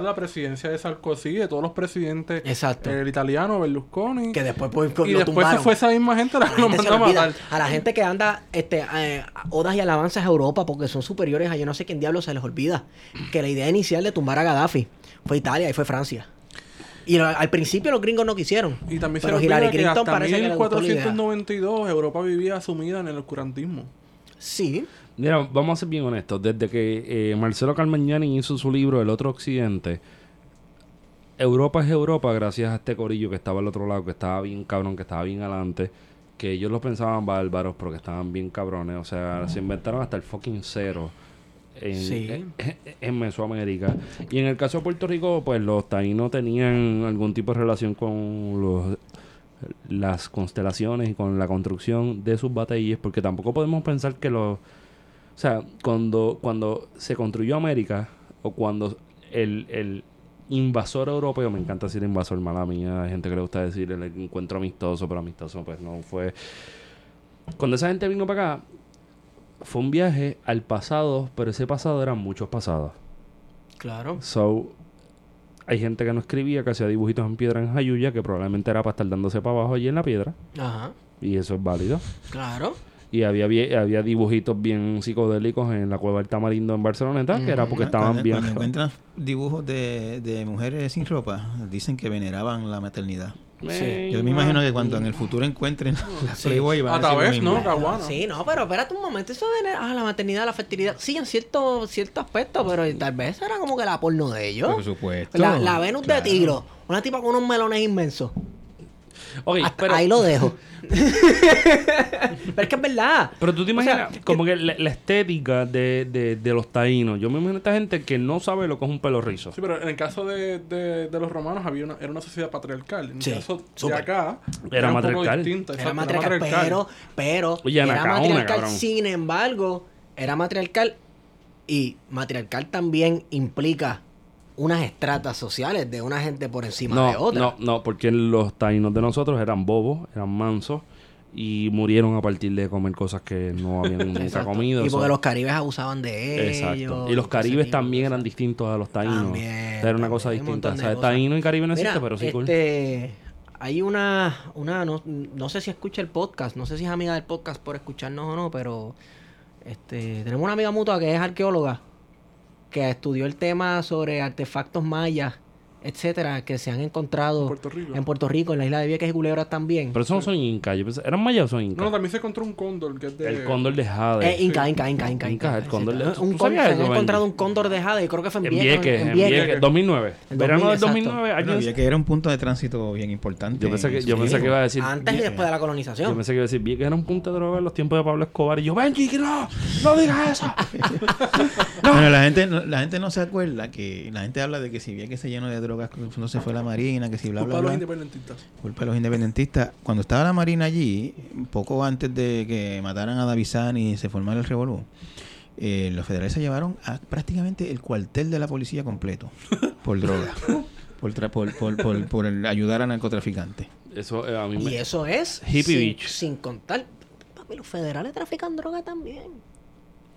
la presidencia de Sarkozy, de todos los presidentes. Exacto. El italiano, Berlusconi. Que después pues, y lo después se fue esa misma gente la La que lo mandó a matar. A la gente que anda este, eh, odas y alabanzas a Europa porque son superiores a yo no sé quién diablo se les olvida que la idea inicial de tumbar a Gaddafi fue Italia y fue Francia. Y lo- al principio los gringos no quisieron. Y también pero se Hillary olvida que Clinton hasta parece que. 1492 Europa vivía sumida en el oscurantismo. Sí. Mira, vamos a ser bien honestos. Desde que eh, Marcelo Carmagnani hizo su libro El Otro Occidente, Europa es Europa gracias a este corillo que estaba al otro lado, que estaba bien cabrón, que estaba bien adelante, que ellos lo pensaban bárbaros, pero que estaban bien cabrones. O sea, se inventaron hasta el fucking cero. En, Sí. en, *laughs* en Mesoamérica. Y en el caso de Puerto Rico, pues los taínos tenían algún tipo de relación con los las constelaciones y con la construcción de sus batallas, porque tampoco podemos pensar que los... O sea, cuando, cuando se construyó América, o cuando el, el invasor europeo, me encanta decir invasor, mala mía, hay gente que le gusta decir el encuentro amistoso, pero amistoso pues no fue... Cuando esa gente vino para acá, fue un viaje al pasado, pero ese pasado eran muchos pasados. Claro. So, hay gente que no escribía, que hacía dibujitos en piedra en Jayuya, que probablemente era para estar dándose para abajo allí en la piedra. Ajá. Y eso es válido. Claro. Y había, había dibujitos bien psicodélicos en la cueva del Tamarindo en Barceloneta, que era porque estaban cuando- bien... Cuando encuentran dibujos de, de mujeres sin ropa, dicen que veneraban la maternidad. Yo me imagino que cuando en el futuro encuentren la Playboy van a A través. ¿no? Caguana. Sí, no, pero espérate un momento. Eso de ah, la maternidad, la fertilidad. Sí, en cierto, cierto aspecto, pero tal vez era como que la porno de ellos. Por supuesto. La, la Venus Claro. de Tiro. Una tipa con unos melones inmensos. Ok, Hasta pero, ahí lo dejo. *laughs* pero es que es verdad. pero tú te O sea, imaginas como que la, la estética de, de, de los taínos. Yo me imagino a esta gente que no sabe lo que es un pelo rizo. Sí, pero en el caso de, de, de los romanos había una, era una sociedad patriarcal. En el Sí, caso de acá Era poco matriarcal. distinta, Era exacto, matriarcal, pero, pero Oye, era Anacaona, matriarcal. cabrón. Sin embargo, era matriarcal y matriarcal también implica unas estratas sociales de una gente por encima de otra. no, no, porque los taínos de nosotros eran bobos, eran mansos y murieron a partir de comer cosas que no habían *laughs* nunca comido. Y porque los caribes abusaban de ellos. Exacto. Y los caribes también eran distintos a los taínos. También, Era una cosa un distinta. O sea, taíno y caribe no existe, Mira, pero sí cool. este, hay una, una no, no sé si escucha el podcast, no sé si es amiga del podcast por escucharnos o no, pero este, tenemos una amiga mutua que es arqueóloga, que estudió el tema sobre artefactos mayas, etcétera, que se han encontrado En Puerto Rico. en Puerto Rico, en la isla de Vieques y Culebras también. Pero eso no son incas. Yo pensé, ¿eran mayas o son incas? No, también se encontró un cóndor que es de... el cóndor de Jade. Eh, Inca, Inca, Inca, Inca, Inca, el cóndor de- Un ¿tú cóndor, se han encontrado un cóndor de Jade, creo que fue en, en Vieques, Vieques, en Vieques. Vieques, 2009. En Verano 2000, del exacto. 2009. Bueno, alguien- había que era un punto de tránsito bien importante. Yo pensé que, yo Sí. pensé que iba a decir. Antes y después de la Yo colonización. pensé que iba a decir, Vieques era un punto de droga en los tiempos de Pablo Escobar. Y yo, Benji, que no, no digas eso. *laughs* Bueno, la gente, no- la gente no se acuerda que la gente habla de que si bien que se llenó de drogas, no se fue la marina, que si bla, Culpa bla, de los independentistas. Culpa de los independentistas. Cuando estaba la Marina allí, poco antes de que mataran a Davizán y se formara el revolú, eh, los federales se llevaron a prácticamente el cuartel de la policía completo *laughs* por droga. Por, tra- por, por, por- por el ayudar a narcotraficantes. Eso eh, a mí me. Y eso es Hippie sin, Beach. sin contar. Papi, los federales trafican droga también.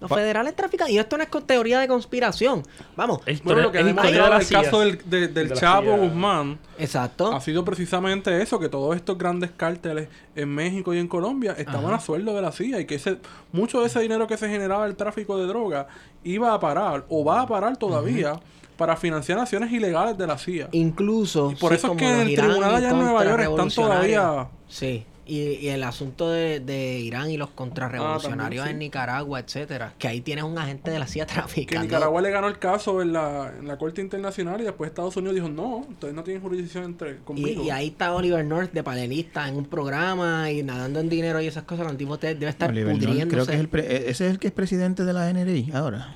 Los federales trafican. Y esto no es con teoría de conspiración. Vamos. Es Bueno, lo que es ha demostrado el caso del, de- del De Chapo. Guzmán Exacto. ha sido precisamente eso, que todos estos grandes cárteles en México y en Colombia estaban a sueldo de la CIA y que ese mucho de ese dinero que se generaba del tráfico de droga iba a parar o va a parar todavía para financiar acciones ilegales de la CIA. Incluso. Y por sí, eso es que en el tribunal allá en Nueva York están todavía- Sí. Y, y el asunto de, de Irán y los contrarrevolucionarios Ah, también, sí. en Nicaragua, etcétera. Que ahí tienes un agente de la CIA *laughs* Que traficando. Nicaragua le ganó el caso en la, en la Corte Internacional y después Estados Unidos dijo, no, ustedes no tienen jurisdicción entre Y, conmigo. y ahí está Oliver North de panelista en un programa y nadando en dinero y esas cosas. El tipo te- debe estar Oliver North, pudriéndose. creo que es el pre- e- ese es el que es presidente de la NRI ahora.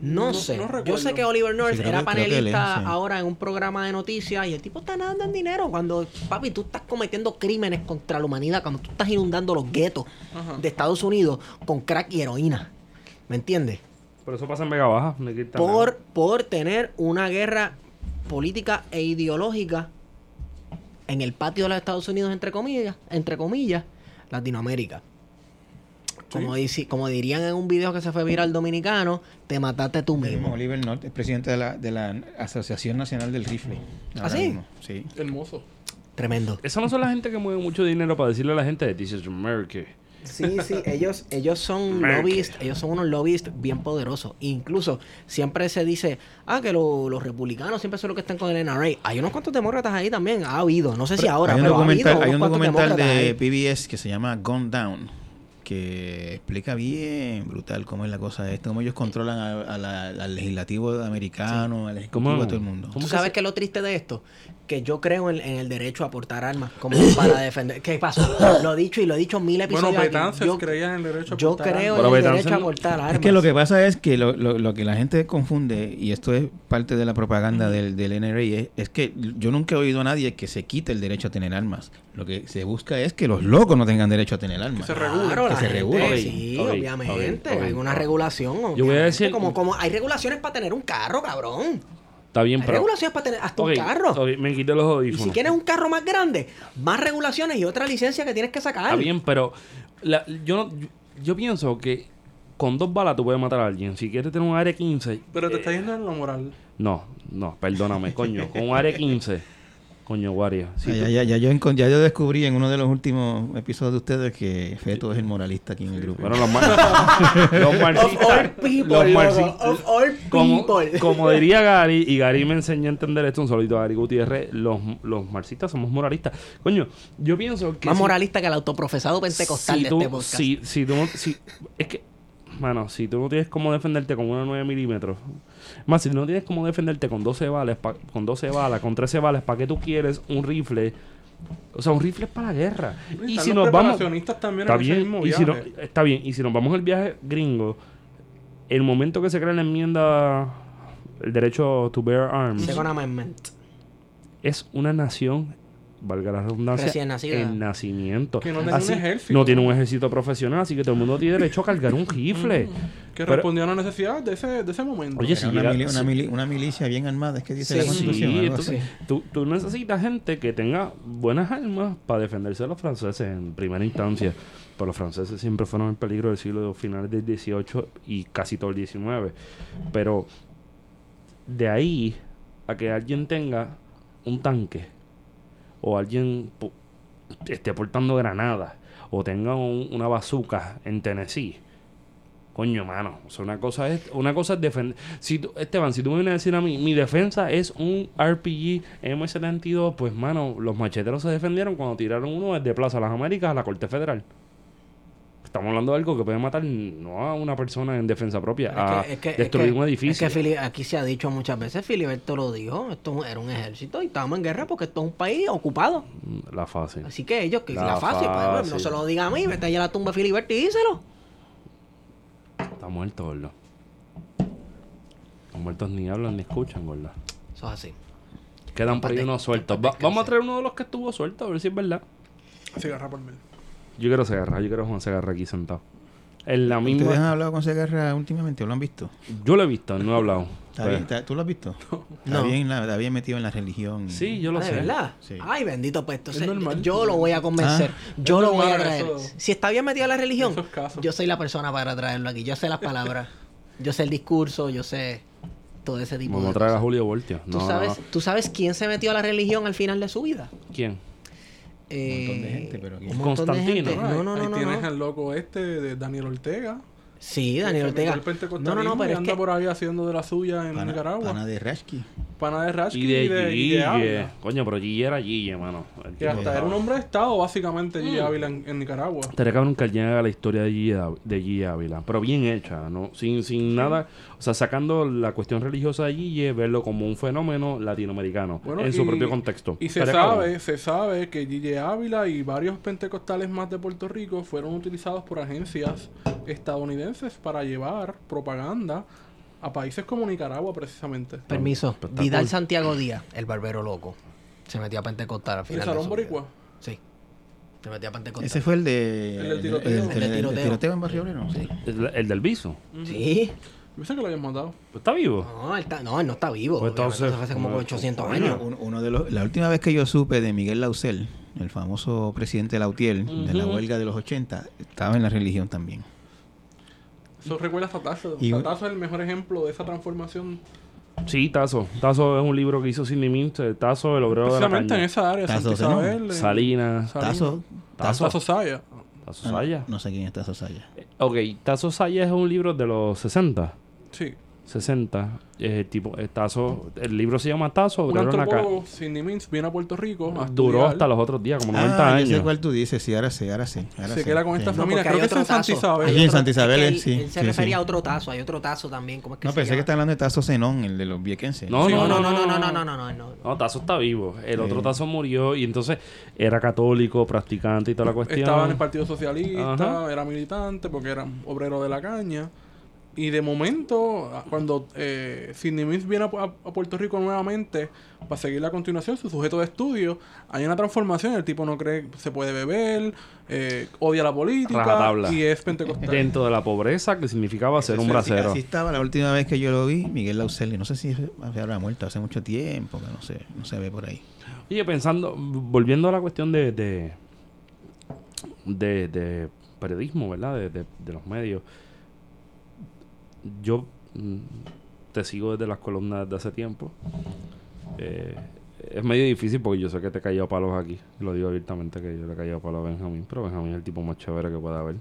No, No- sé. no Yo sé que Oliver North Sí, era que- él panelista sí. ahora en un programa de noticias y el tipo está nadando en dinero. Cuando, papi, tú estás cometiendo crímenes contra la humanidad, cuando tú estás inundando los guetos Ajá. de Estados Unidos con crack y heroína. ¿Me entiendes? Pero eso pasa en Vega Baja. Por, por tener una guerra política e ideológica en el patio de los Estados Unidos, entre comillas, entre comillas, Latinoamérica. Como, dici- como dirían en un video que se fue viral dominicano, te mataste tú mismo. Oliver North es presidente de la, de la Asociación Nacional del Rifle. ahora sí? Hermoso. Tremendo. Esa no son la gente que mueve mucho dinero para decirle a la gente, This is America. Sí, sí, *laughs* ellos, ellos son Merkel. lobbyistas, ellos son unos lobbyistas bien poderosos. Incluso siempre se dice, ah, que lo- los republicanos siempre son los que están con el NRA. Hay unos cuantos demócratas ahí también, ha habido, no sé si ahora, hay un pero ha documental, habido hay un documental de ahí. PBS que se llama Gone Down que explica bien brutal cómo es la cosa de esto, cómo ellos controlan a- a la- al legislativo americano, al ejecutivo ¿Cómo? de todo el mundo. ¿Tú sabes qué es lo triste de esto? Que yo creo en, en el derecho a portar armas como *laughs* para defender. ¿Qué pasó? Lo he dicho y lo he dicho mil episodios. Bueno. Betances yo, creía en el derecho a yo portar creo armas. Pero en el derecho a portar armas. Es que lo que pasa es que lo, lo- lo que la gente confunde, y esto es parte de la propaganda del, del NRA, es, es que yo nunca he oído a nadie que se quite el derecho a tener armas. Lo que se busca es que los locos no tengan derecho a tener armas. se regule. Claro, que se gente, regule. Sí, obviamente. Hay una regulación. Yo voy a decir- Como, como hay regulaciones para tener un carro, cabrón. Está bien, Hay pero... regulaciones para tener hasta un carro. me quité los Y audífonos. si quieres un carro más grande, más regulaciones y otra licencia que tienes que sacar. Está bien, pero la- yo, no- yo, yo pienso que con dos balas tú puedes matar a alguien. Si quieres tener un área 15... Pero te eh, está yendo en lo moral. No, no, perdóname, coño. Con un área 15... Coño, Ah, tú- ya, ya, ya yo ya yo descubrí en uno de los últimos episodios de ustedes que Feto es el moralista aquí en el grupo. Bueno, los, mar- *laughs* los Of all marxistas... people, los marxistas- of all como, people. *laughs* como diría Gary, y Gary me enseñó a entender esto, un solito a Gary Gutiérrez, los, los marxistas somos moralistas. Coño, yo pienso que... Más si- moralista que el autoprofesado pentecostal si de tú, este podcast. si, si tú no- si- es que, mano, si tú no tienes cómo defenderte con una 9 milímetros, más si tú no tienes cómo defenderte con 12 balas, pa- con 12 balas, con 13 balas, ¿para qué tú quieres un rifle? O sea, un rifle es para la guerra. Y si nos vamos... también Está en ese bien, mismo y si no, está bien, y si nos vamos al viaje gringo, el momento que se crea la enmienda, el derecho to bear arms, Second Amendment. es una nación, valga la redundancia, en nacimiento. Que no tiene un ejército. No tiene un ejército profesional, así que todo el mundo tiene derecho a cargar un rifle. *laughs* Que Pero- respondió a la necesidad de ese, de ese momento. Oye, si una, llega- mili- una, si- mili- una milicia bien armada, es que dice Sí, la constitución. Sí, entonces tú, tú necesitas gente que tenga buenas armas para defenderse de los franceses en primera instancia. Pero los franceses siempre fueron el peligro del siglo finales del 18 y casi todo el 19. Pero de ahí a que alguien tenga un tanque o alguien esté portando granadas o tenga un- una bazooka en Tennessee. Coño, mano. O sea, una cosa es, una cosa es defender. Si tú- Esteban, si tú me vienes a decir a mí, mi defensa es un RPG M72, pues, mano, los macheteros se defendieron cuando tiraron uno desde Plaza Las Américas a la Corte Federal. Estamos hablando de algo que puede matar no a una persona en defensa propia, a Es que- es que- es destruir que- un edificio. Es que Fili- aquí se ha dicho muchas veces, Filiberto lo dijo, esto era un ejército y estábamos en guerra porque esto es un país ocupado. Mm, La fácil. Así que ellos, que La la, fácil, pues, fácil. no se lo diga a mí, vete allá a la tumba de Filiberto y díselo. Está muerto, gordo. Los muertos ni hablan ni escuchan, gordo. Eso es así. Quedan por ahí unos sueltos. Va- vamos a traer uno de los que estuvo suelto, a ver si es verdad. Se agarra por mil. Yo quiero Segarra, yo quiero a Juan Segarra aquí sentado. En la ¿Ustedes han misma. hablado con Segarra últimamente o lo han visto? Yo lo he visto, no he hablado. Está bien, está- ¿Tú lo has visto? *laughs* Está, No. bien, la- está bien metido en la religión. Sí, yo lo Ah, ¿De sé. verdad? Sí. Ay, bendito, pues entonces Es normal. yo lo voy a convencer. Ah. yo lo voy a traer. eso. Si está bien metido en la religión, yo soy la persona para traerlo aquí. Yo sé las palabras, yo sé el discurso, yo sé todo ese tipo Vamos de a traer a cosas. Julio Voltio. ¿Tú, No, sabes, no, no. ¿Tú sabes quién se metió a la religión al final de su vida? ¿Quién? Eh, montón de gente, pero un de Constantino. gente. Ahí- No, no, ahí no, no. tienes no. al loco este de Daniel Ortega. Sí, Daniel Ortega. No, no, no, pero es anda que por ahí haciendo de la suya en Pana, Nicaragua. pana de Rashki. Pana de Rashki Y de y de, y de. Ávila. Coño, pero Guille era Guille, mano. Que hasta era un hombre de Estado, básicamente, Gille Mm. Ávila en, en Nicaragua. Estaría cabrón que alguien haga la historia de Ávila- de Guille Ávila, pero bien hecha, ¿no? Sin, sin nada, o sea, sacando la cuestión religiosa de Guille, verlo como un fenómeno latinoamericano, Bueno, en su propio contexto. Y se cabrón. sabe, se sabe que Gille Ávila y varios pentecostales más de Puerto Rico fueron utilizados por agencias estadounidenses para llevar propaganda a países como Nicaragua, precisamente. Permiso. Vidal. Santiago Díaz, el barbero loco. Se metió a Pentecostal al ¿El final. de Salón Boricua? Sí. Se metió a Pentecostal. Ese fue el de... El del tiroteo. El, El del el- el tiroteo. tiroteo en Barrio Obrero, sí. El, el del viso. Sí. Yo pensé que lo habían matado. Pues está vivo. No, él, está- no, él no está vivo. Pues entonces, eso hace como como- 800 coño, años. Uno, uno de los, la última vez que yo supe de Miguel Lausel, el famoso presidente Lautier, de la huelga de los 80, estaba en la religión también. Eso recuerda a Tatazo. Y- Tatazo es el mejor ejemplo de esa transformación. Sí, Tazo. Tazo es un libro que hizo Sidney Mintz, el Tazo, el obrero de la Precisamente en caña. esa área, Tazo, Santa ¿no? Isabel. en- Salinas. Salinas. Tazo. Tazo. Tazo Saya. Tazo Ah, Saya. No sé quién es Tazo Saya. Ok, Tazo Saya es un libro de los 60. Sí. 60. Eh, tipo, eh, Tazo, el libro se llama Tazo, Un obrero en la caña. antropólogo, Sidney Mintz, viene a Puerto Rico a Duró estudiar. hasta los otros días, como 90 Ah, yo sé años. cuál tú dices, sí, ahora sí, ahora sí. Ahora Se sí. queda con esta Sí. familia. porque creo que es en Santa. Isabel. Allí en Santa Isabel, es que él, sí, él se sí, refería sí. a otro tazo. Hay otro tazo también. ¿Cómo es que No, se pensé que llama? está hablando de Tazo Zenón, el de los viequenses. No, Sí, no, No, no, no, no, no, no, no, no, no. No, Tazo está vivo. El otro. Tazo murió y entonces era católico, practicante y toda la cuestión. Estaba en el Partido Socialista, Ajá. era militante porque era obrero de la caña. Y de momento, cuando eh, Sidney Mintz viene a, Pu- a- a Puerto Rico nuevamente para seguir la continuación, su sujeto de estudio, hay una transformación. El tipo no cree que se puede beber, eh, odia la política Rajatabla. y es pentecostal. Dentro de la pobreza, que significaba ser un bracero. Así estaba la última vez que yo lo vi, Miguel Lausel. y No sé si habrá muerto hace mucho tiempo, que no sé, no se ve por ahí. Oye, pensando, volviendo a la cuestión de, de, de, de periodismo, ¿verdad? De, de- de los medios. Yo mm, te sigo desde las columnas de hace tiempo. Eh, es medio difícil porque yo sé que te he caído palos aquí. Lo digo abiertamente que yo le he caído palos a Benjamín, pero Benjamín es el tipo más chévere que pueda haber.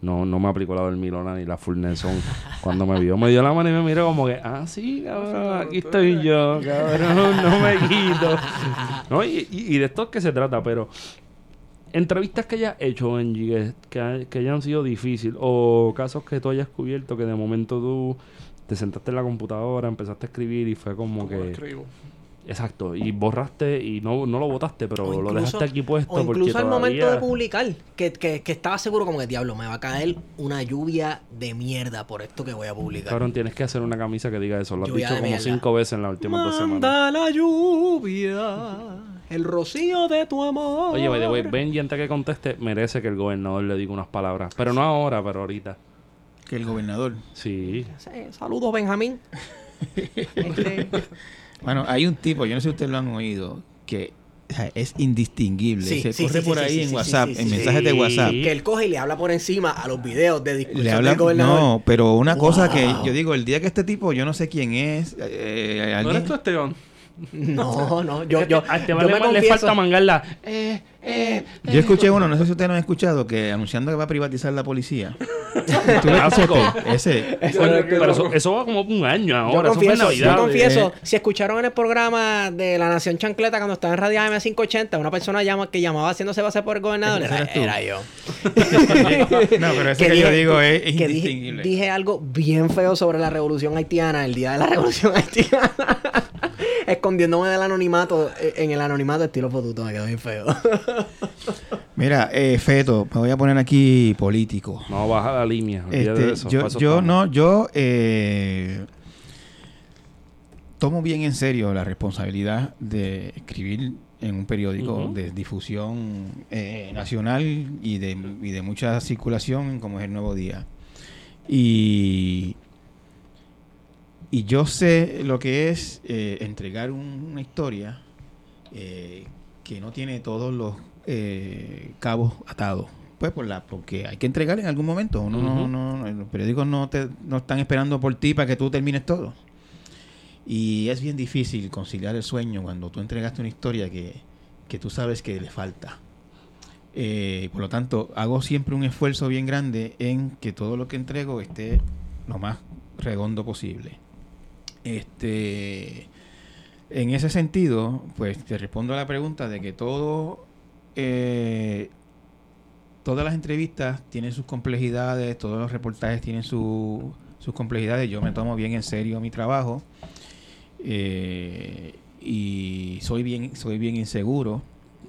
No, no me aplicó la del Milona ni la Full Nelson *laughs* cuando me vio. Me dio la mano y me miró como que, ah, sí, cabrón, aquí estoy yo, cabrón, no me quito. *laughs* ¿No? Y, y- y de esto es que se trata, pero entrevistas que hayas hecho, Benji, que, que, hay- que hayan sido difíciles, o casos que tú hayas cubierto que de momento tú te sentaste en la computadora, empezaste a escribir y fue como Como que... escribo. Exacto, y borraste y no, no lo botaste, pero lo dejaste aquí puesto O porque incluso al momento de publicar, que, que, que estaba seguro como que diablo, me va a caer una lluvia de mierda por esto que voy a publicar. Cabrón, tienes que hacer una camisa que diga eso. Lo has Lluvia dicho como mierda. cinco veces en las últimas dos semanas. Manda la lluvia, el rocío de tu amor. Oye, by the way, Benji, antes que conteste, merece que el gobernador le diga unas palabras. Pero no ahora, pero ahorita. Que el gobernador. Sí. Sí, Saludos, Benjamín. *laughs* Este, Bueno, hay un tipo, yo no sé si ustedes lo han oído, que o sea, es indistinguible. Sí, Se sí, corre sí, por sí, ahí sí, en sí, WhatsApp, sí, sí, en sí. mensajes de WhatsApp. que él coge y le habla por encima a los videos de discursos Le del habla, gobernador. no, pero una cosa que yo digo, el día que este tipo, yo no sé quién es, eh, ¿No alguien, eres tú, Esteban? No, no, yo, yo, a este yo vale me más le falta mangarla. Eh, eh. yo escuché uno, no sé si ustedes lo han escuchado, que anunciando que va a privatizar la policía. *laughs* ¿Tú escuchaste? Ese. Eso pero eso, eso va como un año Yo ahora. eso fue en confieso, Navidad. yo confieso, eh. si escucharon en el programa de La Nación Chancleta cuando estaba en Radio AM580, una persona llama, que llamaba haciéndose base por el gobernador, ¿Ese era, era yo. *laughs* No, pero ese que, yo digo es, es que dije, dije algo bien feo sobre la revolución haitiana, el día de la revolución haitiana. *laughs* Escondiéndome del anonimato, eh, en el anonimato estilo fotuto, me quedó bien feo. *laughs* Mira, eh, Feto, me voy a poner aquí político. No, baja la línea. Este, eso, yo no, yo eh, tomo bien en serio la responsabilidad de escribir en un periódico de difusión eh, nacional y de, y de mucha circulación como es el Nuevo Día. Y y yo sé lo que es eh, entregar un- una historia eh, que no tiene todos los eh, cabos atados. Pues por la, porque hay que entregar en algún momento. Uno no, los periódicos no, te, no están esperando por ti para que tú termines todo. Y es bien difícil conciliar el sueño cuando tú entregaste una historia que, que tú sabes que le falta. Eh, por lo tanto, hago siempre un esfuerzo bien grande en que todo lo que entrego esté lo más redondo posible. Este, en ese sentido, pues te respondo a la pregunta de que todo, eh, todas las entrevistas tienen sus complejidades, todos los reportajes tienen su- sus complejidades. Yo me tomo bien en serio mi trabajo eh, y soy bien, soy bien inseguro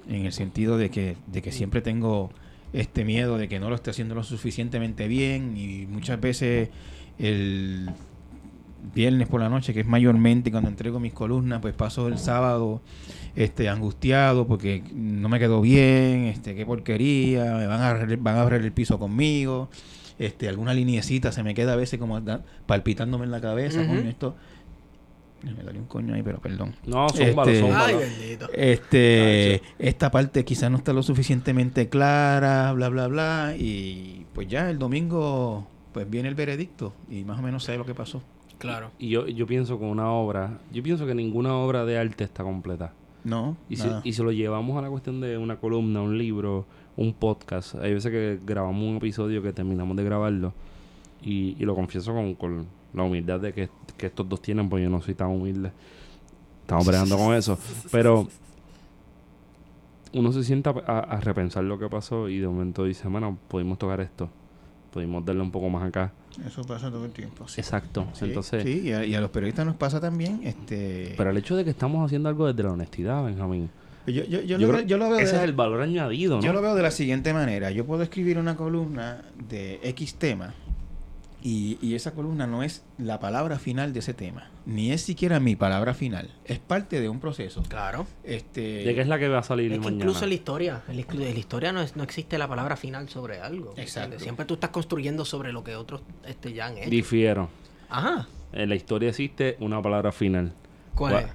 en el sentido de que, de que siempre tengo este miedo de que no lo esté haciendo lo suficientemente bien y muchas veces el viernes por la noche, que es mayormente cuando entrego mis columnas, pues paso el sábado este angustiado porque no me quedó bien, este qué porquería, me van a van a barrer el piso conmigo, este alguna linecita se me queda a veces como da- palpitándome en la cabeza, coño, esto me daría un coño ahí, pero perdón. No, zúmbalo, Este- zúmbalo. Ay, bendito. Este, esta parte quizás no está lo suficientemente clara, bla, bla, bla, y pues ya el domingo pues viene el veredicto y más o menos sé lo que pasó. Claro. Y yo, yo pienso que una obra, yo pienso que ninguna obra de arte está completa. No, Y si, y si lo llevamos a la cuestión de una columna, un libro, un podcast, hay veces que grabamos un episodio que terminamos de grabarlo y, y lo confieso con, con la humildad de que, que estos dos tienen, porque yo no soy tan humilde. Estamos bregando con eso. Pero uno se sienta a, a repensar lo que pasó y de momento dice, bueno, pudimos tocar esto, pudimos darle un poco más acá. Eso pasa todo el tiempo. Sí, Exacto. Sí, Entonces, sí, y, a, y a los periodistas nos pasa también. Este, pero el hecho de que estamos haciendo algo desde la honestidad, Benjamín. yo, yo, yo, Yo lo, creo veo- yo lo veo Ese de, es el valor añadido, ¿no? yo lo veo de la siguiente manera. Yo puedo escribir una columna de X tema y, y esa columna no es la palabra final de ese tema, ni es siquiera mi palabra final. Es parte de un proceso. Claro. Este, ¿De qué es la que va a salir Es que mañana? incluso en la historia, en la, historia no, es- no existe la palabra final sobre algo. Exacto. Siempre tú estás construyendo sobre lo que otros este, ya han hecho. Difiero. Ajá. En la historia existe una palabra final. ¿Cuál es?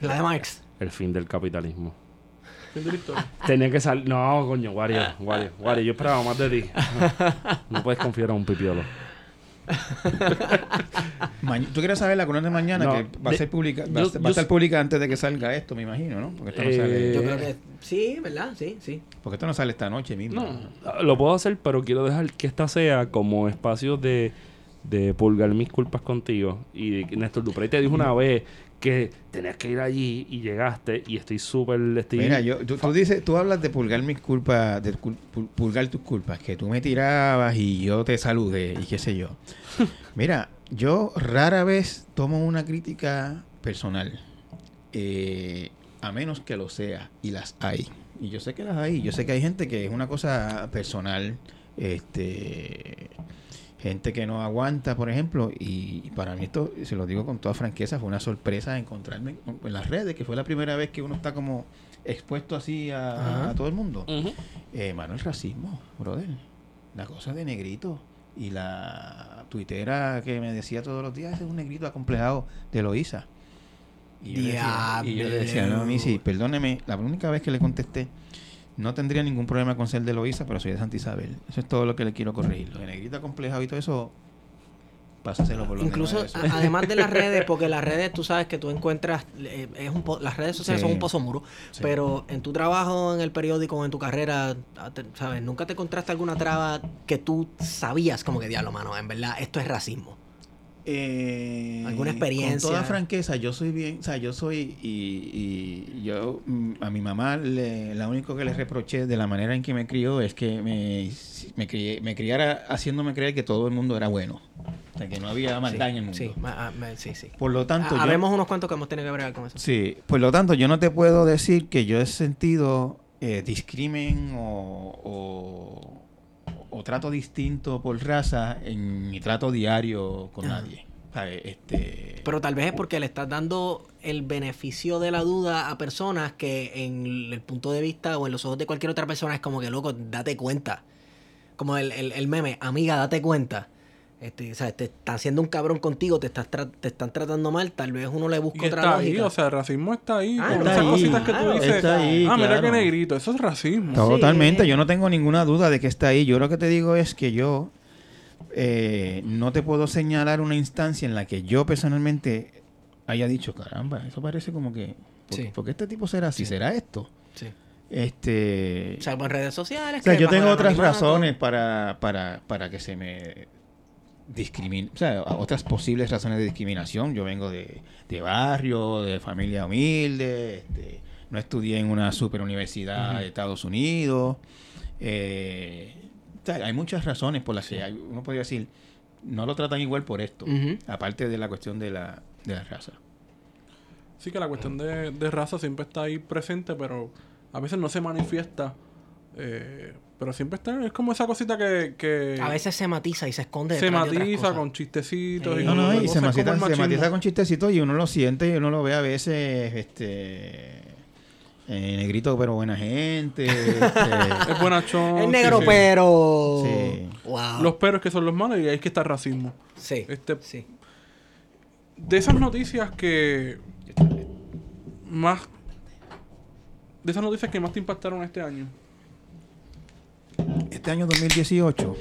La de Marx. El fin del capitalismo. *laughs* Fin de la historia. Tenía que salir... No, coño, Wario, Wario, Wario. Yo esperaba más de ti. *laughs* No puedes confiar a un pipiolo. *laughs* ¿Tú quieres saber la columna de mañana No, que va a ser pública? Va, yo- a va estar pública antes de que salga esto, me imagino, ¿no? Porque esto no Eh, sale, Yo creo que sí, ¿verdad? Sí, sí. porque esto no sale esta noche mismo. No, lo puedo hacer, pero quiero dejar que esta sea como espacio de, de pulgar mis culpas contigo. Y Néstor Duprey te dijo una vez que tenías que ir allí y llegaste y estoy súper... Estoy... Mira, yo, tú, tú dices, tú hablas de pulgar mis culpas, de pul- pulgar tus culpas, que tú me tirabas y yo te saludé y qué sé yo. *laughs* Mira, yo rara vez tomo una crítica personal, eh, a menos que lo sea, y las hay. Y yo sé que las hay, yo sé que hay gente que es una cosa personal, este gente que no aguanta, por ejemplo, y, para mí esto, se lo digo con toda franqueza, fue una sorpresa encontrarme en las redes, que fue la primera vez que uno está como expuesto así a, todo el mundo. Eh, mano, el racismo, brother. La cosa de negrito. Y la tuitera que me decía todos los días, ese es un negrito acomplejado de Loíza. Y yo, decía, y yo le decía, no, Missy, perdóneme, la única vez que le contesté, no tendría ningún problema con ser de Loíza, pero soy de Santa Isabel. Eso es todo lo que le quiero corregir. Lo de negrito acomplejado y todo eso, pásaselo por lo Incluso, además de las redes, porque las *laughs* redes tú sabes que tú encuentras, eh, es un po- las redes sociales Sí. son un pozo muro, Sí. pero en tu trabajo, en el periódico, en tu carrera, ¿sabes? Nunca te encontraste alguna traba que tú sabías como que diablo, mano, en verdad, esto es racismo. Eh, ¿Alguna experiencia? Con toda franqueza, yo soy bien, o sea, yo soy y, y yo mm, a mi mamá le, la único que le reproché de la manera en que me crió es que me, me, crié- me criara haciéndome creer que todo el mundo era bueno, o sea, que no había maldad en el mundo. Sí, ma- ah, sí, sí. Por lo tanto, yo, Habemos unos cuantos que hemos tenido que bregar con eso. sí, por lo tanto, yo no te puedo decir que yo he sentido eh, discrimen o, o, o trato distinto por raza en mi trato diario con Ajá. nadie. Este, Pero tal vez es porque le estás dando el beneficio de la duda a personas que en el punto de vista o en los ojos de cualquier otra persona es como que, loco, date cuenta. Como el, el- el meme, amiga, date cuenta. Este, o sea, te está haciendo un cabrón contigo, te, estás tra- te están tratando mal, tal vez uno le busca Y otra está ahí, lógica. o sea, el racismo está ahí. Ah, está esas ahí, cositas que tú dices. está ahí, ah, mira claro. qué negrito. Eso es racismo. Totalmente, Sí. yo no tengo ninguna duda de que está ahí. Yo lo que te digo es que yo eh, no te puedo señalar una instancia en la que yo personalmente haya dicho, caramba, eso parece como que... ¿Por, Sí. por qué este tipo será así? ¿Será esto? Sí. Este... Salvo en redes sociales. O sea, que yo tengo otras razones para, para, para que se me discrimine, o sea, otras posibles razones de discriminación. Yo vengo de, de barrio, de familia humilde, este, no estudié en una super universidad de Estados Unidos. eh, o sea, hay muchas razones por las que hay- uno podría decir, no lo tratan igual por esto, aparte de la cuestión de la, de la raza. Sí que la cuestión de, de raza siempre está ahí presente, pero a veces no se manifiesta. eh, pero siempre está, es como esa cosita que, que A veces se matiza y se esconde se detrás de otras matiza con chistecitos. Sí. y No, no, y se matiza, se matiza con chistecitos y uno lo siente y uno lo ve a veces, este, eh, negrito pero buena gente. *laughs* este, Es buenachón. Es negro, sí. pero. Sí. Wow. Los peros que son los malos y ahí es que está el racismo. Sí. Este, sí. de esas noticias que más de esas noticias que más te impactaron este año Este año 2018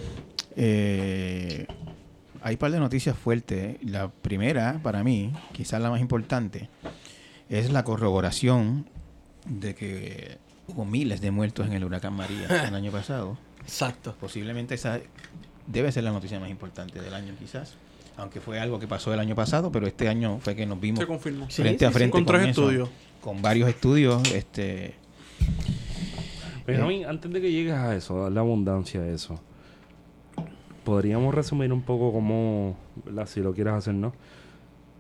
eh, hay un par de noticias fuertes. La primera, para mí, quizás la más importante, es la corroboración de que hubo miles de muertos en el huracán María *laughs* el año pasado. Exacto. Posiblemente esa debe ser la noticia más importante del año, quizás. Aunque fue algo que pasó el año pasado, pero este año fue que nos vimos se confirmó Sí, frente a sí, sí. frente con tres eso, estudios con varios estudios. Este, Benjamín, antes de que llegues a eso, a la abundancia de eso, podríamos resumir un poco cómo, ¿verdad? si lo quieres hacer, ¿no?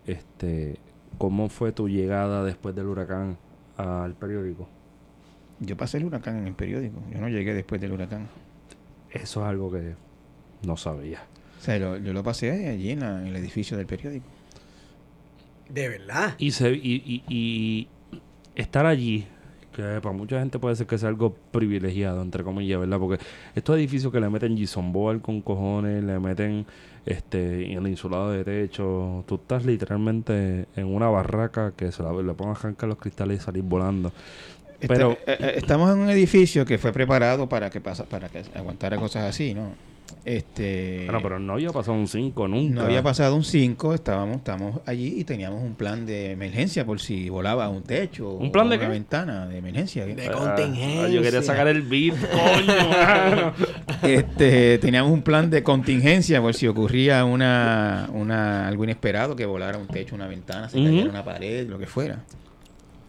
Este, cómo fue tu llegada después del huracán al periódico. yo pasé el huracán en el periódico. Yo no llegué después del huracán. Eso es algo que no sabía. O sea, lo- yo lo pasé allí en, la- en el edificio del periódico. De verdad. Y, se, y, y, y estar allí, que para mucha gente puede ser que sea algo privilegiado, entre comillas, ¿verdad? Porque estos edificios que le meten Jason Boal con cojones, le meten este el insulado de techo, tú estás literalmente en una barraca que se la, le pongan a arrancar los cristales y salir volando. Este- Pero- eh, eh, estamos en un edificio que fue preparado para que pasa, para que aguantara cosas así, ¿no? Este Bueno, pero no había pasado un 5 nunca. no había pasado un 5, estábamos, estábamos allí y teníamos un plan de emergencia por si volaba un techo ¿Un o plan de una qué? ventana de emergencia. De Ah, contingencia. yo quería sacar el beat, coño. *laughs* Este, teníamos un plan de contingencia por si ocurría una, una algo inesperado, que volara un techo, una ventana, se cayera una pared, lo que fuera.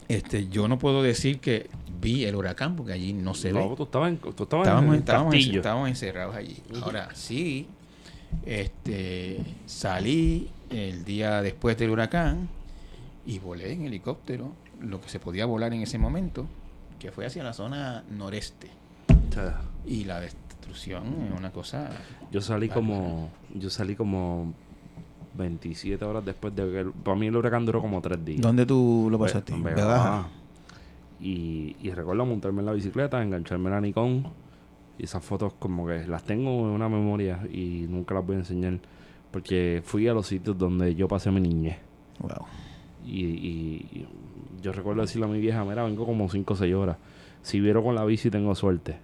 Este, yo no puedo decir que vi el huracán porque allí no se ve. Tú estabas en, tú estabas estábamos, en el estábamos, en- castillo. estábamos encerrados allí. Ahora sí, este, salí el día después del huracán y volé en helicóptero, lo que se podía volar en ese momento, que fue hacia la zona noreste. Y la destrucción es una cosa... Yo salí Bárbaro. como yo salí como 27 horas después de que el- para mí el huracán duró como 3 días. ¿Dónde tú lo Ve- pasaste? en Vega. Y, y recuerdo montarme en la bicicleta, engancharme la Nikon. Y esas fotos como que las tengo en una memoria y nunca las voy a enseñar. Porque fui a los sitios donde yo pasé mi niñez. Wow. Y, y yo recuerdo decirle a mi vieja, mira, vengo como 5 o 6 horas. Si viro con la bici tengo suerte.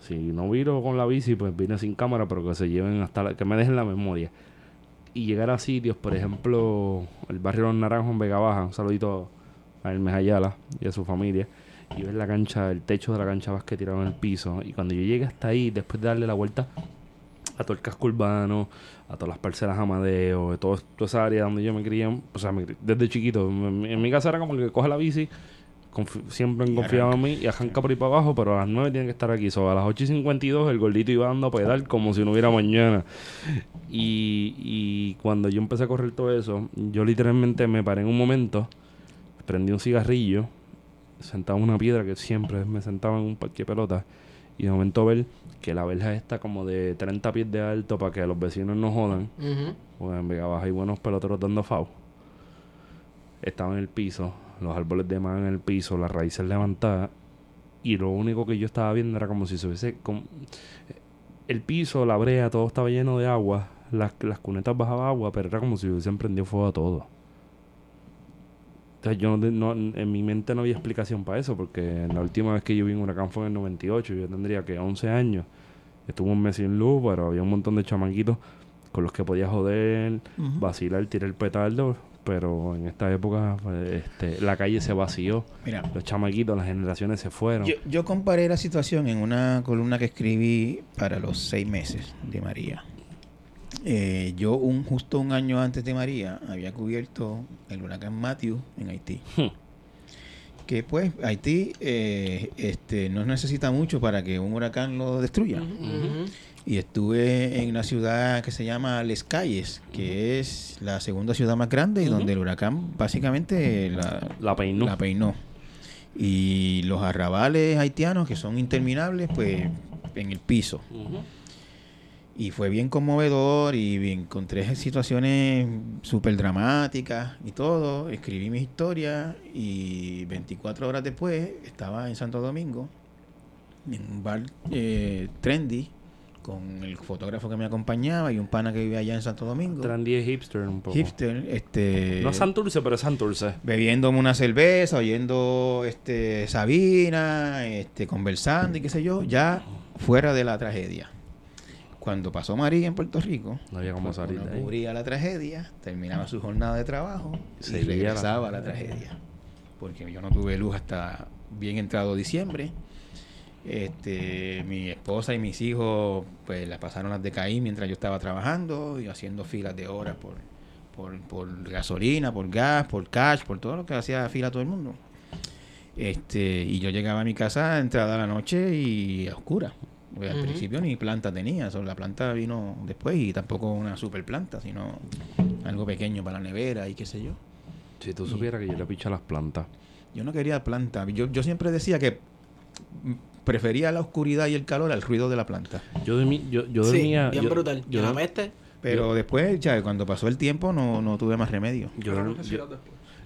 Si no viro con la bici, pues vine sin cámara, pero que se lleven hasta la, que me dejen la memoria. Y llegar a sitios, por ejemplo, el barrio Los Naranjos en Vega Baja, un saludito a Hermes Ayala y a su familia, y ver la cancha, el techo de la cancha básquet tirado en el piso. Y cuando yo llegué hasta ahí, después de darle la vuelta a todo el casco urbano, a todas las parcelas Amadeo, de todo, toda esa área donde yo me crié, o sea, me crié desde chiquito. En, en mi casa era como que coge la bici, siempre han confiado en mí y arranca por ahí para abajo, pero a las 9 tienen que estar aquí. So, a las 8 y 52 el gordito iba dando a pedal como si no hubiera mañana. Y, y cuando yo empecé a correr todo eso, yo literalmente me paré en un momento, prendí un cigarrillo, sentado en una piedra que siempre me sentaba en un parque de pelota y de momento ver que la verja está como de 30 pies de alto para que los vecinos no jodan. Ujú. Porque en Vega Baja hay buenos peloteros dando FAU. Estaba en el piso, los árboles de man en el piso, las raíces levantadas. Y lo único que yo estaba viendo era como si se hubiese. como- el piso, la brea, todo estaba lleno de agua. las, las cunetas bajaba agua, pero era como si hubiesen prendido fuego a todo. Entonces yo no, no- en mi mente no había explicación para eso, porque la última vez que yo vi un huracán fue en el 98, yo tendría que 11 años. Estuve un mes sin luz, pero había un montón de chamaquitos con los que podía joder, Ujú. vacilar, tirar el petardo, pero en esta época pues, este, la calle se vació, Mira, los chamaquitos, las generaciones se fueron. yo, yo comparé la situación en una columna que escribí para los seis meses de María. Eh, yo un justo un año antes de María había cubierto el huracán Matthew en Haití. Hmm. Que pues Haití eh, este, no necesita mucho para que un huracán lo destruya. Ujú. Y estuve en una ciudad que se llama Les Calles, que es la segunda ciudad más grande y donde el huracán básicamente la, La peinó. la peinó. Y los arrabales haitianos, que son interminables, pues en el piso. Y fue bien conmovedor y encontré situaciones súper dramáticas y todo. Escribí mis historias y 24 horas después estaba en Santo Domingo, en un bar eh, trendy, con el fotógrafo que me acompañaba y un pana que vive allá en Santo Domingo. Trendy es hipster un poco. Hipster, este... No Santurce, pero Santurce. bebiéndome una cerveza, oyendo este Sabina, este conversando y qué sé yo, ya fuera de la tragedia. Cuando pasó María en Puerto Rico, No había pues, salir uno cubría la tragedia, terminaba su jornada de trabajo y Seguía la- regresaba a la tragedia. Porque yo no tuve luz hasta bien entrado diciembre. Este, mi esposa y mis hijos pues la pasaron las de caí mientras yo estaba trabajando y haciendo filas de horas por, por, por gasolina, por gas, por cash, por todo lo que hacía fila todo el mundo. Este, y yo llegaba a mi casa entrada la noche y a oscura. Pues, al principio ni planta tenía, solo la planta vino después y tampoco una super planta, sino algo pequeño para la nevera y qué sé yo. Si tú supieras que yo le picho a las plantas. Yo no quería planta. Yo, yo siempre decía que prefería la oscuridad y el calor al ruido de la planta. Yo, dormí, yo, yo Sí, dormía. bien yo, brutal. Yo, ¿Y la peste? Pero después, ya cuando pasó el tiempo, no, no tuve más remedio. yo,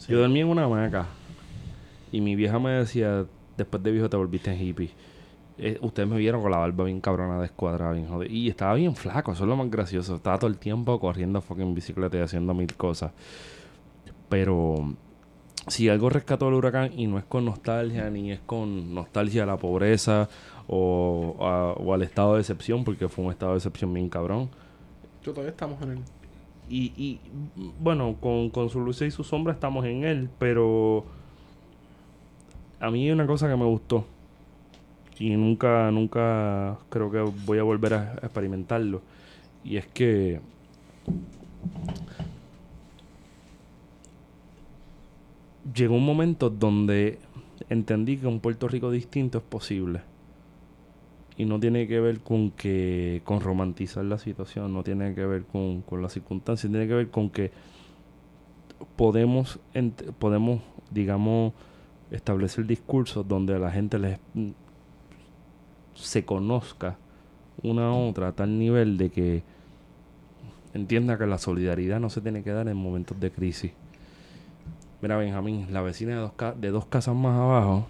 yo dormí en una hamaca. Y mi vieja me decía, después de viejo te volviste hippie. Eh, ustedes me vieron con la barba bien cabrona, descuadrada, bien jodida. Y estaba bien flaco, eso es lo más gracioso. Estaba todo el tiempo corriendo fucking bicicleta y haciendo mil cosas. Pero si algo rescató el huracán y no es con nostalgia, ni es con nostalgia a la pobreza o, a- o al estado de excepción, porque fue un estado de excepción bien cabrón. Yo todavía estamos en el... Y, y bueno, con, con su luz y su sombra estamos en él, pero a mí hay una cosa que me gustó y nunca, nunca creo que voy a volver a experimentarlo. Y es que llegó un momento donde entendí que un Puerto Rico distinto es posible. Y no tiene que ver con que con romantizar la situación, no tiene que ver con, con las circunstancias, tiene que ver con que podemos, podemos digamos, establecer discursos donde la gente les mm, se conozca una a otra a tal nivel de que entienda que la solidaridad no se tiene que dar en momentos de crisis. Mira, Benjamín, la vecina de dos, ca- de dos casas más abajo,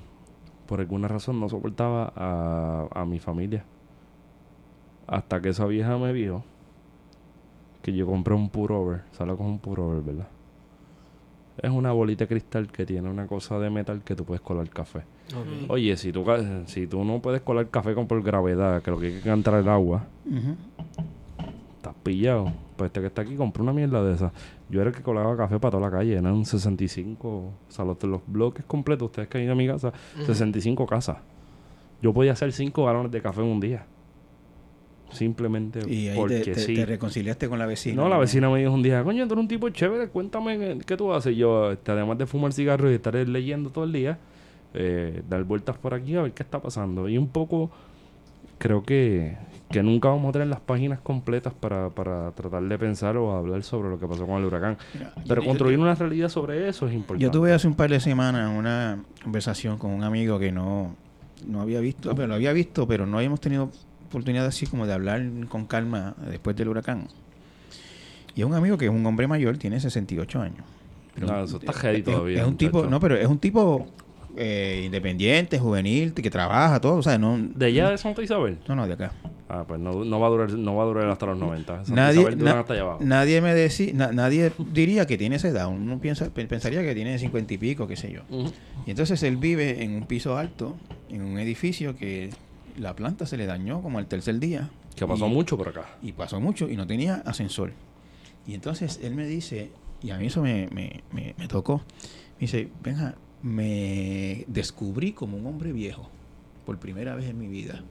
por alguna razón no soportaba a, a mi familia. Hasta que esa vieja me vio que yo compré un purover. ¿Sabes con un purover, verdad? Es una bolita de cristal que tiene una cosa de metal que tú puedes colar café. Oye, si tú, ca- si tú no puedes colar café con por gravedad, que lo que hay que entrar el agua. Estás pillado. Pues este que está aquí compró una mierda de esa. Yo era el que colaba café para toda la calle. Eran 65, o sea, los, los bloques completos, ustedes que han ido a mi casa, 65 casas. Yo podía hacer 5 galones de café en un día. Simplemente Y ahí porque te, te- sí. te reconciliaste con la vecina. No, la vecina me dijo un día, coño, tú eres un tipo chévere, cuéntame qué, tú haces. Yo, este, además de fumar cigarros y estar leyendo todo el día, eh, dar vueltas por aquí a ver qué está pasando. Y un poco, creo que, que nunca vamos a tener las páginas completas para, para tratar de pensar o hablar sobre lo que pasó con el huracán. Mira, Pero yo- construir una realidad sobre eso es importante. Yo tuve hace un par de semanas una conversación con un amigo que no, no había visto, pero lo había visto, pero no habíamos tenido oportunidad así como de hablar con calma después del huracán. Y es un amigo que es un hombre mayor, tiene 68 años. Pero No, eso está heavy es- todavía, Es un tipo, no, pero es un tipo eh, independiente, juvenil, que trabaja, todo, o sea, no... ¿De allá de Santa Isabel? No, no, de acá. Ah, pues no, no va a durar, no va a durar hasta los 90. Santa Nadie, Isabel na- hasta allá abajo. nadie me decía, na- nadie diría que tiene esa edad. Uno piensa, pe- pensaría que tiene cincuenta y pico, qué sé yo. Y entonces él vive en un piso alto, en un edificio que la planta se le dañó como al tercer día. Que pasó Y- mucho por acá. Y pasó mucho y no tenía ascensor. Y entonces él me dice, y a mí eso me, me, me, me tocó, me dice, venga, me descubrí como un hombre viejo por primera vez en mi vida.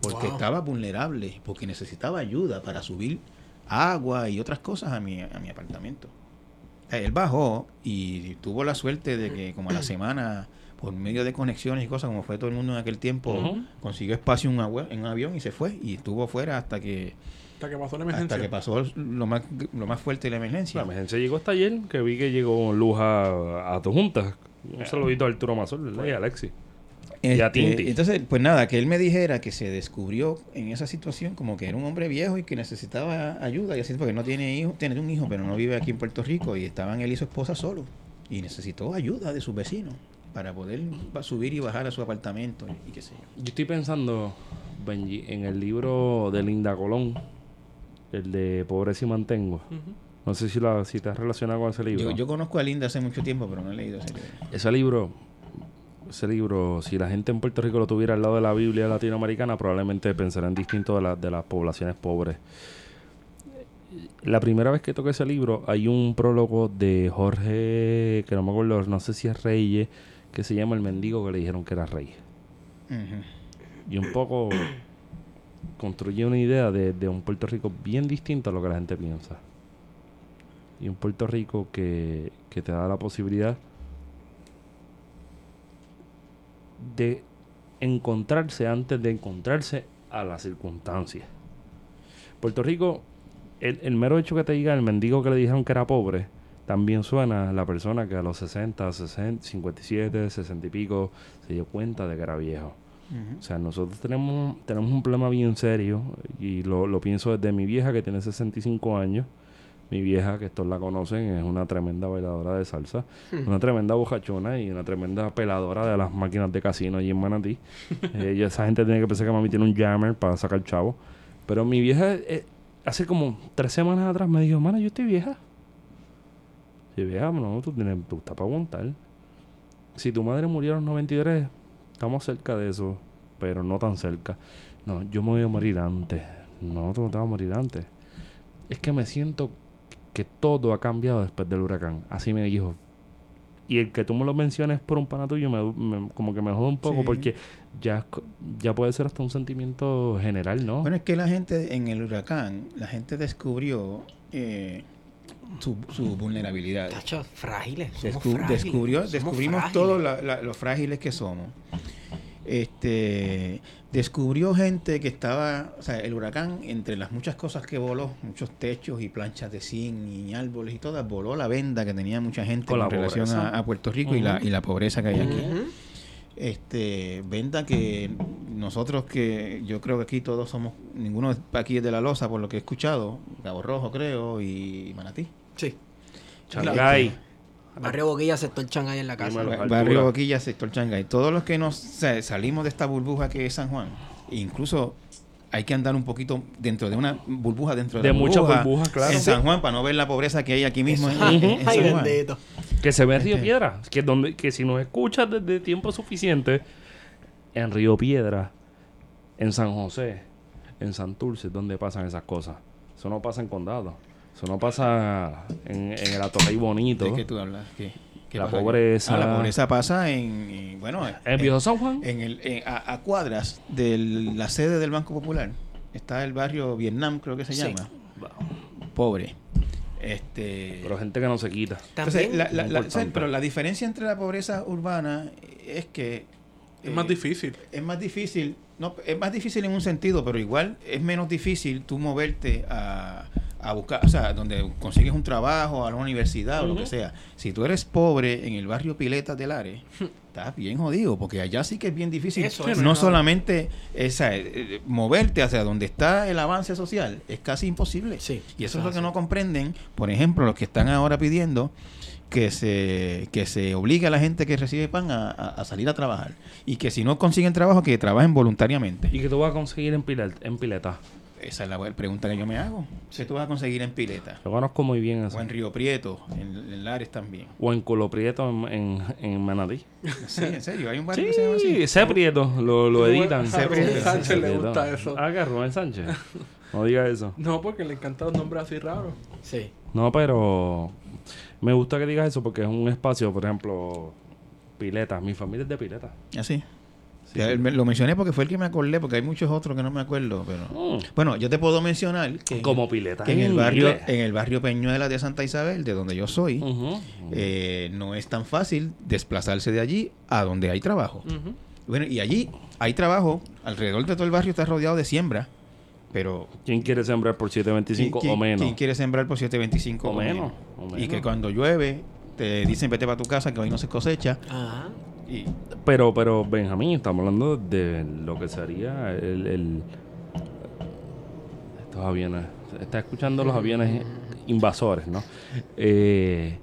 Porque Wow. estaba vulnerable, porque necesitaba ayuda para subir agua y otras cosas a mi, a mi apartamento. Él bajó y tuvo la suerte de que como a la semana, por medio de conexiones y cosas, como fue todo el mundo en aquel tiempo, consiguió espacio en un, agua- en un avión y se fue. Y estuvo fuera hasta que Hasta que pasó la emergencia. hasta que pasó lo más, lo más fuerte de la emergencia. La emergencia llegó hasta ayer, que vi que llegó luz a, a tu junta. Un saludito a Arturo Mazol, ¿verdad? Y a Alexi. y a Este, Tinti. entonces, pues nada, que él me dijera que se descubrió en esa situación como que era un hombre viejo y que necesitaba ayuda, y así porque no tiene hijo, tiene un hijo, pero no vive aquí en Puerto Rico, y estaban él y su esposa solos, y necesitó ayuda de sus vecinos para poder subir y bajar a su apartamento y qué sé yo. Yo estoy pensando, Benji, en el libro de Linda Colón, el de Pobreza y Mantengo. Ujú. No sé si, la, si te has relacionado con ese libro. Yo, yo conozco a Linda hace mucho tiempo, pero no he leído ese libro. Ese libro, ese libro, si la gente en Puerto Rico lo tuviera al lado de la Biblia latinoamericana, probablemente pensarían distinto de, la- de las poblaciones pobres. La primera vez que toqué ese libro, hay un prólogo de Jorge, que no me acuerdo, no sé si es Reyes, que se llama El Mendigo, que le dijeron que era rey. Y un poco construye una idea de, de un Puerto Rico bien distinto a lo que la gente piensa. Y un Puerto Rico que, que te da la posibilidad de encontrarse antes de encontrarse a las circunstancias. Puerto Rico, el, el mero hecho que te diga el mendigo que le dijeron que era pobre, también suena a la persona que a los 60, 60, 57, 60 y pico se dio cuenta de que era viejo. O sea, nosotros tenemos, tenemos un problema bien serio y lo, lo pienso desde mi vieja que tiene 65 años. Mi vieja, que estos la conocen, es una tremenda bailadora de salsa, una tremenda bojachona y una tremenda peladora de las máquinas de casino allí en Manatí. *laughs* Eh, esa gente tiene que pensar que mami tiene un jammer para sacar chavo. Pero mi vieja, eh, hace como tres semanas atrás me dijo, mana, yo estoy vieja. Sí, vieja, no, tú, tienes, tú estás para aguantar. Si tu madre murió a los 93, estamos cerca de eso, pero no tan cerca. No, yo me voy a morir antes. No, tú no te vas a morir antes. Es que me siento que todo ha cambiado después del huracán. Así me dijo. Y el que tú me lo menciones por un pana tuyo, me, me- como que me jode un poco Sí. porque ya, ya puede ser hasta un sentimiento general, ¿no? Bueno, es que la gente en el huracán, la gente descubrió eh, su, su vulnerabilidad. Tachos frágiles. Somos Descu- frágiles, descubrió, somos descubrimos frágiles. todos la- la- lo frágiles que somos. Este descubrió gente que estaba, o sea, el huracán, entre las muchas cosas que voló, muchos techos y planchas de zinc y árboles y todas, voló la venda que tenía mucha gente Con la relación a, a Puerto Rico y, la, y la pobreza que hay aquí. Ujú. Este, venda que nosotros que yo creo que aquí todos somos, ninguno es- aquí es de la losa por lo que he escuchado, Cabo Rojo creo y Manatí. Sí. Changay. Barrio Boquilla, sector Changay en la casa. Dímelo. Barrio Boquilla, sector Changay. Todos los que nos o sea, salimos de esta burbuja que es San Juan, incluso hay que andar un poquito dentro de una burbuja dentro de, De muchas burbuja burbujas, claro. En. San Juan para no ver la pobreza que hay aquí mismo en, Ay, en- en ay, San Juan. bendito. Que se ve en Río Este. Piedra. Que, donde, que si nos escuchas desde tiempo suficiente, en Río Piedra, en San José, en Santurce, donde pasan esas cosas. Eso no pasa en condado. Eso no pasa en, en el Atorrey Bonito. ¿De qué tú hablas? ¿Qué- qué La pobreza. Ah, la pobreza pasa en, en- bueno, En el Viejo San Juan. en el, en- a, a cuadras de la sede del Banco Popular está el barrio Vietnam, creo que se Sí. llama. Pobre. Este, Pero gente que no se quita. entonces, pero la diferencia entre la pobreza urbana es que Es eh, más difícil. es más difícil, no, es más difícil en un sentido, pero igual es menos difícil tú moverte a, a buscar, o sea, donde consigues un trabajo, a la universidad o lo que sea. Si tú eres pobre en el barrio Pileta del Are, estás bien jodido, porque allá sí que es bien difícil. Eso, no solamente esa, eh, eh, moverte hacia donde está el avance social, es casi imposible. Sí, y eso es lo que no comprenden, por ejemplo, los que están ahora pidiendo que se, que se obligue a la gente que recibe pan a, salir a trabajar. Y que si no consiguen trabajo, que trabajen voluntariamente. ¿Y que tú vas a conseguir en, en pileta? Esa es la pregunta que yo me hago. ¿Qué tú vas a conseguir en Pileta? Yo conozco muy bien eso. O en Río Prieto, en, en Lares también. O en Colo Prieto en, en, en Manatí. Sí, en serio, hay un barrio que se llama Sí, así. ese Prieto, lo, lo editan. A Rubén Prieto. Sánchez le gusta eso. Ah, que Rubén Sánchez. No diga eso. No, porque le encantan los nombres así raros. Sí. No, pero me gusta que digas eso porque es un espacio, por ejemplo, pileta. Mi familia es de pileta. Así. Ya, me- Lo mencioné porque fue el que me acordé, porque hay muchos otros que no me acuerdo. pero Mm. Bueno, yo te puedo mencionar que, Como pileta. que en, el barrio, en el barrio Peñuela de Santa Isabel, de donde yo soy, eh, no es tan fácil desplazarse de allí a donde hay trabajo. Bueno, y allí hay trabajo, alrededor de todo el barrio está rodeado de siembra, pero ¿Quién quiere sembrar por 725 ¿quién- o menos? ¿Quién quiere sembrar por 725 O menos, o Y que menos. cuando llueve te dicen vete para tu casa que hoy no se cosecha Ajá. Y Pero, pero, Benjamín, estamos hablando de lo que sería el... el- estos aviones. Está escuchando los aviones invasores, ¿no? Eh,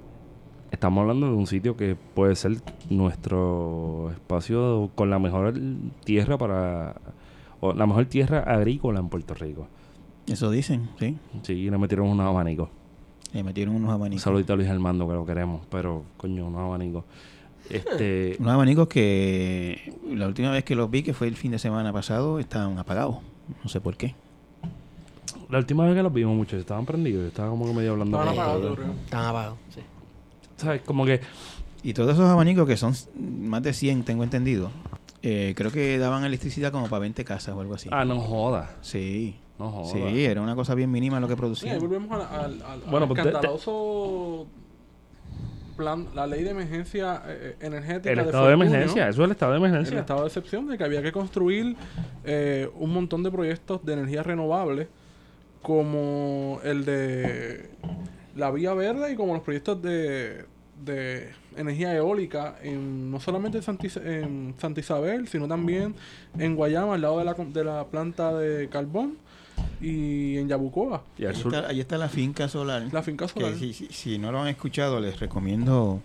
estamos hablando de un sitio que puede ser nuestro espacio con la mejor tierra para... O la mejor tierra agrícola en Puerto Rico. eso dicen, sí. Sí, le metieron unos abanicos. Le metieron unos Un abanicos. saludito a Luis Armando que lo queremos, pero coño, unos abanicos. Este... Unos abanicos que la última vez que los vi, que fue el fin de semana pasado, estaban apagados. No sé por qué. La última vez que los vimos muchos estaban prendidos. Yo estaba como que medio hablando. Estaban apagados. Están apagados. Sí. ¿Sabes? Como que... Y todos esos abanicos, que son más de 100, tengo entendido, eh, creo que daban electricidad como para 20 casas o algo así. Ah, no joda. Sí. No joda. Sí, era una cosa bien mínima lo que Sí, producían. volvemos al, al, al- Bueno, al pues, te- te- escandaloso plan, la ley de emergencia eh, energética. El de estado de emergencia. Eso es el estado de El emergencia. estado de excepción de que había que construir eh, un montón de proyectos de energía renovable, como el de la Vía Verde y como los proyectos de, de energía eólica, en, no solamente en Santa, Is- en Santa Isabel, sino también en Guayama, al lado de la, de la planta de carbón, y en Yabucoa, Y al Ahí sur... está, ahí está la finca solar. la finca que solar. si, si- si no lo han escuchado, les recomiendo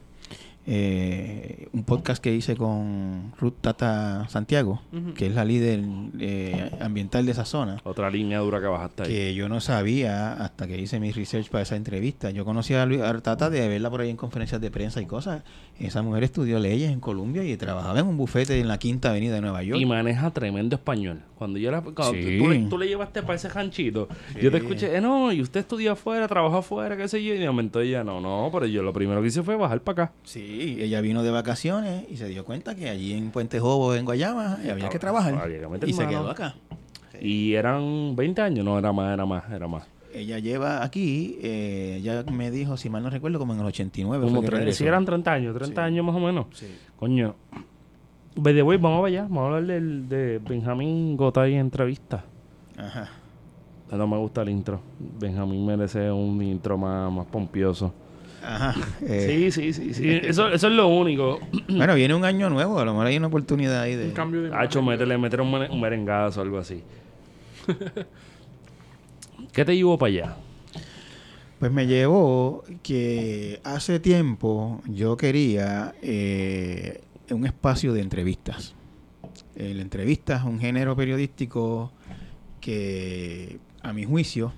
eh, un podcast que hice con Ruth Tata Santiago, que es la líder eh, ambiental de esa zona. Otra línea dura que bajaste ahí. Que yo no sabía hasta que hice mi research para esa entrevista. Yo conocía a, Lu- a Tata de verla por ahí en conferencias de prensa y cosas. Esa mujer estudió leyes en Colombia y trabajaba en un bufete en la Quinta Avenida de Nueva York. Y maneja tremendo español. Cuando yo la, cuando Sí. tú, le, tú le llevaste para ese ranchito, yo te escuché, eh, no, y usted estudió afuera, trabajó afuera, qué sé yo, y de momento ella, no, no, pero yo lo primero que hice fue bajar para acá. Sí, ella vino de vacaciones y se dio cuenta que allí en Puente Jobo, en Guayama, había que trabajar. Y se quedó acá. Y eran 20 años, no, era más, era más, era más. Ella lleva aquí, eh, ella me dijo, si mal no recuerdo, como en el 89. Como si eran 30 años, 30 Sí. años más o menos. Sí. Coño. By the way, vamos allá, vamos a hablar del, de Benjamín Gotay en entrevista. Ajá. No me gusta el intro. Benjamín merece un intro más, más pompioso. Ajá. *laughs* Eh, Sí, sí, sí, sí. Eso, eso es lo único. *clears throat* Bueno, viene un año nuevo, a lo mejor hay una oportunidad ahí de... Un cambio de Hacho, un, mere- un merengazo o algo así. *laughs* ¿Qué te llevó para allá? Pues me llevó que hace tiempo yo quería eh, un espacio de entrevistas. La entrevista es un género periodístico que, a mi juicio,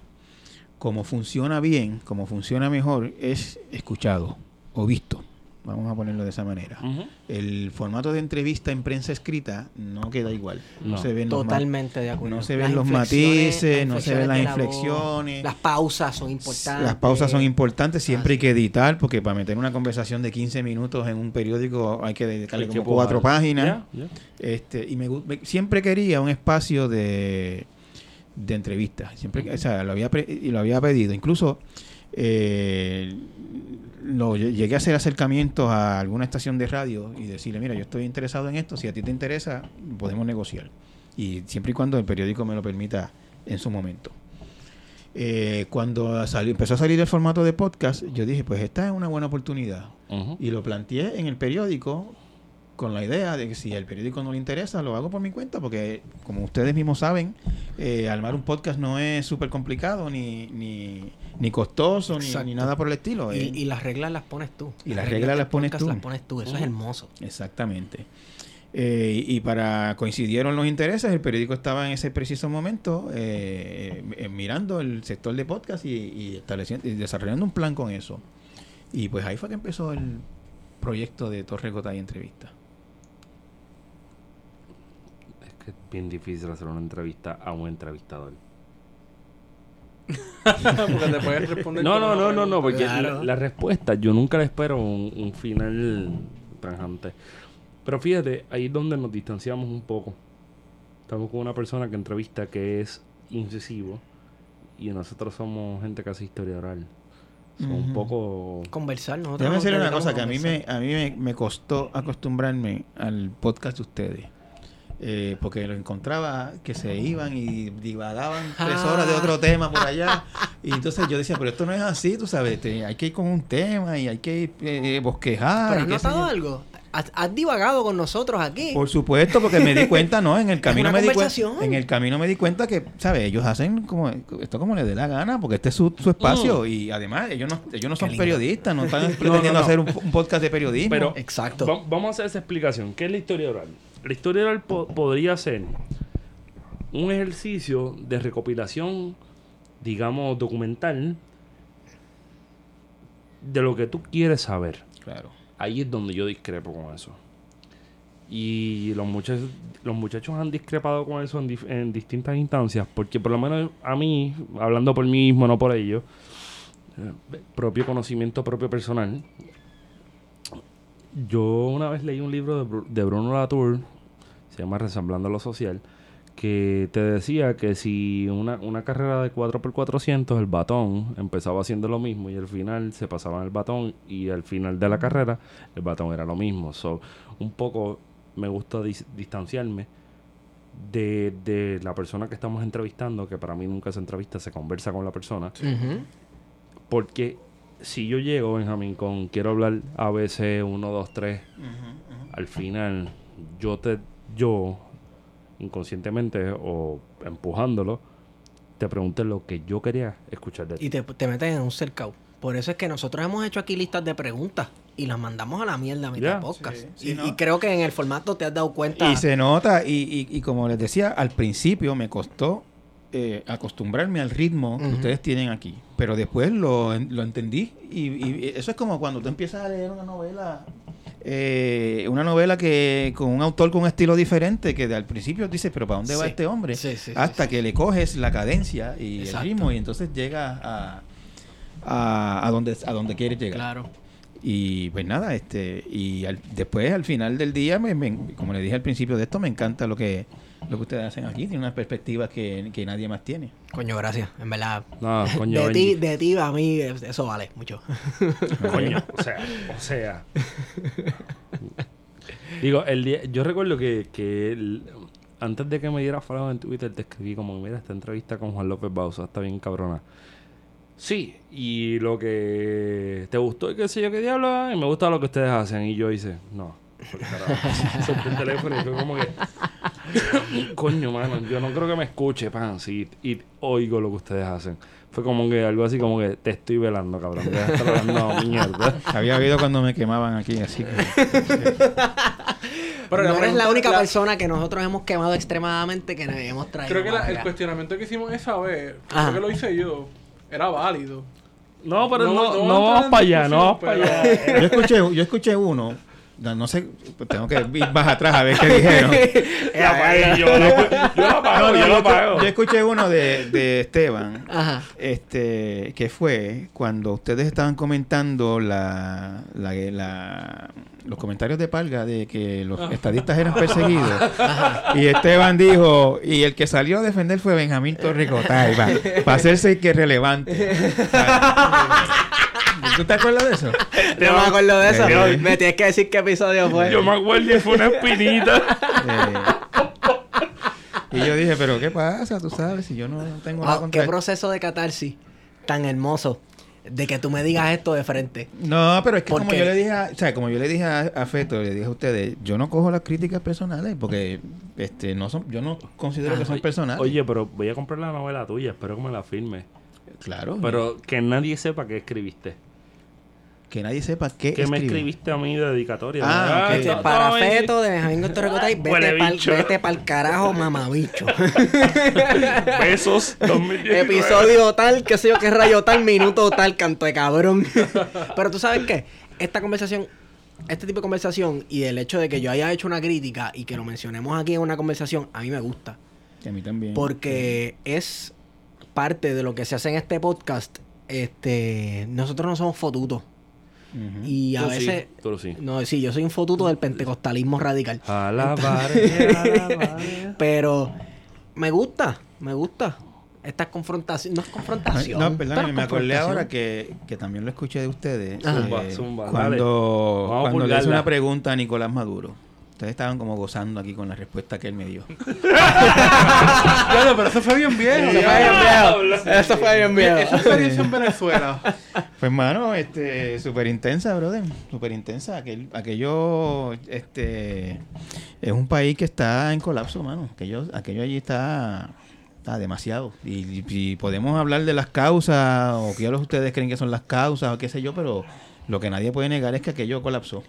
como funciona bien, como funciona mejor, es escuchado o visto. Vamos a ponerlo de esa manera. El formato de entrevista en prensa escrita no queda igual. No, No. se ven los Totalmente de acuerdo. no se Las ven los matices, no se ven las de la voz, inflexiones. las pausas son importantes. Las pausas son importantes, siempre Ah, hay que editar, porque para meter una conversación de 15 minutos en un periódico hay que dedicarle como cuatro páginas. Este, y me, me- siempre quería un espacio de, de entrevistas. Siempre, o sea, lo había, pre- y lo había pedido. Incluso eh, lo, lle- llegué a hacer acercamientos a alguna estación de radio y decirle, mira, yo estoy interesado en esto, si a ti te interesa, podemos negociar. Y siempre y cuando el periódico me lo permita en su momento. Eh, cuando salió- empezó a salir el formato de podcast, yo dije, pues esta es una buena oportunidad. Y lo planteé en el periódico con la idea de que si al periódico no le interesa, lo hago por mi cuenta, porque como ustedes mismos saben, eh, armar un podcast no es súper complicado, ni, ni, ni costoso, ni, nada por el estilo. Y, eh. y las reglas las pones tú. Y las reglas las pones tú. las pones tú. Eso es hermoso. Exactamente. Eh, y para coincidieron los intereses, el periódico estaba en ese preciso momento eh, mirando el sector de podcast y, y estableciendo y desarrollando un plan con eso. Y pues ahí fue que empezó el proyecto de Torre Gota y Entrevista. Es que es bien difícil hacer una entrevista a un entrevistador. Porque te puedes *laughs* responder. No, no, no, no, no, porque Claro. la, la respuesta, yo nunca le espero un, un final tajante. Pero fíjate, ahí es donde nos distanciamos un poco. Estamos con una persona que entrevista que es incisivo y nosotros somos gente que hace historia oral. Son un poco... Conversar, nosotros. Déjame nos decirle una cosa que a mí me, a mí me, me costó acostumbrarme al podcast de ustedes. Eh, porque lo encontraba que se iban y divagaban tres horas de otro tema por allá. *laughs* Y entonces yo decía, pero esto no es así, tú sabes, te- hay que ir con un tema y hay que ir, eh, bosquejar. Pero has notado algo. Has, has divagado con nosotros aquí. Por supuesto, porque me di cuenta, ¿no? En el *laughs* camino me di cuenta. En el camino me di cuenta que, ¿sabes? Ellos hacen como esto como les dé la gana, porque este es su, su espacio. Y además, ellos no, ellos no son lindo. periodistas, no están *laughs* pretendiendo no. hacer un, un podcast de periodismo. Pero Exacto. va- vamos a hacer esa explicación. ¿Qué es la historia oral? La historia oral po- podría ser un ejercicio de recopilación, digamos, documental de lo que tú quieres saber. claro. Ahí es donde yo discrepo con eso. Y los muchachos, los muchachos han discrepado con eso en, dif- en distintas instancias, porque por lo menos a mí, hablando por mí mismo, no por ellos, eh, propio conocimiento propio personal, yo una vez leí un libro de, Bru- de Bruno Latour, se llama Resamblando lo Social, que te decía que si una, una carrera de 4x400, el batón empezaba haciendo lo mismo y al final se pasaban el batón y al final de la carrera el batón era lo mismo. So, un poco me gusta dis- distanciarme de, de la persona que estamos entrevistando, que para mí nunca se entrevista, se conversa con la persona. Porque si yo llego, Benjamín, con quiero hablar ABC 1, 2, 3, al final yo te yo inconscientemente o empujándolo te pregunté lo que yo quería escuchar de ti. Y te, te metes en un cercado. Por eso es que nosotros hemos hecho aquí listas de preguntas y las mandamos a la mierda a mitad Ya. de podcast. Sí, sí, y, ¿no? y creo que en el formato te has dado cuenta. Y se nota, y, y, y como les decía, al principio me costó eh, acostumbrarme al ritmo que ustedes tienen aquí. Pero después lo, lo entendí. Y, y eso es como cuando tú empiezas a leer una novela. eh, una novela que con un autor con un estilo diferente que de al principio dices pero para dónde va este hombre Sí, sí, sí, hasta que le coges la cadencia y Exacto. el ritmo y entonces llegas a a, a donde a donde quieres llegar Claro. y pues nada, este, y al- después al final del día, me, me- como le dije al principio de esto, me encanta lo que lo que ustedes hacen aquí, tiene unas perspectivas que, que nadie más tiene. Coño, gracias. En verdad. No, *laughs* coño, de, ti, de ti a mí, eso vale mucho. *laughs* Coño, o sea, o sea. *laughs* Digo, el día, yo recuerdo que, que el- antes de que me diera follow en Twitter te escribí como, mira, esta entrevista con Juan López Bausa está bien cabrona. Sí, y lo que te gustó y qué sé yo qué diablo, y me gusta lo que ustedes hacen. Y yo hice, no. Solté *laughs* el teléfono y fue como que, coño, mano, yo no creo que me escuche, pan, sí, y oigo lo que ustedes hacen. Fue como que algo así como que te estoy velando, cabrón. De estar hablando *laughs* mierda. Había habido cuando me quemaban aquí, así que Pero no eres la única la- persona que nosotros hemos quemado extremadamente que nos hemos traído. Creo que la- el cuestionamiento que hicimos esa vez, Ajá. creo que lo hice yo, era válido. No, pero No, no, no no, vamos para allá, no vamos para allá. yo escuché, yo escuché uno, no, no sé, tengo que ir más atrás a ver qué dijeron. *laughs* Yo, lo, yo lo pago, No, yo yo, lo pago. yo escuché uno de, de Esteban, Ajá. este, que fue cuando ustedes estaban comentando la, la, la- los comentarios de Palga de que los estadistas eran perseguidos. y Esteban dijo, y el que salió a defender fue Benjamín Torricotay, para hacerse que relevante. *laughs* ¿Tú te acuerdas de eso? *laughs* No me acuerdo de eso. Eh. Me tienes que decir qué episodio fue. Yo me acuerdo y fue una espinita. Eh, *laughs* Y yo dije, pero ¿qué pasa? Tú sabes, si yo no tengo nada Ah, contra qué proceso de catarsis tan hermoso de que tú me digas esto de frente. No, pero es que ¿Por como yo le dije, a, o sea, como yo le dije a, a Feto, le dije a ustedes, yo no cojo las críticas personales porque este no son yo no considero que son Oye, personales. Oye, pero voy a comprar la novela tuya, espero que me la firme. claro, Pero que nadie sepa qué escribiste. Que nadie sepa qué ¿Qué me escribiste a mí de dedicatoria? Ah. Este, esto para Feto de Benjamín Gómez Ricotay, *laughs* vete pa'l, pa'l carajo, mamabicho. *laughs* Besos 2019. Episodio tal, qué sé yo, qué rayo tal, minuto tal, canto de cabrón. *laughs* Pero tú sabes qué, esta conversación, este tipo de conversación y el hecho de que yo haya hecho una crítica y que lo mencionemos aquí en una conversación, a mí me gusta. Que a mí también. Porque es parte de lo que se hace en este podcast. Este, nosotros no somos fotutos. Y a Tú sí, veces. tú sí. No, sí, yo soy un fotuto del pentecostalismo radical. Alabaré, *laughs* alabaré. Pero me gusta, me gusta. Esta confrontación. No es confrontación. No, perdón, me acordé ahora que, que también lo escuché de ustedes. Zumba, eh, zumba, cuando a cuando le pulgarla. una pregunta a Nicolás Maduro. Ustedes estaban como gozando aquí con la respuesta que él me dio. *laughs* Claro, pero eso fue bien viejo. Eso fue bien viejo. Eso fue bien viejo. Esa experiencia en Venezuela. Pues hermano, este, súper intensa, brother, súper intensa. Aquel, aquello, este, es un país que está en colapso, mano. Aquello, aquello allí está, está demasiado. Y, y podemos hablar de las causas o qué ustedes creen que son las causas o qué sé yo, pero lo que nadie puede negar es que aquello colapsó.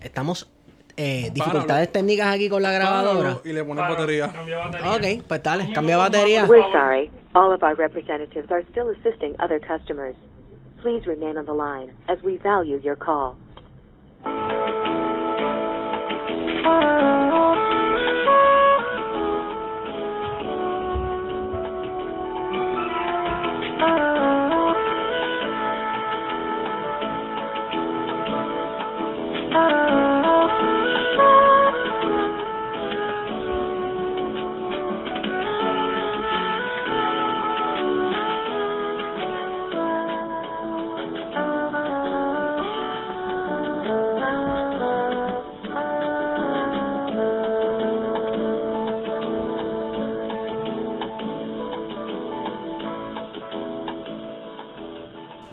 Estamos eh, Páralo. dificultades técnicas aquí con la grabadora. Y le pones batería. Batería. Ok, pues dale, cambia batería. We're sorry. All of our representatives are still assisting other customers. Please remain on the line as we value your call. *laughs*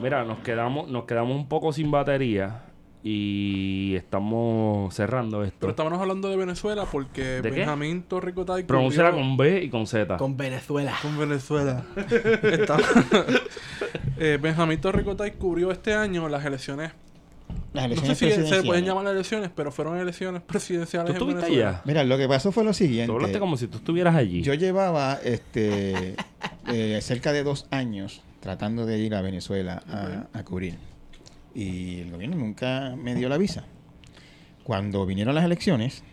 Mira, nos quedamos, nos quedamos un poco sin batería y estamos cerrando esto. Pero estábamos hablando de Venezuela porque ¿De? Benjamín Torricotay Pronúnciala con B y con Z. Con Venezuela. con Venezuela. *laughs* Está- *laughs* Eh, Benjamín Torricotay cubrió este año las elecciones. Las No sé elecciones si se pueden llamar elecciones, pero fueron elecciones presidenciales ¿Tú en estuviste allá? Mira, lo que pasó fue lo siguiente. Tú hablaste como si tú estuvieras allí. Yo llevaba este *laughs* eh, cerca de dos años tratando de ir a Venezuela a, a cubrir. Y el gobierno nunca me dio la visa. Cuando vinieron las elecciones,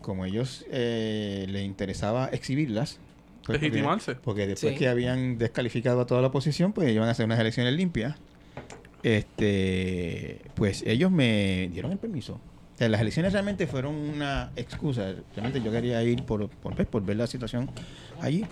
como ellos eh, les interesaba exhibirlas, pues, porque- Legitimarse. Porque después Sí. que habían descalificado a toda la oposición, pues iban a hacer unas elecciones limpias. Este, pues ellos me dieron el permiso. O sea, las elecciones realmente fueron una excusa. Realmente yo quería ir por, por, pues, por ver la situación allí.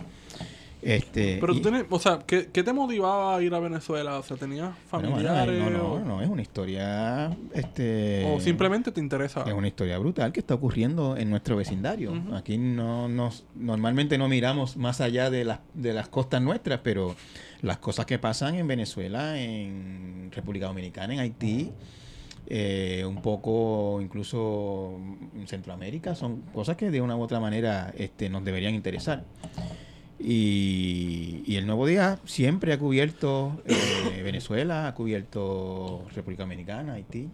Este, Pero y- tú tienes, o sea, ¿qué, qué te motivaba a ir a Venezuela? O sea, ¿tenías familiares? no, no, o, no, es una historia, este, o simplemente te interesa? es una historia brutal que está ocurriendo en nuestro vecindario. Aquí no nos normalmente no miramos más allá de las de las costas nuestras, pero las cosas que pasan en Venezuela, en República Dominicana, en Haití, eh, un poco incluso en Centroamérica, son cosas que de una u otra manera este, nos deberían interesar. Y, y el Nuevo Día siempre ha cubierto eh, *coughs* Venezuela, ha cubierto República Dominicana, Haití.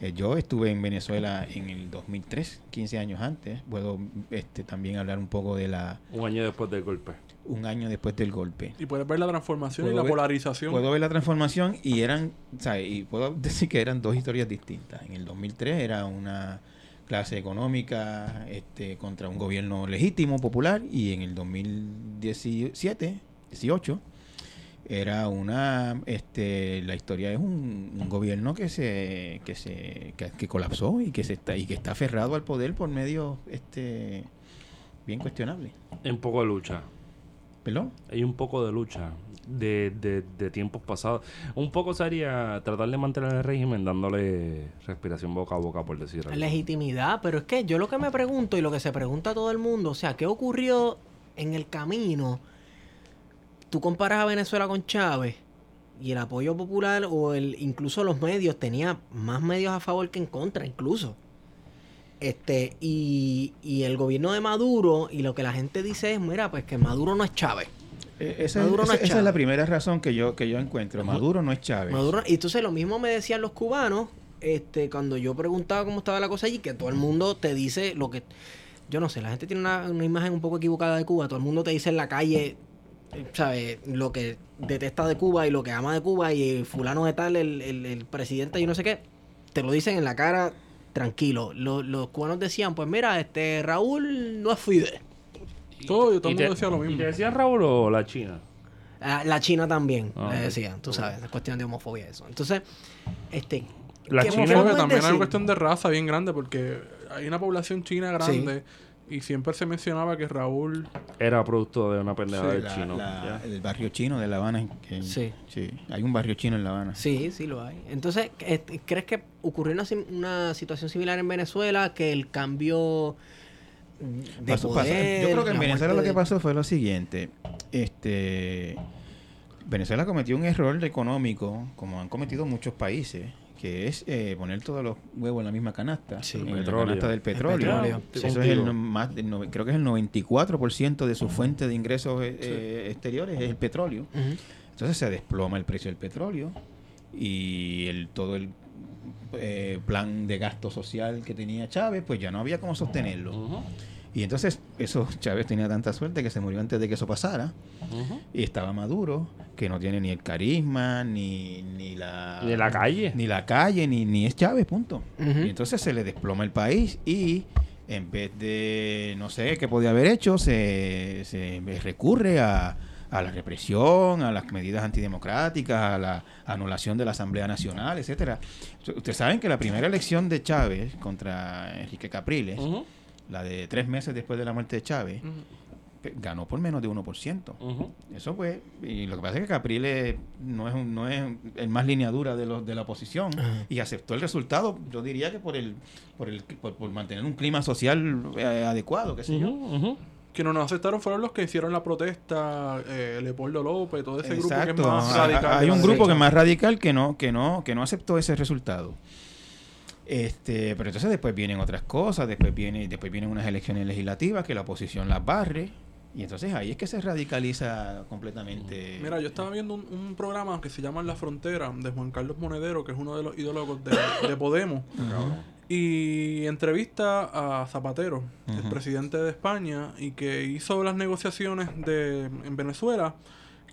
Eh, yo estuve en Venezuela en el 2003, 15 años antes. Puedo este, también hablar un poco de la Un año después del golpe. un año después del golpe. Y puedes ver la transformación y la ver- polarización. Puedo ver la transformación y eran, ¿sabes? Y puedo decir que eran dos historias distintas. En el 2003 era una clase económica este, contra un gobierno legítimo, popular, y en el 2017, 18, era una, este, la historia es un, un gobierno que se, que se, que, que colapsó y que se está, y que está aferrado al poder por medios, este, bien cuestionables. Hay un poco de lucha. ¿Perdón? Hay un poco de lucha de, de, de tiempos pasados. Un poco sería tratar de mantener el régimen dándole respiración boca a boca, por decir algo. Legitimidad, pero es que yo lo que me pregunto y lo que se pregunta todo el mundo, o sea, ¿qué ocurrió en el camino, tú comparas a Venezuela con Chávez y el apoyo popular o el incluso los medios tenía más medios a favor que en contra incluso. Este, y, y el gobierno de Maduro, y lo que la gente dice es, mira, pues que Maduro no es Chávez. Eh, esa, Maduro esa- no es esa es Chávez. la primera razón que yo, que yo encuentro. Maduro no es Chávez. Maduro, y entonces lo mismo me decían los cubanos, este, cuando yo preguntaba cómo estaba la cosa allí, que todo el mundo te dice lo que, yo no sé, la gente tiene una, una imagen un poco equivocada de Cuba, todo el mundo te dice en la calle, eh, ¿sabes? Lo que detesta de Cuba y lo que ama de Cuba y fulano de tal, el, el, el presidente y no sé qué, te lo dicen en la cara tranquilo. Lo- los cubanos decían, pues mira, este Raúl no es Fidel. Todo, ¿Y te- mundo decía lo ¿Y mismo. te decía Raúl o la China? La, la China también, Ah, le decían, tú sabes, es cuestión de homofobia eso. Entonces, este... La ¿qué China- que es también hay decir? una cuestión de raza bien grande porque hay una población china grande y siempre se mencionaba que Raúl Era producto de una pendejada Sí, del la- chino. la- el barrio chino de La Habana. que- Sí. sí, Hay un barrio chino en La Habana. Sí, sí lo hay. Entonces, este, ¿crees que ocurrió una, una situación similar en Venezuela? Que el cambio de Pasó- pasó- poder, Yo creo que en la Venezuela lo que de- pasó fue lo siguiente. Este Venezuela cometió un error económico, como han cometido muchos países, que es eh, poner todos los huevos en la misma canasta, Sí. en Petróleo. la canasta del petróleo. petróleo. Eso es el más, no- creo que es el 94% de su fuente de ingresos eh, eh, exteriores es el petróleo. Entonces se desploma el precio del petróleo y el todo el eh, plan de gasto social que tenía Chávez, pues ya no había cómo sostenerlo. Y entonces eso Chávez tenía tanta suerte que se murió antes de que eso pasara. Y estaba Maduro, que no tiene ni el carisma, ni, ni la... Ni la calle. Ni la calle, ni, ni es Chávez, punto. Y entonces se le desploma el país y en vez de, no sé, qué podía haber hecho, se, se recurre a, a la represión, a las medidas antidemocráticas, a la anulación de la Asamblea Nacional, etcétera. Ustedes saben que la primera elección de Chávez contra Enrique Capriles, la de tres meses después de la muerte de Chávez, ganó por menos de 1%. ujú. Eso fue, y lo que pasa es que Capriles no es, un- no es el más línea dura de, los de la oposición y aceptó el resultado, yo diría que por el por, el, por, por mantener un clima social eh, adecuado, qué sé yo. Ujú. quienes nos aceptaron fueron los que hicieron la protesta, eh, Leopoldo López, todo ese grupo que es más Hay- radical. Hay de un grupo que es más radical que no, que no, que no aceptó ese resultado. Este, pero entonces después vienen otras cosas, después viene, después vienen unas elecciones legislativas que la oposición las barre, y entonces ahí es que se radicaliza completamente. Mira, yo estaba viendo un, un programa que se llama La Frontera de Juan Carlos Monedero, que es uno de los ideólogos de, de Podemos. Y entrevista a Zapatero, el presidente de España, y que hizo las negociaciones de, en Venezuela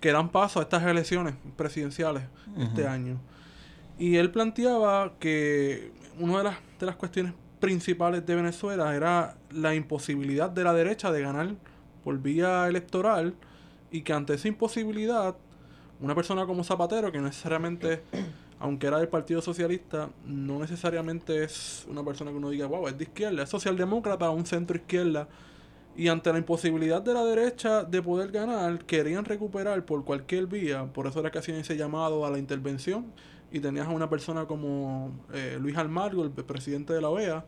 que dan paso a estas elecciones presidenciales este año. Y él planteaba que una de las, de las cuestiones principales de Venezuela era la imposibilidad de la derecha de ganar por vía electoral y que ante esa imposibilidad, una persona como Zapatero, que no necesariamente, aunque era del Partido Socialista, no necesariamente es una persona que uno diga, wow, es de izquierda, es socialdemócrata un centro izquierda. Y ante la imposibilidad de la derecha de poder ganar, querían recuperar por cualquier vía, por eso era que hacían ese llamado a la intervención. Y tenías a una persona como eh, Luis Almargo, el presidente de la OEA,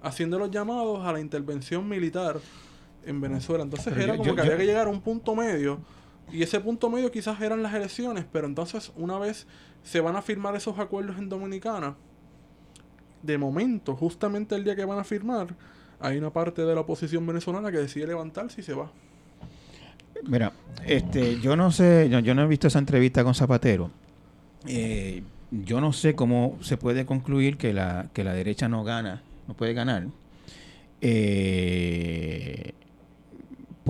haciendo los llamados a la intervención militar en Venezuela. Entonces Pero era yo- como yo- que yo- había que llegar a un punto medio. Y ese punto medio quizás eran las elecciones, pero entonces una vez se van a firmar esos acuerdos en Dominicana, de momento, justamente el día que van a firmar, hay una parte de la oposición venezolana que decide levantarse y se va. Mira, este, yo no sé, yo, no he visto esa entrevista con Zapatero. Eh, yo no sé cómo se puede concluir que la, que la derecha no gana, no puede ganar. Eh,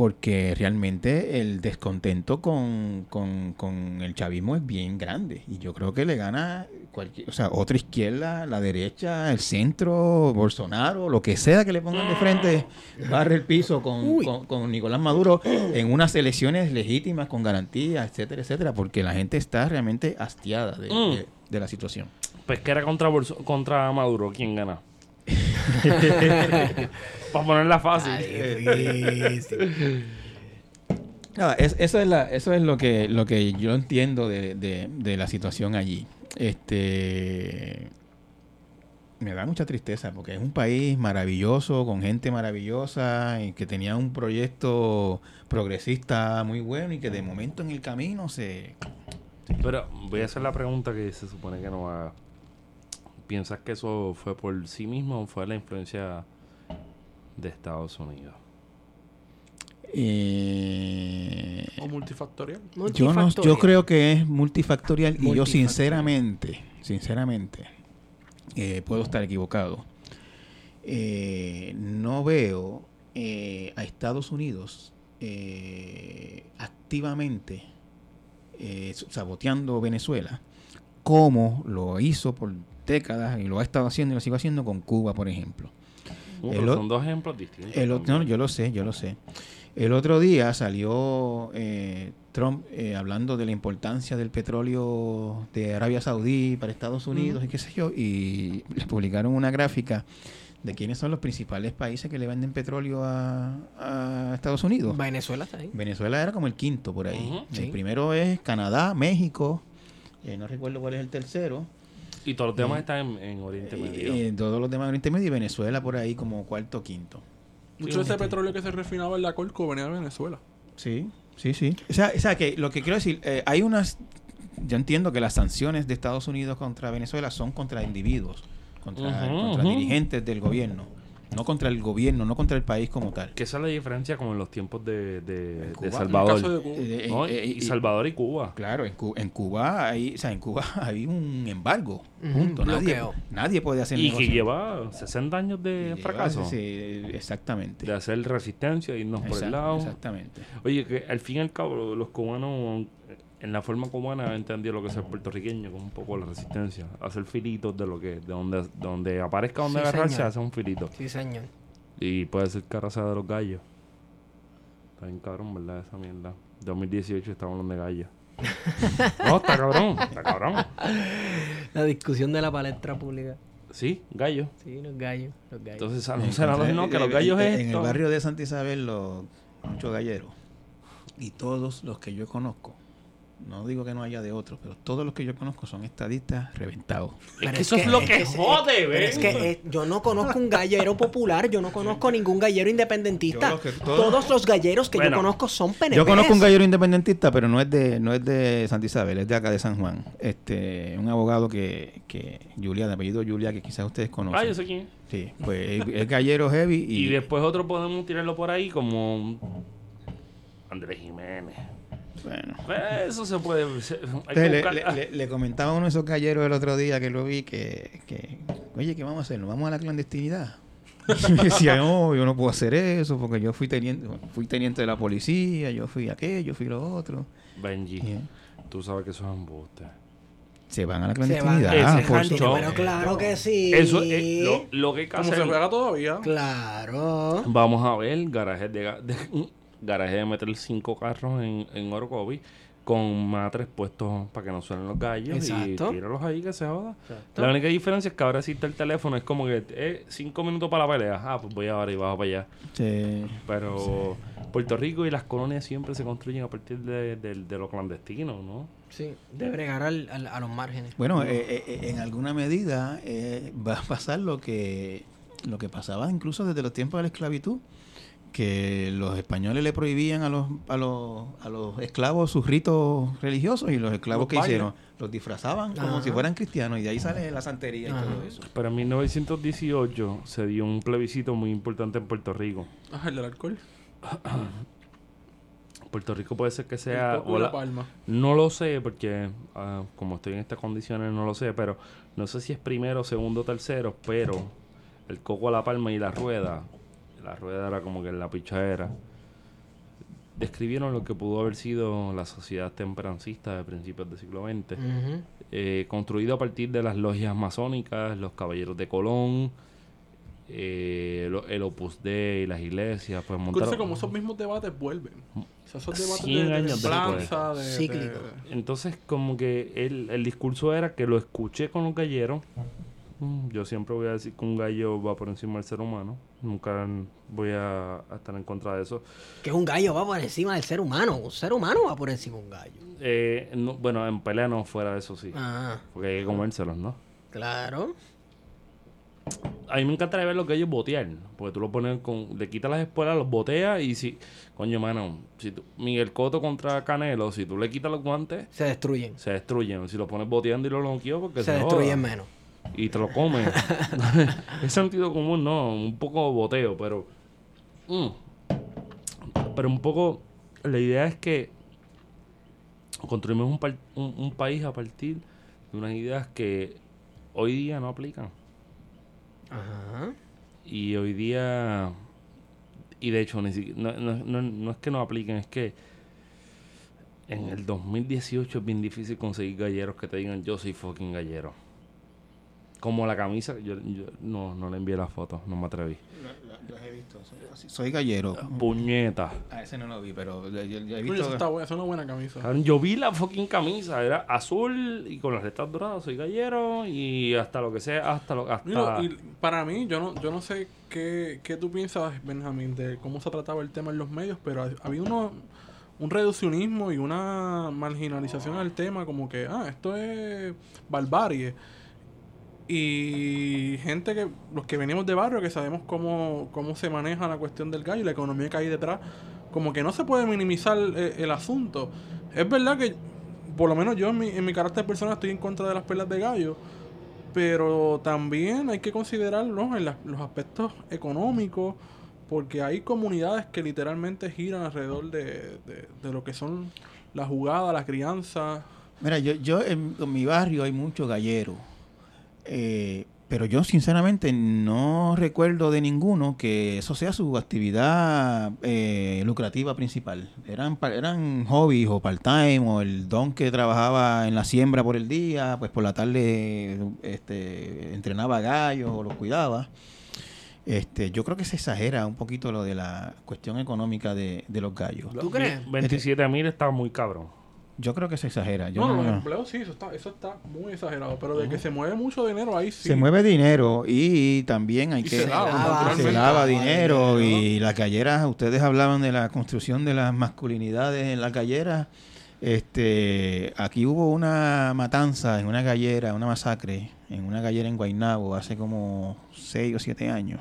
porque realmente el descontento con, con- con el chavismo es bien grande. Y yo creo que le gana cualquier, o sea, otra izquierda, la derecha, el centro, Bolsonaro, lo que sea que le pongan de frente, barre el piso con, con- con Nicolás Maduro en unas elecciones legítimas, con garantías, etcétera, etcétera, porque la gente está realmente hastiada de, Mm. de- de la situación. Pesquera contra, Bolso- contra Maduro, ¿quién gana? *laughs* Para ponerla fácil. *laughs* Nada, es- eso es la, eso es lo que, lo que yo entiendo de, de- de la situación allí. Este me da mucha tristeza porque es un país maravilloso, con gente maravillosa, y que tenía un proyecto progresista muy bueno y que de momento en el camino se... Pero voy a hacer la pregunta que se supone que no haga. ¿Piensas que eso fue por sí mismo o fue la influencia de Estados Unidos? eh, O multifactorial. yo, no, yo creo que es multifactorial y yo sinceramente, sinceramente, eh, puedo estar equivocado. Eh, no veo eh, a Estados Unidos eh, activamente eh, saboteando Venezuela como lo hizo por décadas y lo ha estado haciendo y lo sigue haciendo con Cuba, por ejemplo. Uh, El son dos ejemplos distintos. El otro, no, yo lo sé, yo lo sé. El otro día salió eh, Trump eh, hablando de la importancia del petróleo de Arabia Saudí para Estados Unidos y qué sé yo, y le publicaron una gráfica de quiénes son los principales países que le venden petróleo a, a Estados Unidos. Venezuela está ahí. Venezuela era como el quinto por ahí. El sí. primero es Canadá, México, eh, no recuerdo cuál es el tercero. Y todos los demás están en, en Oriente Medio. Eh, todos los demás Oriente Medio y Venezuela por ahí como cuarto o quinto. Mucho de ese petróleo que se refinaba en la Colco venía de Venezuela. Sí, sí, sí. O sea, o sea, que lo que quiero decir, eh, hay unas... Yo entiendo que las sanciones de Estados Unidos contra Venezuela son contra individuos, contra, contra dirigentes del gobierno, no contra el gobierno, no contra el país como tal. Que esa es la diferencia como en los tiempos de, de, Cuba. Salvador. de Cuba. Eh, ¿no? eh, y Salvador y Cuba. Claro, en, Cu- en Cuba hay, o sea, en Cuba *laughs* hay un embargo, punto. Nadie, bloqueo. nadie puede hacer Y que negocio. lleva 60 años de Lleva- fracaso. Sí, exactamente. De hacer resistencia, irnos por el lado. Exactamente. Oye, que al fin y al cabo los cubanos, en la forma cubana, han entendido lo que es el puertorriqueño, como un poco la resistencia. Hacer filitos de lo que, de donde, de donde aparezca donde Sí, agarrarse, señor. hace un filito. Sí, señor. Y puede ser carraza de los gallos. Está bien cabrón, ¿verdad? Esa mierda. 2018 estamos hablando de gallos. *laughs* no, está cabrón, está cabrón. La discusión de la palestra pública. Sí, gallos. Sí, los gallos. Los gallos. Entonces a los senadores no, que los gallos es En el barrio de Santa Isabel, los muchos galleros. Y todos los que yo conozco, no digo que no haya de otros, pero todos los que yo conozco son estadistas reventados. Es que eso es lo que jode, pero es que eh, yo no conozco un gallero popular, yo no conozco ningún gallero independentista. Los que- todos- Todos los galleros que Bueno, yo conozco son PNP. Yo conozco un gallero independentista, pero no es de no es de Santa Isabel, es de acá de San Juan. Este, un abogado que, que Julia, de apellido Julia, que quizás ustedes conocen. Ah, yo sé quién. Sí, pues es, es gallero heavy y, Y después otro podemos tirarlo por ahí como Andrés Jiménez. Bueno. Pues eso se puede. se- hay que Entonces, le, le- le- le comentaba a uno de esos galleros el otro día que lo vi que, que oye, ¿qué vamos a hacer? ¿Nos vamos a la clandestinidad? Y *laughs* decía, no, yo no puedo hacer eso porque yo fui teniente, fui teniente de la policía, yo fui aquello, fui lo otro. Benji, Yeah. tú sabes que eso es embuste. Se van a la Se van. clandestinidad. Ese por claro que sí. Eso es lo, lo que hay que se hacer. juega todavía. Claro. Vamos a ver garajes de, de- garaje de meter cinco carros en, en Orocovi con matres puestos para que no suenen los gallos Exacto. y tíralos ahí que se joda. La única diferencia es que ahora existe el teléfono, es como que eh, cinco minutos para la pelea. Ah, pues voy ahora y bajo para allá. Sí. Pero Puerto Rico y las colonias siempre se construyen a partir de, de- de lo clandestino, ¿no? Sí, de bregar al- al- a los márgenes. Bueno, eh, eh, eh, en alguna medida eh, va a pasar lo que lo que pasaba incluso desde los tiempos de la esclavitud, que los españoles le prohibían a los a los, a los esclavos sus ritos religiosos y los esclavos Los que bailes. hicieron los disfrazaban como Ajá. si fueran cristianos y de ahí sale la santería y todo eso. Pero en 1918 se dio un plebiscito muy importante en Puerto Rico. Ajá, el del alcohol. *clears throat* Puerto Rico puede ser que sea... O la- palma. No lo sé porque ah, como estoy en estas condiciones no lo sé, pero no sé si es primero, segundo, tercero, pero el coco a la palma y la rueda, la rueda era como que la pichadera, describieron lo que pudo haber sido la sociedad temprancista de principios del siglo XX, Ujú. eh, construido a partir de las logias masónicas, los caballeros de Colón, eh, lo- el Opus Dei, las iglesias, pues montaron... como esos mismos debates vuelven. O sea, esos debates 100 de, de años templanza, de, Cíclico. de- Entonces, como que el, el discurso era que lo escuché con los galleros. Mm, Yo siempre voy a decir que un gallo va por encima del ser humano. Nunca voy a, a estar en contra de eso. Que un gallo va por encima del ser humano. Un ser humano va por encima de un gallo. Eh, no- bueno, en pelea no fuera de eso sí. Ah, Porque hay que comérselos, ¿no? claro. a mí me encantaría ver los gallos botear. Porque tú lo pones con. Le quitas las espuelas, los boteas y si. Coño, mano. Si tú, Miguel Coto contra Canelo, si tú le quitas los guantes, Se destruyen. se destruyen. Si lo pones boteando y lo lonqueo, porque Se se, destruyen joda. menos. Y te lo comes. *laughs* *laughs* es sentido común, no. Un poco boteo, pero. mm. Pero un poco. La idea es que construimos un, par- un, un país a partir de unas ideas que hoy día no aplican. Ajá. Y hoy día. Y de hecho, ni siquiera, no, no- no- no es que no apliquen, es que en el 2018 es bien difícil conseguir galleros que te digan yo soy fucking gallero. Como la camisa, yo, yo no, no le envié la foto, no me atreví. Los he visto. Soy gallero. Puñeta. A ese no lo vi, pero yo, yo- yo he visto. eso está buena, eso es una buena camisa. Yo vi la fucking camisa, era azul y con las letras doradas, soy gallero y hasta lo que sea, hasta lo hasta Mira, y para mí, yo no, yo no sé qué, qué tú piensas, Benjamín, de cómo se ha tratado el tema en los medios, pero ha, ha habido uno, un reduccionismo y una marginalización al tema, como que, ah, esto es barbarie. Y gente que, los que venimos de barrio, que sabemos cómo, cómo se maneja la cuestión del gallo y la economía que hay detrás, como que no se puede minimizar eh, el asunto. Es verdad que, por lo menos yo en mi, en mi carácter personal estoy en contra de las pelas de gallo, pero también hay que considerar ¿no? en la- los aspectos económicos, porque hay comunidades que literalmente giran alrededor de, de- de lo que son la jugada, la crianza. Mira, yo, yo en, en mi barrio hay mucho gallero. Eh, pero yo sinceramente no recuerdo de ninguno que eso sea su actividad eh, lucrativa principal. Eran, eran hobbies o part-time o el don que trabajaba en la siembra por el día, pues por la tarde este, entrenaba gallos o los cuidaba. Este, yo creo que se exagera un poquito lo de la cuestión económica de, de los gallos. ¿Tú crees? 27 mil está muy cabrón. Yo creo que se exagera. Yo no, no, no- los empleos sí, eso está, eso está muy exagerado, pero de que se mueve mucho dinero ahí sí. Se mueve dinero y también hay Y que se lava, se dinero y las galleras, ustedes hablaban de la construcción de las masculinidades en las galleras. Este, aquí hubo una matanza en una gallera, una masacre en una gallera en Guaynabo hace como seis o siete años.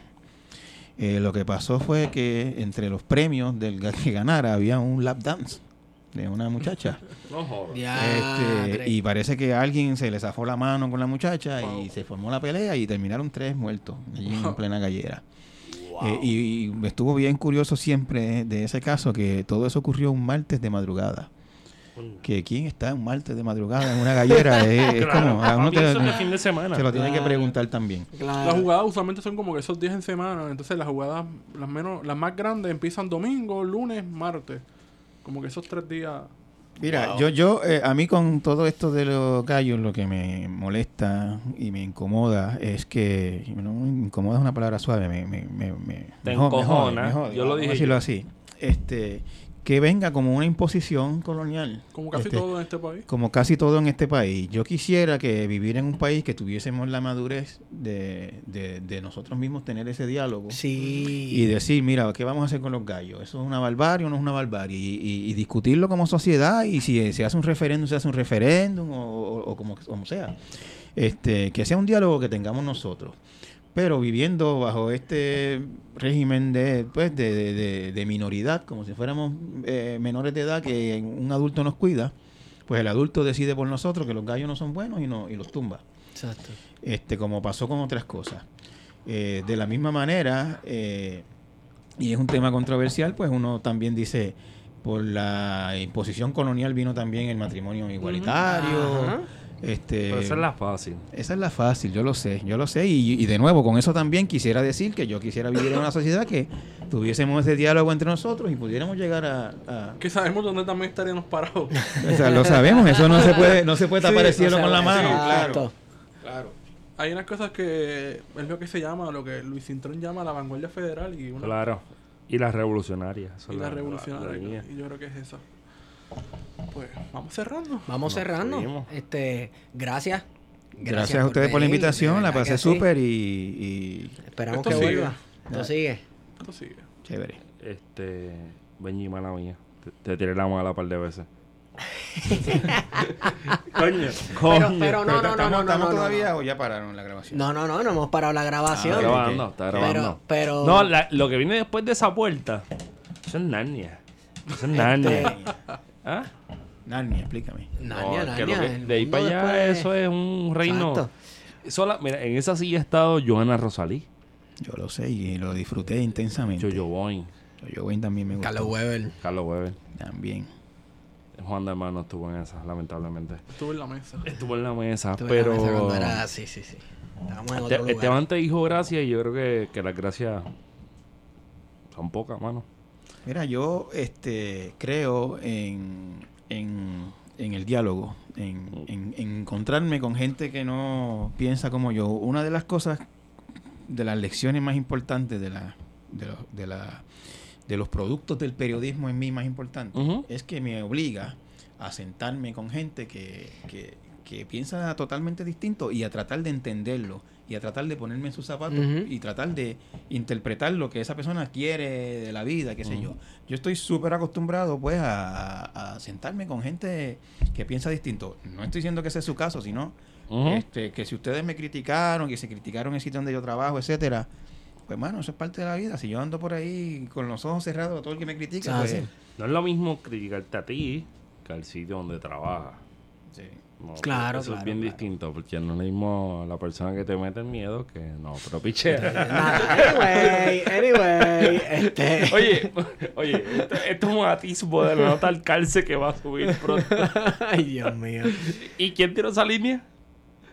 Eh, lo que pasó fue que entre los premios del que ganara había un lap dance de una muchacha. *laughs* No jodas. Este, y parece que a alguien se le zafó la mano con la muchacha y se formó la pelea y terminaron tres muertos allí en plena gallera. Eh, y, y me estuvo bien curioso siempre de ese caso que todo eso ocurrió un martes de madrugada. Que quién está un martes de madrugada en una gallera *laughs* es, es Claro, como a uno te- de fin de semana. se lo tiene que Claro. preguntar también. Claro. Las jugadas usualmente son como que esos días en semana, entonces las jugadas, las menos, las más grandes empiezan domingo, lunes, martes. Como que esos tres días. Mira, yo, yo, eh, a mí con todo esto de los gallos, lo que me molesta y me incomoda es que, no, incomoda es una palabra suave, me, me, me, me- Te jode, encojona. me jode, Yo lo dije decirlo así, este, que venga como una imposición colonial. Como casi Este, todo en este país. Como casi todo en este país. Yo quisiera que vivir en un país que tuviésemos la madurez de, de, de nosotros mismos tener ese diálogo Sí. y decir, mira, ¿qué vamos a hacer con los gallos? ¿Eso es una barbarie o no es una barbarie? Y, y- y discutirlo como sociedad y si se hace un referéndum, se hace un referéndum o, o- o como, como sea. Este, que sea un diálogo que tengamos nosotros. Pero viviendo bajo este régimen de, pues, de, de- de- de minoridad, como si fuéramos eh, menores de edad que un adulto nos cuida, pues el adulto decide por nosotros que los gallos no son buenos y, no, y los tumba Exacto. este, como pasó con otras cosas. Eh, de la misma manera, eh, y es un tema controversial, pues uno también dice, por la imposición colonial vino también el matrimonio igualitario. Este, Pero esa es la fácil. esa es la fácil, yo lo sé, yo lo sé. Y, y de nuevo, con eso también quisiera decir que yo quisiera vivir en una sociedad que tuviésemos ese diálogo entre nosotros y pudiéramos llegar a... a- Que sabemos dónde también estaríamos parados. o sea, lo sabemos, eso no se puede, no se puede tapar el cielo con la mano. sí, claro. Claro. Hay unas cosas que es lo que se llama, lo que Luis Cintrón llama la vanguardia federal y una Claro. Y las revolucionarias. y es la, la revolucionaria. la línea. y yo creo que es esa. Pues vamos cerrando. Vamos Nos cerrando. Este, gracias. Gracias, a ustedes por la invitación, la pasé sí. súper y, y Esperamos Esto que sigue. vuelva. Esto sigue. Esto sigue. chévere. Este. Benji, mala mía. Te, te tiré la mala un par de veces. *laughs* Coño, Pero, coño. pero no, no, no, ¿Estamos, no, no, estamos no, todavía no. o ya pararon la grabación? No, no, no, no hemos parado la grabación. Está grabando, está grabando. Pero, pero. No, la- lo que viene después de esa puerta, eso es Narnia. Eso es Narnia. *laughs* ¿Ah? Narnia, explícame. Narnia, No, que que- de ahí para allá, después- eso es un reino. Exacto. Sola, mira, en esa silla ha estado Joana Rosalí, Yo lo sé y lo disfruté intensamente. Jojo Boy, Yo Wayne también me gustó. Carlos Weber. Carlos Weber. También. Juan de Hermano estuvo en esa, lamentablemente. Estuve en la mesa. Estuvo en la mesa, la pero. mesa cuando era- Sí, sí, sí. Estábamos en Este- otro lugar. Esteban te dijo gracias y yo creo que, que las gracias son pocas, mano. Mira, yo este, creo en, en, en el diálogo, en, en- en encontrarme con gente que no piensa como yo. Una de las cosas, de las lecciones más importantes de, la, de, la, de los productos del periodismo en mí más importante, es que me obliga a sentarme con gente que, que, que piensa totalmente distinto y a tratar de entenderlo y a tratar de ponerme en sus zapatos y tratar de interpretar lo que esa persona quiere de la vida, qué sé yo. Yo estoy súper acostumbrado pues a, a sentarme con gente que piensa distinto. No estoy diciendo que ese es su caso, sino este, que si ustedes me criticaron, que se criticaron el sitio donde yo trabajo, etcétera, pues bueno, eso es parte de la vida. Si yo ando por ahí con los ojos cerrados a todo el que me critica, Ah, pues... sí. No es lo mismo criticarte a ti que al sitio donde trabajas. sí. No, Claro, Eso claro, es bien claro. distinto, porque no es lo mismo la persona que te mete el miedo que no, pero piche. Nada, *laughs* anyway, anyway. Este. *laughs* oye, oye, esto, esto es un atisbo de la nota al calce que va a subir pronto. *laughs* Ay, Dios mío. ¿Y quién tiró esa línea?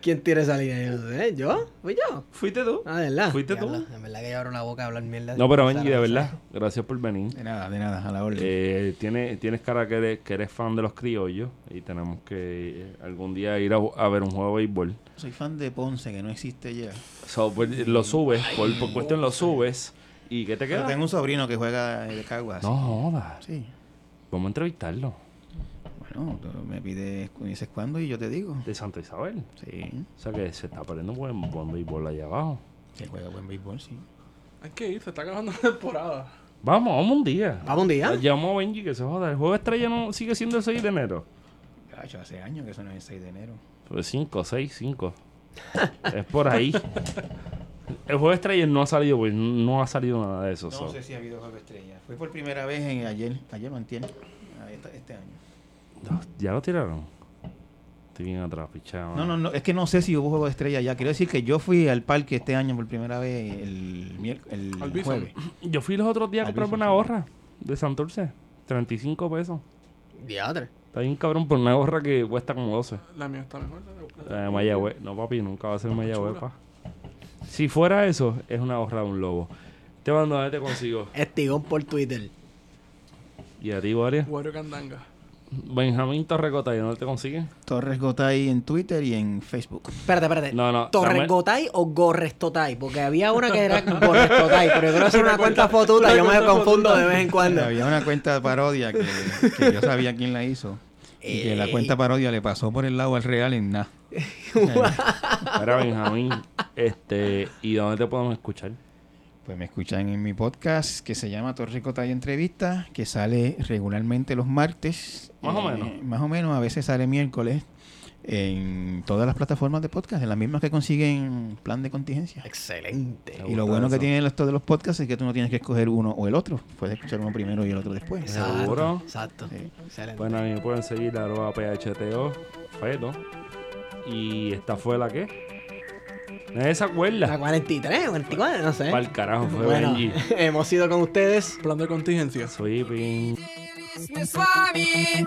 ¿Quién tira esa línea? Yo sé. ¿Yo? ¿Fui yo? ¿Fuiste tú? Ah, de verdad. ¿Fuiste tú? En verdad que yo abro la boca a hablar mierda. No, pero Benji, a de verdad, gracias por venir. De nada, de nada, a la orden. Eh, tienes, tienes cara que eres, que eres fan de los criollos y tenemos que eh, algún día ir a, a ver un juego de béisbol. Soy fan de Ponce, que no existe ya. So, pues, lo subes, por, por cuestión lo subes. ¿Y qué te Pero queda? tengo un sobrino que juega de Caguas. No jodas. Sí. Vamos a entrevistarlo. Bueno, tú me pides, dices cuándo y yo te digo. De Santa Isabel. Sí. O sea que se está perdiendo buen, buen béisbol allá abajo. Que juega buen béisbol, sí. Hay que ir, se está acabando la temporada. Vamos, vamos un día. Vamos un día. Llamo a Benji que se joda. El juego estrella no sigue siendo el 6 de enero. Cacho, hace años que eso no es el 6 de enero. Pues 5, 6, 5. es por ahí. *laughs* El juego estrella no ha salido, pues no ha salido nada de eso. No so. sé si ha habido juego estrella. Fue por primera vez en ayer, ayer no entiendo. Este año. ¿Ya lo tiraron? Estoy bien atrás, pichado. No, no, no, es que no sé si hubo juego de estrella ya. Quiero decir que yo fui al parque este año por primera vez el, el jueves. *clears throat* Yo fui los otros días a comprarme una gorra de Santurce. 35 pesos. Diadre. Está bien cabrón por una gorra que cuesta como 12. La mía está mejor. la de- Mayagüez. No, papi, nunca va a ser Mayagüez, pa. Si fuera eso, es una gorra de un lobo. Te mando ¿dónde te consigo? Estigón por Twitter. Y a ti, Varias. Wario Candanga. Benjamín Torrecota, ¿y dónde te consiguen? Torres Gotay en Twitter y en Facebook. Espérate, espérate. No, no, ¿Torres dame- Gotay o Gorrestotay? Porque había una que era Gorrestotay, pero yo creo que es una cuenta fotuta. Yo me confundo fotuta. de vez en cuando. Había una cuenta parodia que, que yo sabía quién la hizo. Y que la Eh. cuenta parodia le pasó por el lado al real en nada. *laughs* Era Benjamín. Este, ¿y dónde te podemos escuchar? Pues me escuchan en mi podcast que se llama Torres Gotay Entrevista, que sale regularmente los martes. Más o Eh, menos. Más o menos, a veces sale miércoles en todas las plataformas de podcast, en las mismas que consiguen plan de contingencia. Excelente. Y lo bueno que tienen esto de los podcasts es que tú no tienes que escoger uno o el otro. Puedes escuchar uno primero y el otro después. Exacto. ¿Seguro? Exacto. Sí. Excelente. Bueno, a mí me pueden seguir arroba PHTO, Feto. Y esta fue la que. Nadie se La acuerda. 43, 44, no sé. Para el carajo fue Bueno, Benji. *laughs* hemos ido con ustedes. Plan de contingencia. Soy Pin. Мы с вами,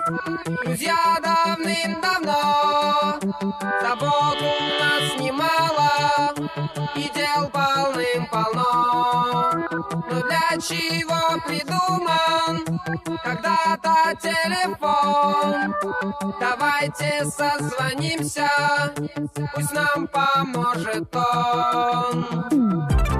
друзья, давным-давно Забот у нас немало И дел полным-полно Но для Чего придуман Когда-то телефон. Давайте созвонимся Пусть нам поможет он